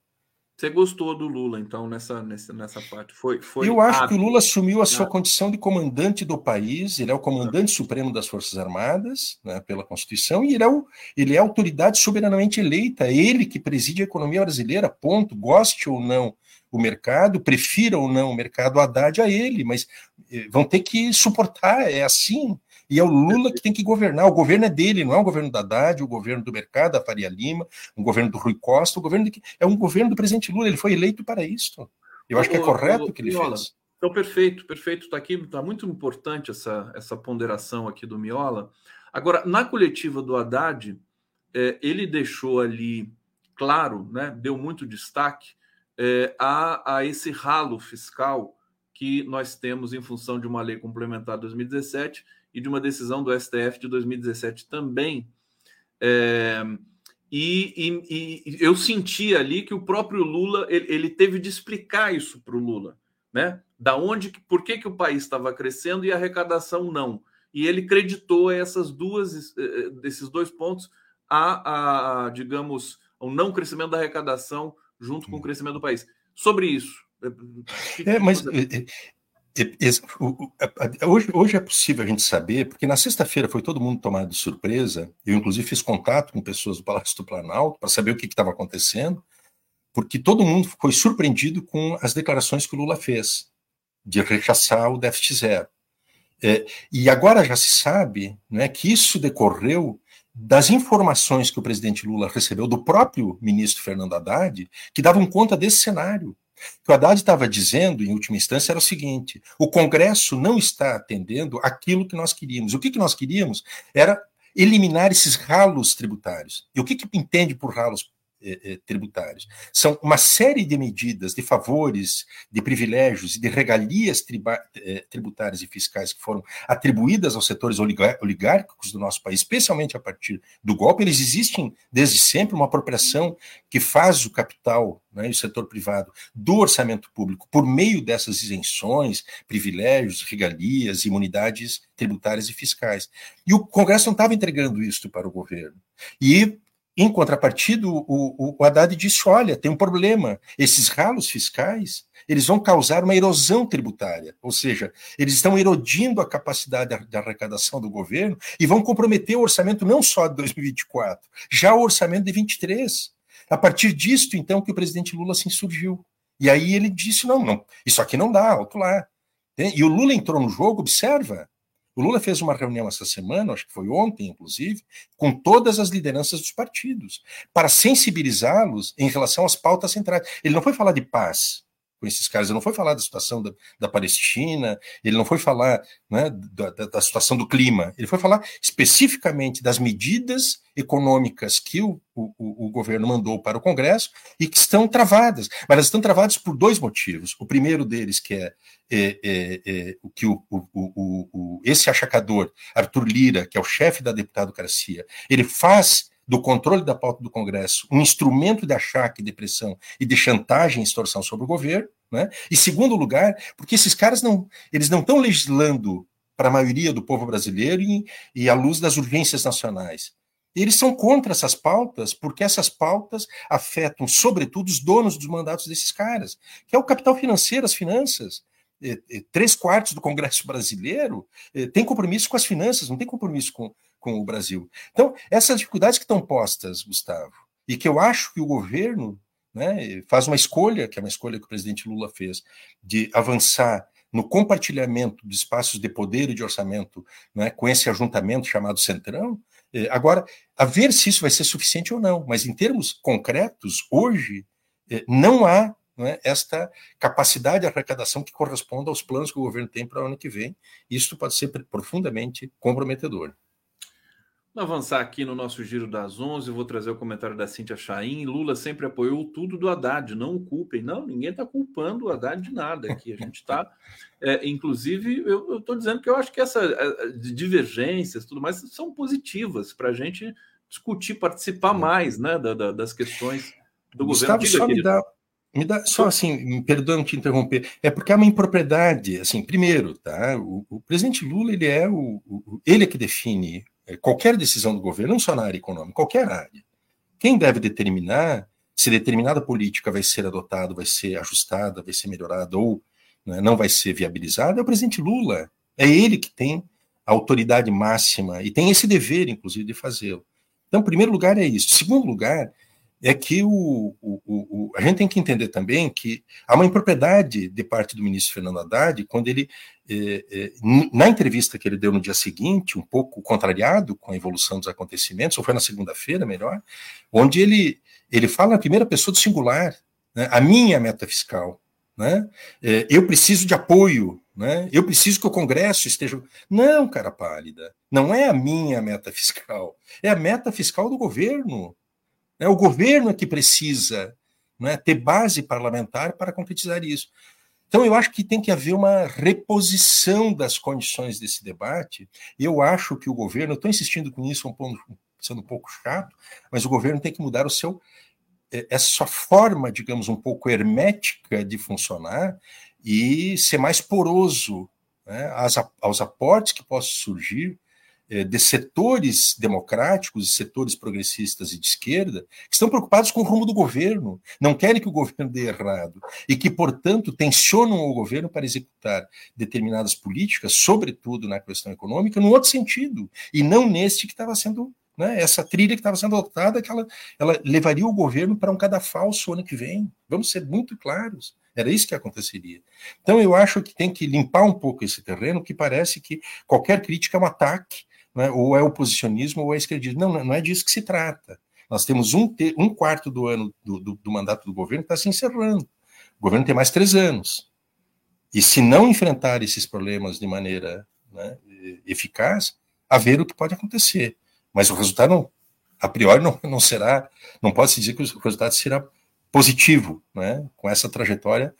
Você gostou do Lula, então, nessa, nessa, nessa parte? Foi, foi Eu acho que o Lula assumiu a sua condição de comandante do país, ele é o comandante supremo das Forças Armadas, né, pela Constituição, e ele é, o, ele é a autoridade soberanamente eleita, é ele que preside a economia brasileira, ponto. Goste ou não o mercado, prefira ou não o mercado, Haddad a ele, mas eh, vão ter que suportar, é assim. E é o Lula que tem que governar. O governo é dele, não é o governo da Haddad, o governo do mercado, da Faria Lima, o governo do Rui Costa, o governo de... é um governo do presidente Lula. Ele foi eleito para isso. Eu acho que é correto o que ele fez. Então, perfeito, perfeito. Está aqui, está muito importante essa, essa ponderação aqui do Miola. Agora, na coletiva do Haddad, é, ele deixou ali claro, né, deu muito destaque é, a, a esse ralo fiscal que nós temos em função de uma lei complementar 2017 e de uma decisão do STF de 2017 também. É, e, e, e, eu senti ali que o próprio Lula ele, ele teve de explicar isso para o Lula, né? Da onde, por que, que o país estava crescendo e a arrecadação não? E ele creditou essas duas, desses dois pontos a, a digamos, o não crescimento da arrecadação junto com o crescimento do país. Sobre isso. É, mas Hoje, hoje é possível a gente saber, porque na sexta-feira foi todo mundo tomado de surpresa. Eu, inclusive, fiz contato com pessoas do Palácio do Planalto para saber o que estava acontecendo, porque todo mundo foi surpreendido com as declarações que o Lula fez de rechaçar o déficit zero. É, e agora já se sabe né, que isso decorreu das informações que o presidente Lula recebeu do próprio ministro Fernando Haddad, que davam conta desse cenário que o Haddad estava dizendo, em última instância, era o seguinte: o Congresso não está atendendo aquilo que nós queríamos. O que, que nós queríamos era eliminar esses ralos tributários. E o que, que entende por ralos tributários. São uma série de medidas, de favores, de privilégios e de regalias eh, tributárias e fiscais que foram atribuídas aos setores oligárquicos do nosso país, especialmente a partir do golpe. Eles existem desde sempre, uma apropriação que faz o capital né, o setor privado do orçamento público por meio dessas isenções, privilégios, regalias, imunidades tributárias e fiscais. E o Congresso não estava entregando isso para o governo. E em contrapartida, o, o, Haddad disse: olha, tem um problema. Esses ralos fiscais eles vão causar uma erosão tributária, ou seja, eles estão erodindo a capacidade de arrecadação do governo e vão comprometer o orçamento não só de 2024, já o orçamento de 23. A partir disto, então, que o presidente Lula se insurgiu. E aí ele disse: não, não, isso aqui não dá, alto lá. E o Lula entrou no jogo, observa, o Lula fez uma reunião essa semana, acho que foi ontem, inclusive, com todas as lideranças dos partidos, para sensibilizá-los em relação às pautas centrais. Ele não foi falar de paz, com esses caras. Ele não foi falar da situação da, da Palestina, ele não foi falar né, da, da, situação do clima, ele foi falar especificamente das medidas econômicas que o, o, o, governo mandou para o Congresso e que estão travadas. Mas elas estão travadas por dois motivos. O primeiro deles, que é, é, é, é o que o, o, esse achacador, Arthur Lira, que é o chefe da deputadocracia, ele faz do controle da pauta do Congresso um instrumento de achaque, de pressão e de chantagem e extorsão sobre o governo, né? E segundo lugar, porque esses caras não, eles não estão legislando para a maioria do povo brasileiro e, e à luz das urgências nacionais. Eles são contra essas pautas porque essas pautas afetam, sobretudo, os donos dos mandatos desses caras, que é o capital financeiro, as finanças. Três quartos do Congresso <laughs> brasileiro tem compromisso com as finanças, não tem compromisso com, com o Brasil. Então, essas dificuldades que estão postas, Gustavo, e que eu acho que o governo né, faz uma escolha, que é uma escolha que o presidente Lula fez, de avançar no compartilhamento de espaços de poder e de orçamento né, com esse ajuntamento chamado Centrão. É, agora, a ver se isso vai ser suficiente ou não, mas em termos concretos, hoje, é, não há é, esta capacidade de arrecadação que corresponda aos planos que o governo tem para o ano que vem. Isso pode ser profundamente comprometedor. Vamos avançar aqui no nosso giro das 11, vou trazer o comentário da Cíntia Chaim. Lula sempre apoiou tudo do Haddad, não o culpem. Não, ninguém está culpando o Haddad de nada aqui. A gente está, é, inclusive, eu estou dizendo que eu acho que essas divergências, tudo mais, são positivas para a gente discutir, participar mais né, da, da, das questões do Gustavo, governo. Só me dá, me dá, só assim, me perdoando te interromper, é porque é uma impropriedade, assim, primeiro, tá? O, o presidente Lula, ele é o, o, ele é que define é, qualquer decisão do governo, não só na área econômica, qualquer área, quem deve determinar se determinada política vai ser adotada, vai ser ajustada, vai ser melhorada ou né, não vai ser viabilizada, é o presidente Lula. É ele que tem a autoridade máxima e tem esse dever, inclusive, de fazê-lo. Então, primeiro lugar, é isso. Segundo lugar, é que o, o, o, a gente tem que entender também que há uma impropriedade de parte do ministro Fernando Haddad quando ele, eh, eh, na entrevista que ele deu no dia seguinte, um pouco contrariado com a evolução dos acontecimentos, ou foi na segunda-feira, melhor, onde ele, ele fala na primeira pessoa do singular, né, a minha meta fiscal, né, eh, eu preciso de apoio, né, eu preciso que o Congresso esteja. Não, cara pálida, não é a minha meta fiscal, é a meta fiscal do governo. Né? O governo é que precisa né, ter base parlamentar para concretizar isso. Então, eu acho que tem que haver uma reposição das condições desse debate. Eu acho que o governo, estou insistindo com isso, um pouco, sendo um pouco chato, mas o governo tem que mudar o seu essa forma, digamos, um pouco hermética de funcionar e ser mais poroso né, aos, aportes que possam surgir é, de setores democráticos e setores progressistas e de esquerda que estão preocupados com o rumo do governo, não querem que o governo dê errado e que, portanto, tensionam o governo para executar determinadas políticas, sobretudo na questão econômica, no outro sentido, e não neste que estava sendo né, essa trilha que estava sendo adotada, que ela, ela levaria o governo para um cadafalso ano que vem. Vamos ser muito claros. Era isso que aconteceria. Então, eu acho que tem que limpar um pouco esse terreno, que parece que qualquer crítica é um ataque né, ou é oposicionismo ou é esquerdismo. Não, não é disso que se trata. Nós temos um, um quarto do ano do, do, do mandato do governo que está se encerrando. O governo tem mais três anos. E se não enfrentar esses problemas de maneira né, eficaz, ver o que pode acontecer. Mas o resultado, não, a priori, não, não será, não pode se dizer que o resultado será positivo, né, com essa trajetória,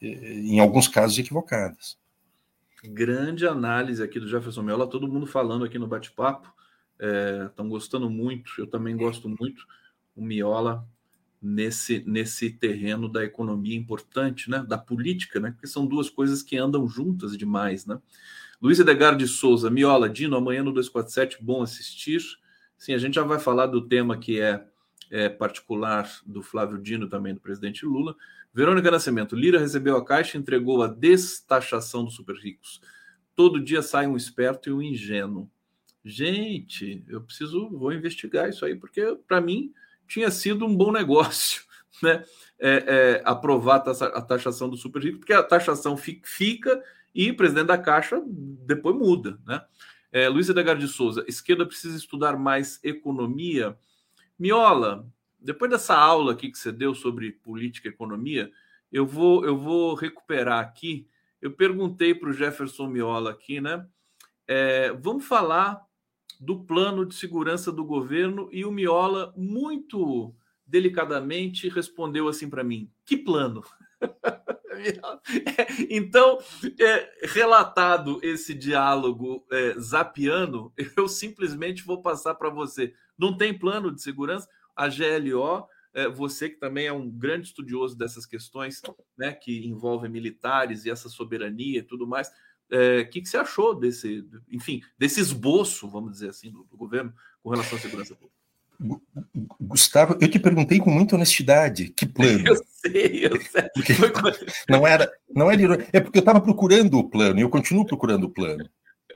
em alguns casos, equivocadas. Grande análise aqui do Jefferson Miola, todo mundo falando aqui no bate-papo. Estão é, gostando muito, eu também gosto muito. O Miola nesse, nesse terreno da economia importante, né? Da política, né? Porque são duas coisas que andam juntas demais, né? Luiz Edgar de Souza, Miola, Dino, amanhã no 247, bom assistir. Sim, a gente já vai falar do tema que é, é particular do Flávio Dino, também do presidente Lula. Verônica Nascimento, Lira recebeu a caixa e entregou a destaxação dos super ricos. Todo dia sai um esperto e um ingênuo. Gente, eu preciso, vou investigar isso aí, porque para mim tinha sido um bom <laughs> negócio, né? É, é, aprovar a taxação do super rico, porque a taxação fica e o presidente da Caixa depois muda, né? É, Luiz Edgar de Souza, esquerda precisa estudar mais economia. Miola, depois dessa aula aqui que você deu sobre política e economia, eu vou, eu vou recuperar aqui. Eu perguntei para o Jefferson Miola aqui, né? É, vamos falar do plano de segurança do governo e o Miola muito delicadamente respondeu assim para mim: que plano? <laughs> então, é, relatado esse diálogo é, zapiano, eu simplesmente vou passar para você. Não tem plano de segurança? A GLO, é, você que também é um grande estudioso dessas questões, né, que envolvem militares e essa soberania e tudo mais, o é, que, que você achou desse, enfim, desse esboço, vamos dizer assim, do, do governo com relação à segurança pública? Gustavo, eu te perguntei com muita honestidade que plano. <laughs> Eu sei, eu sei. <laughs> Não era, não era é porque eu estava procurando o plano e eu continuo procurando o plano.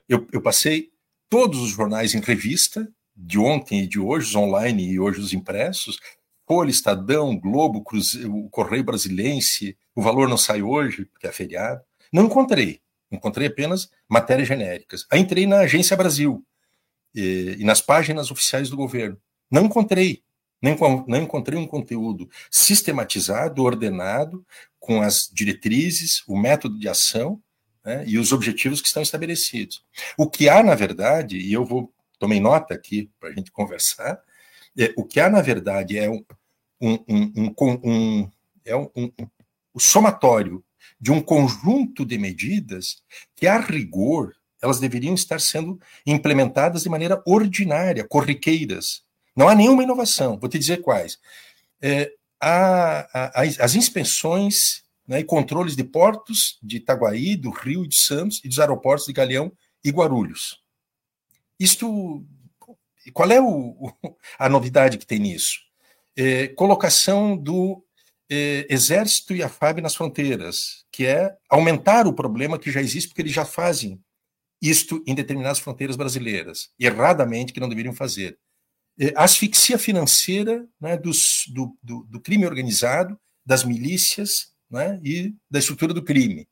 Eu, eu passei todos os jornais em revista, de ontem e de hoje, os online e hoje os impressos, Folha, Estadão, Globo, Cruzeiro, Correio Brasilense, o valor não sai hoje, porque é feriado. Não encontrei. Encontrei apenas matérias genéricas. Aí entrei na Agência Brasil e, e nas páginas oficiais do governo. Não encontrei. Não, não encontrei um conteúdo sistematizado, ordenado, com as diretrizes, o método de ação né, e os objetivos que estão estabelecidos. O que há, na verdade, e eu vou tomei nota aqui para a gente conversar, é, o que há, na verdade, é um, um, um, um é um, o somatório de um conjunto de medidas que, a rigor, elas deveriam estar sendo implementadas de maneira ordinária, corriqueiras. Não há nenhuma inovação. Vou te dizer quais. É, as inspeções né, e controles de portos de Itaguaí, do Rio e de Santos e dos aeroportos de Galeão e Guarulhos. Isto, qual é o, a novidade que tem nisso? é, colocação do é, Exército e a FAB nas fronteiras, que é aumentar o problema que já existe, porque eles já fazem isto em determinadas fronteiras brasileiras, erradamente, que não deveriam fazer. É, asfixia financeira né, dos, do, do, do, crime organizado, das milícias né, e da estrutura do crime.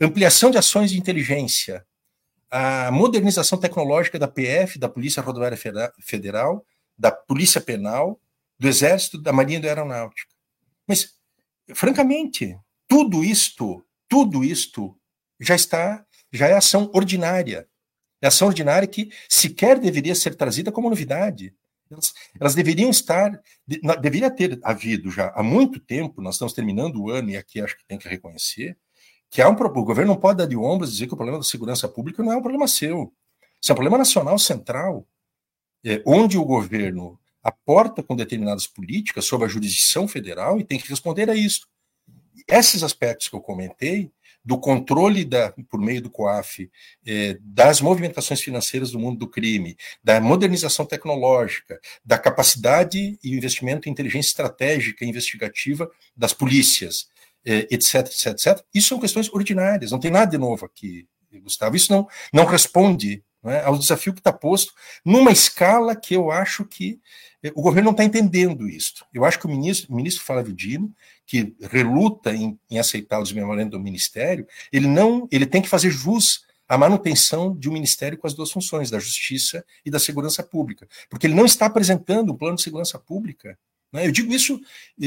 Ampliação de ações de inteligência, a modernização tecnológica da PF, da Polícia Rodoviária Federal, da Polícia Penal, do Exército, da Marinha e da Aeronáutica. Mas, francamente, tudo isto, tudo isto já está, já é ação ordinária. É ação ordinária que sequer deveria ser trazida como novidade. Elas, elas, deveriam estar, deveria ter havido já há muito tempo, nós estamos terminando o ano e aqui acho que tem que reconhecer, que há um, o governo não pode dar de ombros e dizer que o problema da segurança pública não é um problema seu. Isso é um problema nacional central, é, onde o governo aporta com determinadas políticas sob a jurisdição federal e tem que responder a isso. Esses aspectos que eu comentei, do controle da, por meio do COAF eh, das movimentações financeiras do mundo do crime, da modernização tecnológica, da capacidade e investimento em inteligência estratégica e investigativa das polícias, etc, etc, etc. Isso são questões ordinárias, não tem nada de novo aqui, Gustavo. Isso não, não responde né, ao desafio que está posto numa escala que eu acho que o governo não está entendendo isso. Eu acho que o ministro, o ministro Flávio Dino, que reluta em, em aceitar o desmembramento do ministério, ele não, ele tem que fazer jus à manutenção de um ministério com as duas funções, da justiça e da segurança pública, porque ele não está apresentando um plano de segurança pública. Né? Eu digo isso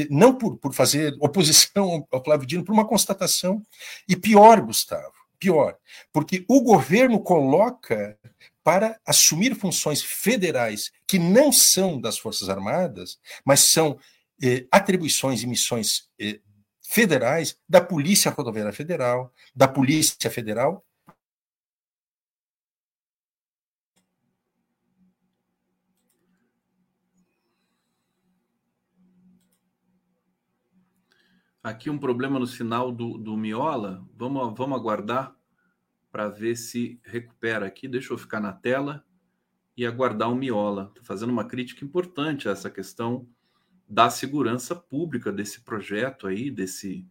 não por, por fazer <laughs> oposição ao Flávio Dino, por uma constatação. E pior, Gustavo, pior, porque o governo coloca para assumir funções federais que não são das Forças Armadas, mas são eh, atribuições e missões eh, federais da Polícia Rodoviária Federal, da Polícia Federal. Aqui um problema no sinal do, do Miola. Vamos, vamos aguardar para ver se recupera aqui. Deixa eu ficar na tela e aguardar o Miola. Estou fazendo uma crítica importante a essa questão da segurança pública desse projeto aí, desse,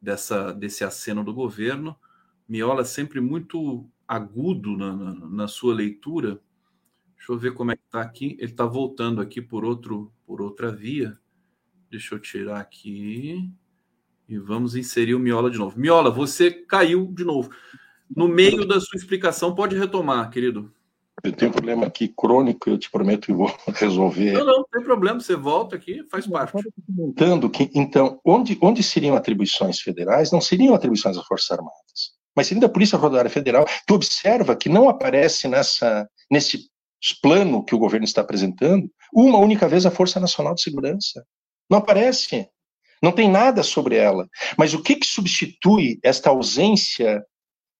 dessa, desse aceno do governo. Miola é sempre muito agudo na, na, na sua leitura. Deixa eu ver como é que está aqui. Ele está voltando aqui por, outro, por outra via. Deixa eu tirar aqui. E vamos inserir o Miola de novo. Miola, você caiu de novo no meio da sua explicação, pode retomar, querido. Eu tenho um problema aqui crônico, eu te prometo que vou <laughs> resolver. Não, não, não tem problema, você volta aqui, faz parte. Comentando que, então, onde, onde seriam atribuições federais, não seriam atribuições das Forças Armadas, mas seriam da Polícia Rodoviária Federal. Tu observa que não aparece nessa, nesse plano que o governo está apresentando uma única vez a Força Nacional de Segurança. Não aparece. Não tem nada sobre ela. Mas o que, que substitui esta ausência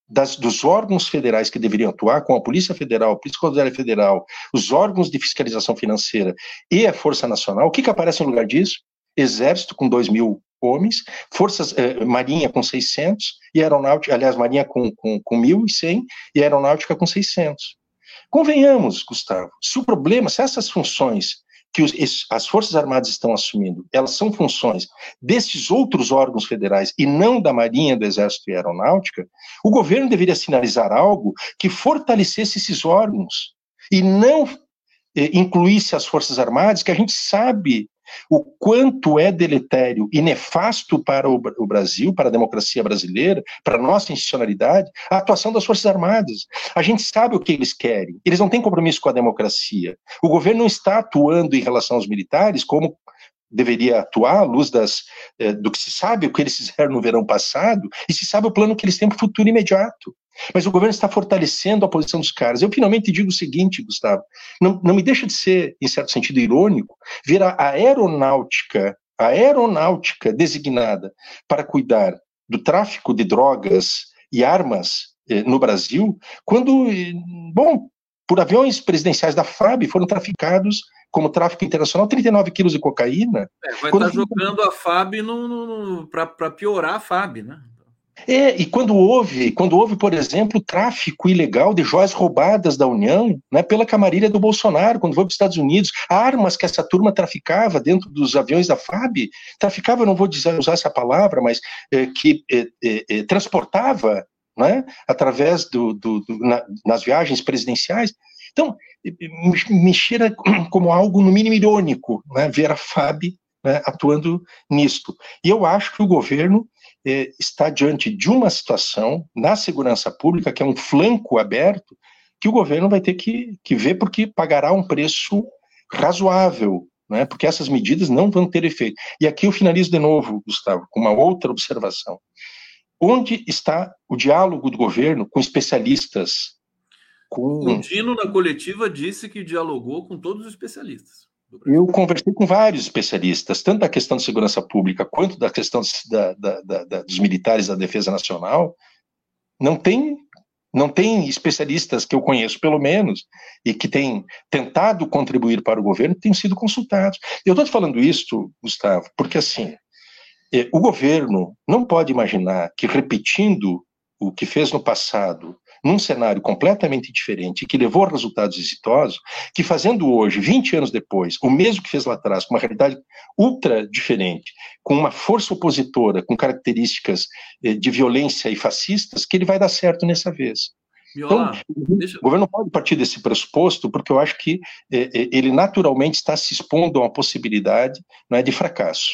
das, dos órgãos federais que deveriam atuar, com a Polícia Federal, a Polícia Rodoviária Federal, os órgãos de fiscalização financeira e a Força Nacional, o que, que aparece no lugar disso? Exército com 2 mil homens, Forças eh, Marinha com 600 e Aeronáutica, aliás, Marinha com, com, com 1.100 e Aeronáutica com 600. Convenhamos, Gustavo, se o problema, se essas funções que os, as Forças Armadas estão assumindo, elas são funções desses outros órgãos federais e não da Marinha, do Exército e Aeronáutica, o governo deveria sinalizar algo que fortalecesse esses órgãos e não eh, incluísse as Forças Armadas, que a gente sabe o quanto é deletério e nefasto para o, Brasil, para a democracia brasileira, para a nossa institucionalidade, a atuação das Forças Armadas. A gente sabe o que eles querem, eles não têm compromisso com a democracia. O governo não está atuando em relação aos militares como deveria atuar à luz das, eh, do que se sabe, o que eles fizeram no verão passado, e se sabe o plano que eles têm para o futuro imediato. Mas o governo está fortalecendo a posição dos caras. Eu finalmente digo o seguinte, Gustavo: não, não me deixa de ser, em certo sentido, irônico, ver a aeronáutica, a aeronáutica designada para cuidar do tráfico de drogas e armas eh, no Brasil, quando, eh, bom, por aviões presidenciais da FAB foram traficados como tráfico internacional 39 quilos de cocaína. É, vai estar tá jogando a FAB para piorar a FAB, né? É, e quando houve, quando houve, por exemplo, tráfico ilegal de joias roubadas da União, né, pela camarilha do Bolsonaro, quando foi para os Estados Unidos, armas que essa turma traficava dentro dos aviões da FAB, traficava, não vou dizer, usar essa palavra, mas é, que é, é, é transportava, né, através do, do, do na, nas viagens presidenciais. Então, me cheira como algo no mínimo irônico, né, ver a FAB né, atuando nisto. E eu acho que o governo eh, está diante de uma situação na segurança pública, que é um flanco aberto, que o governo vai ter que, que ver porque pagará um preço razoável, né, porque essas medidas não vão ter efeito. E aqui eu finalizo de novo, Gustavo, com uma outra observação. Onde está o diálogo do governo com especialistas? Com... O Dino, na coletiva, disse que dialogou com todos os especialistas. Eu conversei com vários especialistas, tanto da questão de segurança pública quanto da questão da, da, da, dos militares da defesa nacional. Não tem, não tem especialistas que eu conheço, pelo menos, e que têm tentado contribuir para o governo, que tenham sido consultados. Eu estou falando isso, Gustavo, porque assim, é, o governo não pode imaginar que repetindo o que fez no passado num cenário completamente diferente, que levou a resultados exitosos, que fazendo hoje, 20 anos depois, o mesmo que fez lá atrás, com uma realidade ultra diferente, com uma força opositora, com características eh, de violência e fascistas, que ele vai dar certo nessa vez. Então, deixa... o governo pode partir desse pressuposto, porque eu acho que eh, eh, ele naturalmente está se expondo a uma possibilidade não é, de fracasso.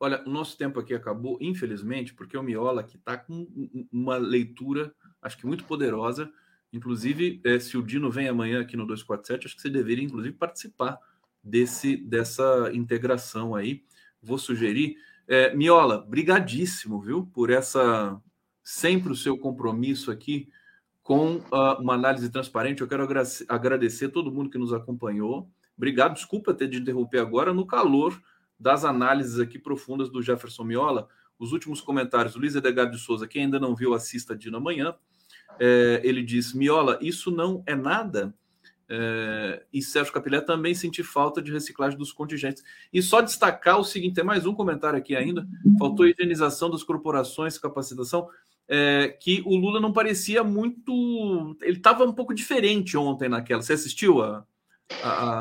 Olha, o nosso tempo aqui acabou, infelizmente, porque o Miola que está com uma leitura acho que muito poderosa. Inclusive, é, se o Dino vem amanhã aqui no 247, acho que você deveria, inclusive, participar desse, dessa integração aí. Vou sugerir. É, Miola, brigadíssimo, viu, por essa sempre o seu compromisso aqui com uh, uma análise transparente. Eu quero agradecer, todo mundo que nos acompanhou. Obrigado, desculpa ter de interromper agora no calor das análises aqui profundas do Jefferson Miola. Os últimos comentários, Luiz Edgar de Souza, que ainda não viu, assista Dino amanhã é, ele diz: Miola, isso não é nada. É, e Sérgio Capilé também senti falta de reciclagem dos contingentes. E só destacar o seguinte: tem mais um comentário aqui ainda. Faltou higienização das corporações, capacitação. É, que o Lula não parecia muito. Ele estava um pouco diferente ontem naquela. Você assistiu a. a,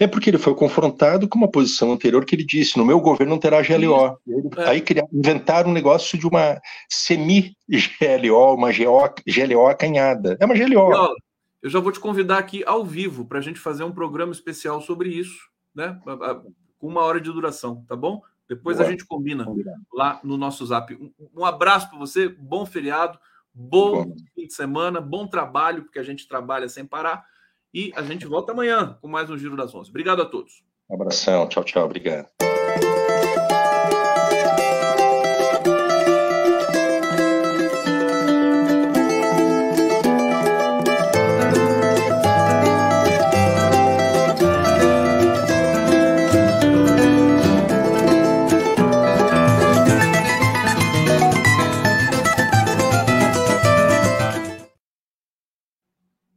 é porque ele foi confrontado com uma posição anterior que ele disse: no meu governo não terá GLO. É. Aí criaram, inventaram um negócio de uma semi-GLO, uma GLO acanhada. É uma GLO. Eu já vou te convidar aqui ao vivo para a gente fazer um programa especial sobre isso, né? Com uma hora de duração, tá bom? Depois Boa. a gente combina lá no nosso zap. Um abraço para você, bom feriado, bom, bom fim de semana, bom trabalho, porque a gente trabalha sem parar. E a gente volta amanhã com mais um Giro das Onze. Obrigado a todos. Um abração, tchau, tchau, obrigado.